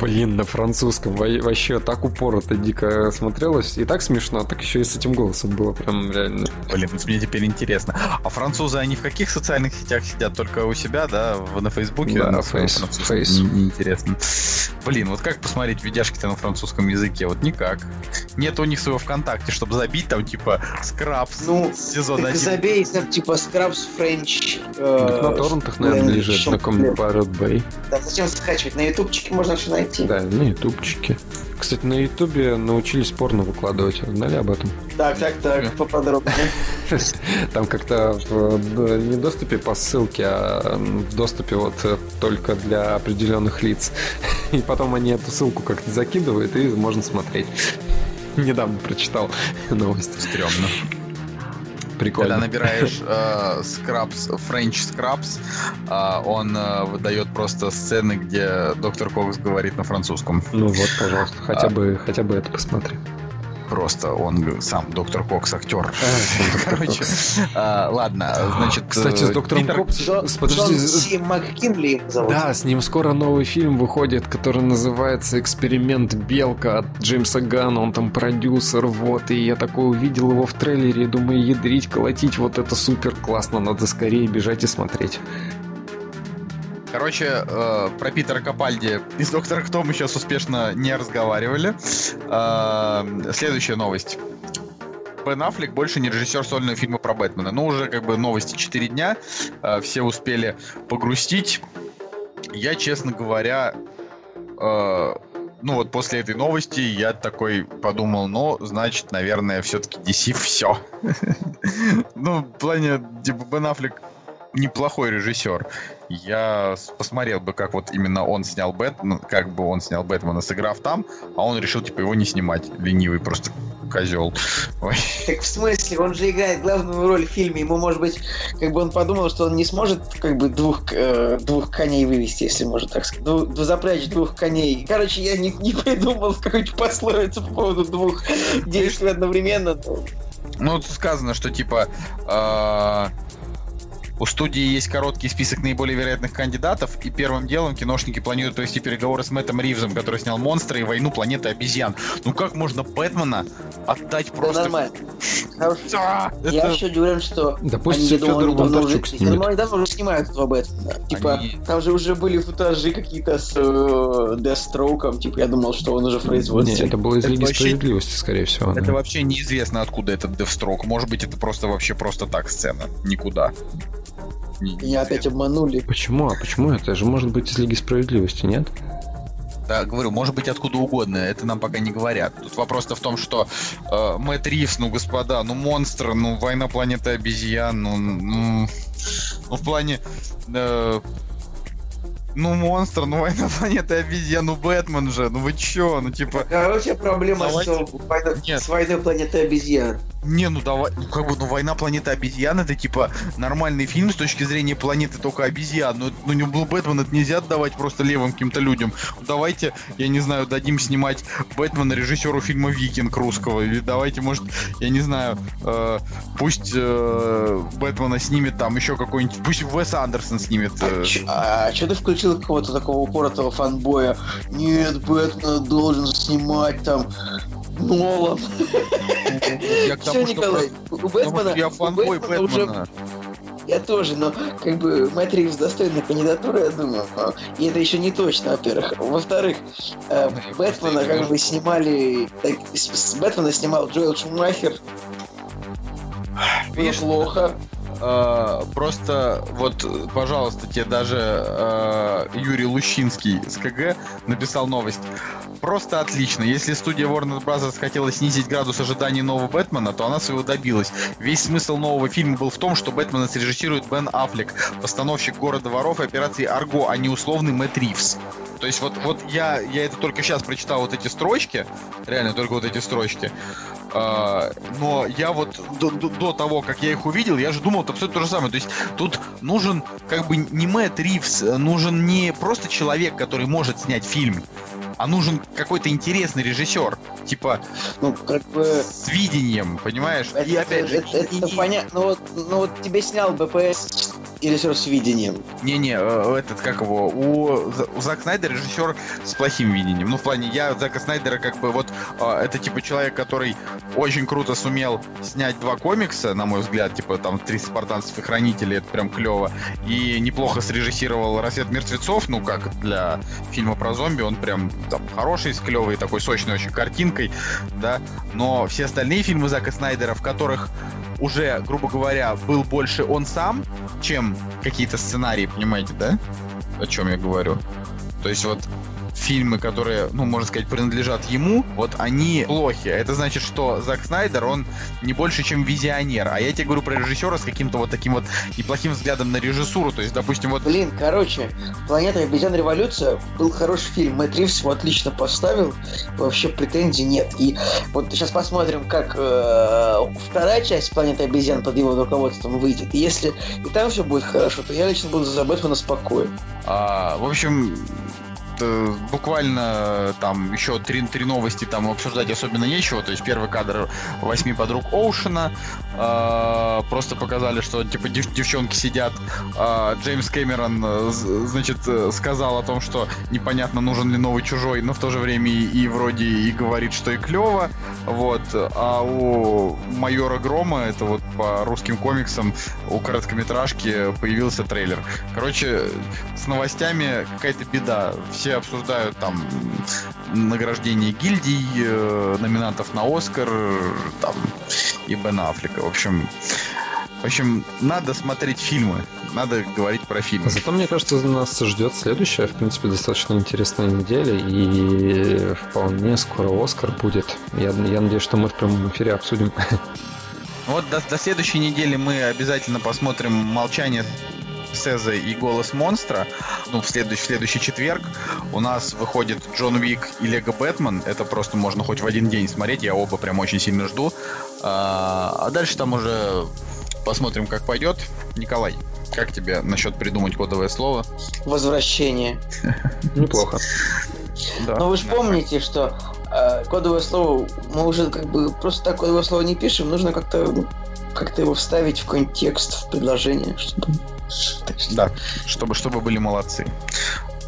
[SPEAKER 2] блин, на французском во- вообще так упорото дико смотрелось, и так смешно, так еще и с этим голосом было прям реально.
[SPEAKER 1] Блин, вот мне теперь интересно. А французы, они в каких социальных сетях сидят? Только у себя, да? На Фейсбуке?
[SPEAKER 2] Да,
[SPEAKER 1] на
[SPEAKER 2] Фейс-? Фейс.
[SPEAKER 1] Интересно. Блин, вот как посмотреть видяшки-то на французском языке? Вот никак. Нет у них своего ВКонтакте, чтобы забить там, типа, скрабс
[SPEAKER 3] Ну,
[SPEAKER 1] сезон
[SPEAKER 3] Так
[SPEAKER 1] один.
[SPEAKER 3] забей там типа Scrubs French.
[SPEAKER 2] Так на торрентах, наверное, лежит, на каком-нибудь Pirate Bay.
[SPEAKER 3] Да, зачем скачивать? На ютубчике можно все найти.
[SPEAKER 2] Да, на ютубчике. Кстати, на ютубе научились порно выкладывать. Знали об этом?
[SPEAKER 3] Так, так, так, поподробнее.
[SPEAKER 2] Там как-то в, д- не доступе по ссылке, а в доступе вот э, только для определенных лиц. И потом они эту ссылку как-то закидывают, и можно смотреть. Недавно прочитал новость.
[SPEAKER 1] Стрёмно.
[SPEAKER 2] Прикольно.
[SPEAKER 1] Когда набираешь э, Scrubs, French Scrubs, э, он э, выдает просто сцены, где доктор Кокс говорит на французском.
[SPEAKER 2] Ну вот, пожалуйста, хотя
[SPEAKER 1] А.
[SPEAKER 2] бы, хотя бы это посмотри.
[SPEAKER 1] Просто он сам доктор Кокс актер.
[SPEAKER 2] А,
[SPEAKER 1] Короче, а, ладно, значит...
[SPEAKER 2] Кстати, с
[SPEAKER 1] э,
[SPEAKER 2] доктором
[SPEAKER 1] Питер-
[SPEAKER 2] Копс...
[SPEAKER 3] Джон,
[SPEAKER 2] с- Подожди,
[SPEAKER 3] МакКинли зовут.
[SPEAKER 2] Да, с ним скоро новый фильм выходит, который называется «Эксперимент Белка» от Джеймса Ганна. Он там продюсер, вот. И я такой увидел его в трейлере и думаю, ядрить, колотить, вот это супер классно. Надо скорее бежать и смотреть.
[SPEAKER 1] Короче, э, про Питера Капальди из Доктора Кто мы сейчас успешно не разговаривали. Э, следующая новость. Бен Аффлек больше не режиссер сольного фильма про Бэтмена. Ну, уже как бы новости 4 дня, э, все успели погрустить. Я, честно говоря, э, ну вот после этой новости я такой подумал, ну, значит, наверное, все-таки DC все. Ну, в плане, типа, Бен Аффлек неплохой режиссер. Я посмотрел бы, как вот именно он снял Бэтмен, как бы он снял Бэтмена, сыграв там, а он решил, типа, его не снимать. Ленивый просто козел. Ой.
[SPEAKER 3] Так в смысле, он же играет главную роль в фильме, ему, может быть, как бы он подумал, что он не сможет, как бы, двух, э, двух коней вывести, если можно так сказать, Дву- запрячь двух коней. Короче, я не, не придумал какую-то пословицу по поводу двух действий одновременно. но-
[SPEAKER 1] Ну, тут сказано, что, типа, э, у студии есть короткий список наиболее вероятных кандидатов, и первым делом киношники планируют провести переговоры с Мэттом Ривзом, который снял «Монстры» и «Войну планеты обезьян». Ну как можно Бэтмена отдать
[SPEAKER 3] Да
[SPEAKER 1] просто...
[SPEAKER 3] нормально. Хорошо.
[SPEAKER 1] А,
[SPEAKER 3] Я
[SPEAKER 1] это-
[SPEAKER 3] вообще удивлен, что
[SPEAKER 2] Да пусть Федор Бондарчук снимет.
[SPEAKER 3] они давно уже снимают этого Бэтмена. Типа,
[SPEAKER 1] Они-
[SPEAKER 3] там же уже были футажи какие-то с э, Дестроуком, типа, я думал, что он уже в
[SPEAKER 2] Не,
[SPEAKER 3] производстве.
[SPEAKER 2] это было из Лиги
[SPEAKER 1] вообще-
[SPEAKER 2] Справедливости, скорее всего.
[SPEAKER 1] Это
[SPEAKER 2] да.
[SPEAKER 1] вообще неизвестно, откуда этот Девстрок. Может быть, это просто вообще просто так сцена. Никуда.
[SPEAKER 3] Меня опять обманули.
[SPEAKER 2] Почему? А почему это же может быть из Лиги Справедливости, нет?
[SPEAKER 1] Да, говорю, может быть откуда угодно, это нам пока не говорят. Тут вопрос-то в том, что э, Мэтт Ривз, ну, господа, ну, монстр, ну, война планеты обезьян, ну, ну, ну, в плане... э, ну, монстр, ну, война планеты обезьян, ну, Бэтмен же, ну, вы чё, ну, типа...
[SPEAKER 3] Короче, проблема
[SPEAKER 1] Давайте.
[SPEAKER 3] с,
[SPEAKER 1] Нет.
[SPEAKER 3] с войной планеты обезьян.
[SPEAKER 1] Не, ну давай, ну как бы, ну война планеты обезьян это типа нормальный фильм с точки зрения планеты только обезьян. Ну, ну не был Бэтмен, это нельзя отдавать просто левым каким-то людям. Давайте, я не знаю, дадим снимать Бэтмена режиссеру фильма Викинг русского. Или давайте, может, я не знаю, э, пусть э, Бэтмена снимет там еще какой-нибудь. Пусть Уэс Андерсон снимет. э,
[SPEAKER 3] А, что ты включил какого-то такого упоротого фанбоя? Нет, Бэтмена должен снимать там Нолан.
[SPEAKER 1] я к
[SPEAKER 3] Все,
[SPEAKER 1] тому, что
[SPEAKER 3] Николай, у Бэтмена,
[SPEAKER 1] я фанбой
[SPEAKER 3] Бэтмена. Я тоже, но как бы Мэтт Ривз достойная кандидатура, я думаю. а, И это еще не точно, во-первых. Во-вторых, э, Бэтмена как бы снимали... так, с, с Бэтмена снимал Джоэл Шумахер.
[SPEAKER 1] Видишь,
[SPEAKER 3] плохо.
[SPEAKER 1] Э, просто вот, пожалуйста, тебе даже э, Юрий Лущинский с КГ написал новость. Просто отлично. Если студия Warner Bros. хотела снизить градус ожиданий нового Бэтмена, то она своего добилась. Весь смысл нового фильма был в том, что Бэтмена срежиссирует Бен Аффлек, постановщик «Города воров» и операции «Арго», а не условный Мэтт Ривз. То есть вот, вот я, я это только сейчас прочитал вот эти строчки, реально только вот эти строчки. А, но я вот до, до- до того, как я их увидел, я же думал это абсолютно то же самое. То есть тут нужен как бы не Мэтт Ривз, нужен не просто человек, который может снять фильм, а нужен какой-то интересный режиссер, типа
[SPEAKER 3] Ну, как бы...
[SPEAKER 1] с видением, понимаешь?
[SPEAKER 3] Это,
[SPEAKER 1] И опять же,
[SPEAKER 3] это,
[SPEAKER 1] и-
[SPEAKER 3] это
[SPEAKER 1] и-
[SPEAKER 3] понятно. Ну вот, ну вот тебе снял БПС и режиссер с видением.
[SPEAKER 1] Не-не, э, этот, как его, у, у Зака Снайдера режиссер с плохим видением. Ну, в плане, я Зака Снайдера как бы вот, э, это типа человек, который очень круто сумел снять два комикса, на мой взгляд, типа там «Три спартанцев и хранители», это прям клево, и неплохо срежиссировал «Рассвет мертвецов», ну, как для фильма про зомби, он прям там хороший, с клевой такой сочной очень картинкой, да, но все остальные фильмы Зака Снайдера, в которых уже, грубо говоря, был больше он сам, чем какие-то сценарии, понимаете, да? О чем я говорю? То есть вот фильмы, которые, ну, можно сказать, принадлежат ему, вот они плохи. Это значит, что Зак Снайдер, он не больше, чем визионер. А я тебе говорю про режиссера с каким-то вот таким вот неплохим взглядом на режиссуру. То есть, допустим, вот
[SPEAKER 3] Блин, короче, «Планета обезьян. Революция» был хороший фильм. Мэтт Ривз его отлично поставил. Вообще претензий нет. И вот сейчас посмотрим, как э, вторая часть «Планеты обезьян» под его руководством выйдет. И если и там все будет хорошо, то я лично буду за Бэтмена спокоен.
[SPEAKER 1] А, в общем, т- буквально там еще три, три новости там обсуждать особенно нечего. То есть первый кадр восьми подруг Оушена. а, просто показали, что типа дев- девчонки сидят. А, Джеймс Кэмерон, э, значит, э, сказал о том, что непонятно, нужен ли новый чужой, но в то же время и, и вроде и говорит, что и клево. Вот. А у майора Грома, это вот по русским комиксам, у короткометражки появился трейлер. Короче, с новостями какая-то беда. Все все обсуждают там награждение гильдий, э, номинантов на Оскар, там, и Бен Аффлека. В общем, в общем, надо смотреть фильмы, надо говорить про фильмы.
[SPEAKER 2] Зато, мне кажется, нас ждет следующая, в принципе, достаточно интересная неделя, и вполне скоро Оскар будет. Я, я надеюсь, что мы в прямом эфире обсудим.
[SPEAKER 1] Вот до, до следующей недели мы обязательно посмотрим «Молчание Сеза и «Голос монстра». Ну, в следующий, в следующий четверг у нас выходит Джон Уик и Лего Бэтмен. Это просто можно хоть в один день смотреть. Я оба прям очень сильно жду. А, а дальше там уже посмотрим, как пойдет. Николай, как тебе насчет придумать кодовое слово?
[SPEAKER 3] Возвращение.
[SPEAKER 2] Неплохо.
[SPEAKER 1] Да,
[SPEAKER 3] Но вы же помните, что э, кодовое слово, мы уже как бы просто так кодовое слово не пишем, нужно как-то ну, как-то его вставить в контекст, в предложение, чтобы...
[SPEAKER 1] Да, чтобы, чтобы были молодцы.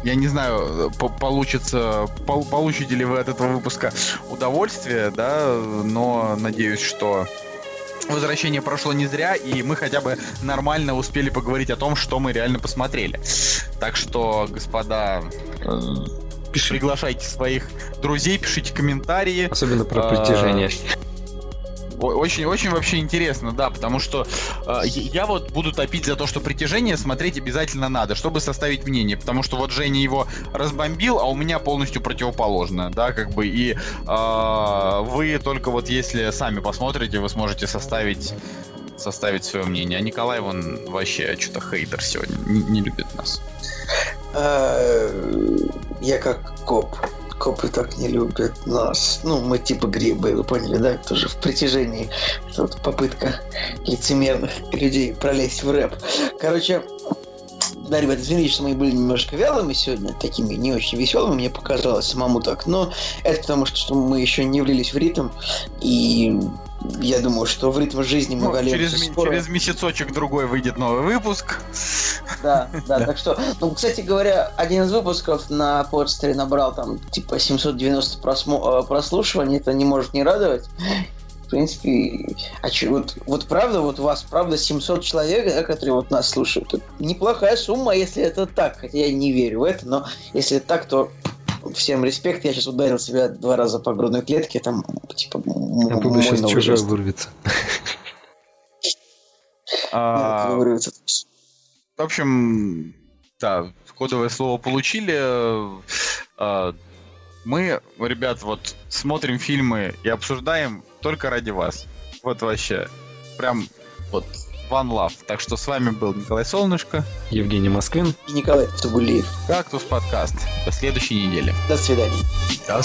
[SPEAKER 1] Я не знаю, по- получится, пол- получите ли вы от этого выпуска удовольствие, да, но надеюсь, что возвращение прошло не зря, и мы хотя бы нормально успели поговорить о том, что мы реально посмотрели. Так что, господа, э,
[SPEAKER 2] Пиши.
[SPEAKER 1] приглашайте своих друзей, пишите комментарии.
[SPEAKER 2] Особенно про
[SPEAKER 1] А,
[SPEAKER 2] притяжение.
[SPEAKER 1] О- Очень, очень вообще интересно, да, потому что э, я вот буду топить за то, что притяжение смотреть обязательно надо, чтобы составить мнение, потому что вот Женя его разбомбил, а у меня полностью противоположное, да, как бы, и э, вы только вот если сами посмотрите, вы сможете составить составить свое мнение. А Николай, вон вообще что-то хейтер сегодня, не, не любит нас.
[SPEAKER 3] Э, Я как коп. Копы так не любят нас. Ну, мы типа грибы, вы поняли, да? Тоже в притяжении. Это вот попытка лицемерных людей пролезть в рэп. Короче, да, ребят, извините, что мы были немножко вялыми сегодня, такими не очень веселыми, мне показалось самому так. Но это потому, что, мы еще не влились в ритм, и я думаю, что в ритм жизни мы
[SPEAKER 1] Ну, через,
[SPEAKER 3] скоро.
[SPEAKER 1] через месяцочек другой выйдет новый выпуск.
[SPEAKER 3] Да, да, так что, ну, кстати говоря, один из выпусков на подстере набрал там типа 790 просмо- э, прослушиваний, это не может не радовать. В принципе, а чё, вот, вот правда, вот у вас правда 700 человек, да, которые вот нас слушают. Это неплохая сумма, если это так, хотя я не верю в это, но если так, то всем респект. Я сейчас ударил себя два раза по грудной клетке, там, типа,
[SPEAKER 2] Я буду
[SPEAKER 3] мой
[SPEAKER 2] сейчас чужой
[SPEAKER 3] жест. вырвется.
[SPEAKER 1] В общем, да, кодовое слово получили. А, Мы, ребят, вот смотрим фильмы и обсуждаем только ради вас. Вот вообще. Прям вот one love. Так что с вами был Николай Солнышко,
[SPEAKER 2] Евгений Москвин.
[SPEAKER 3] И Николай Цугулиев.
[SPEAKER 1] Кактус подкаст. До следующей недели.
[SPEAKER 3] До свидания.
[SPEAKER 1] До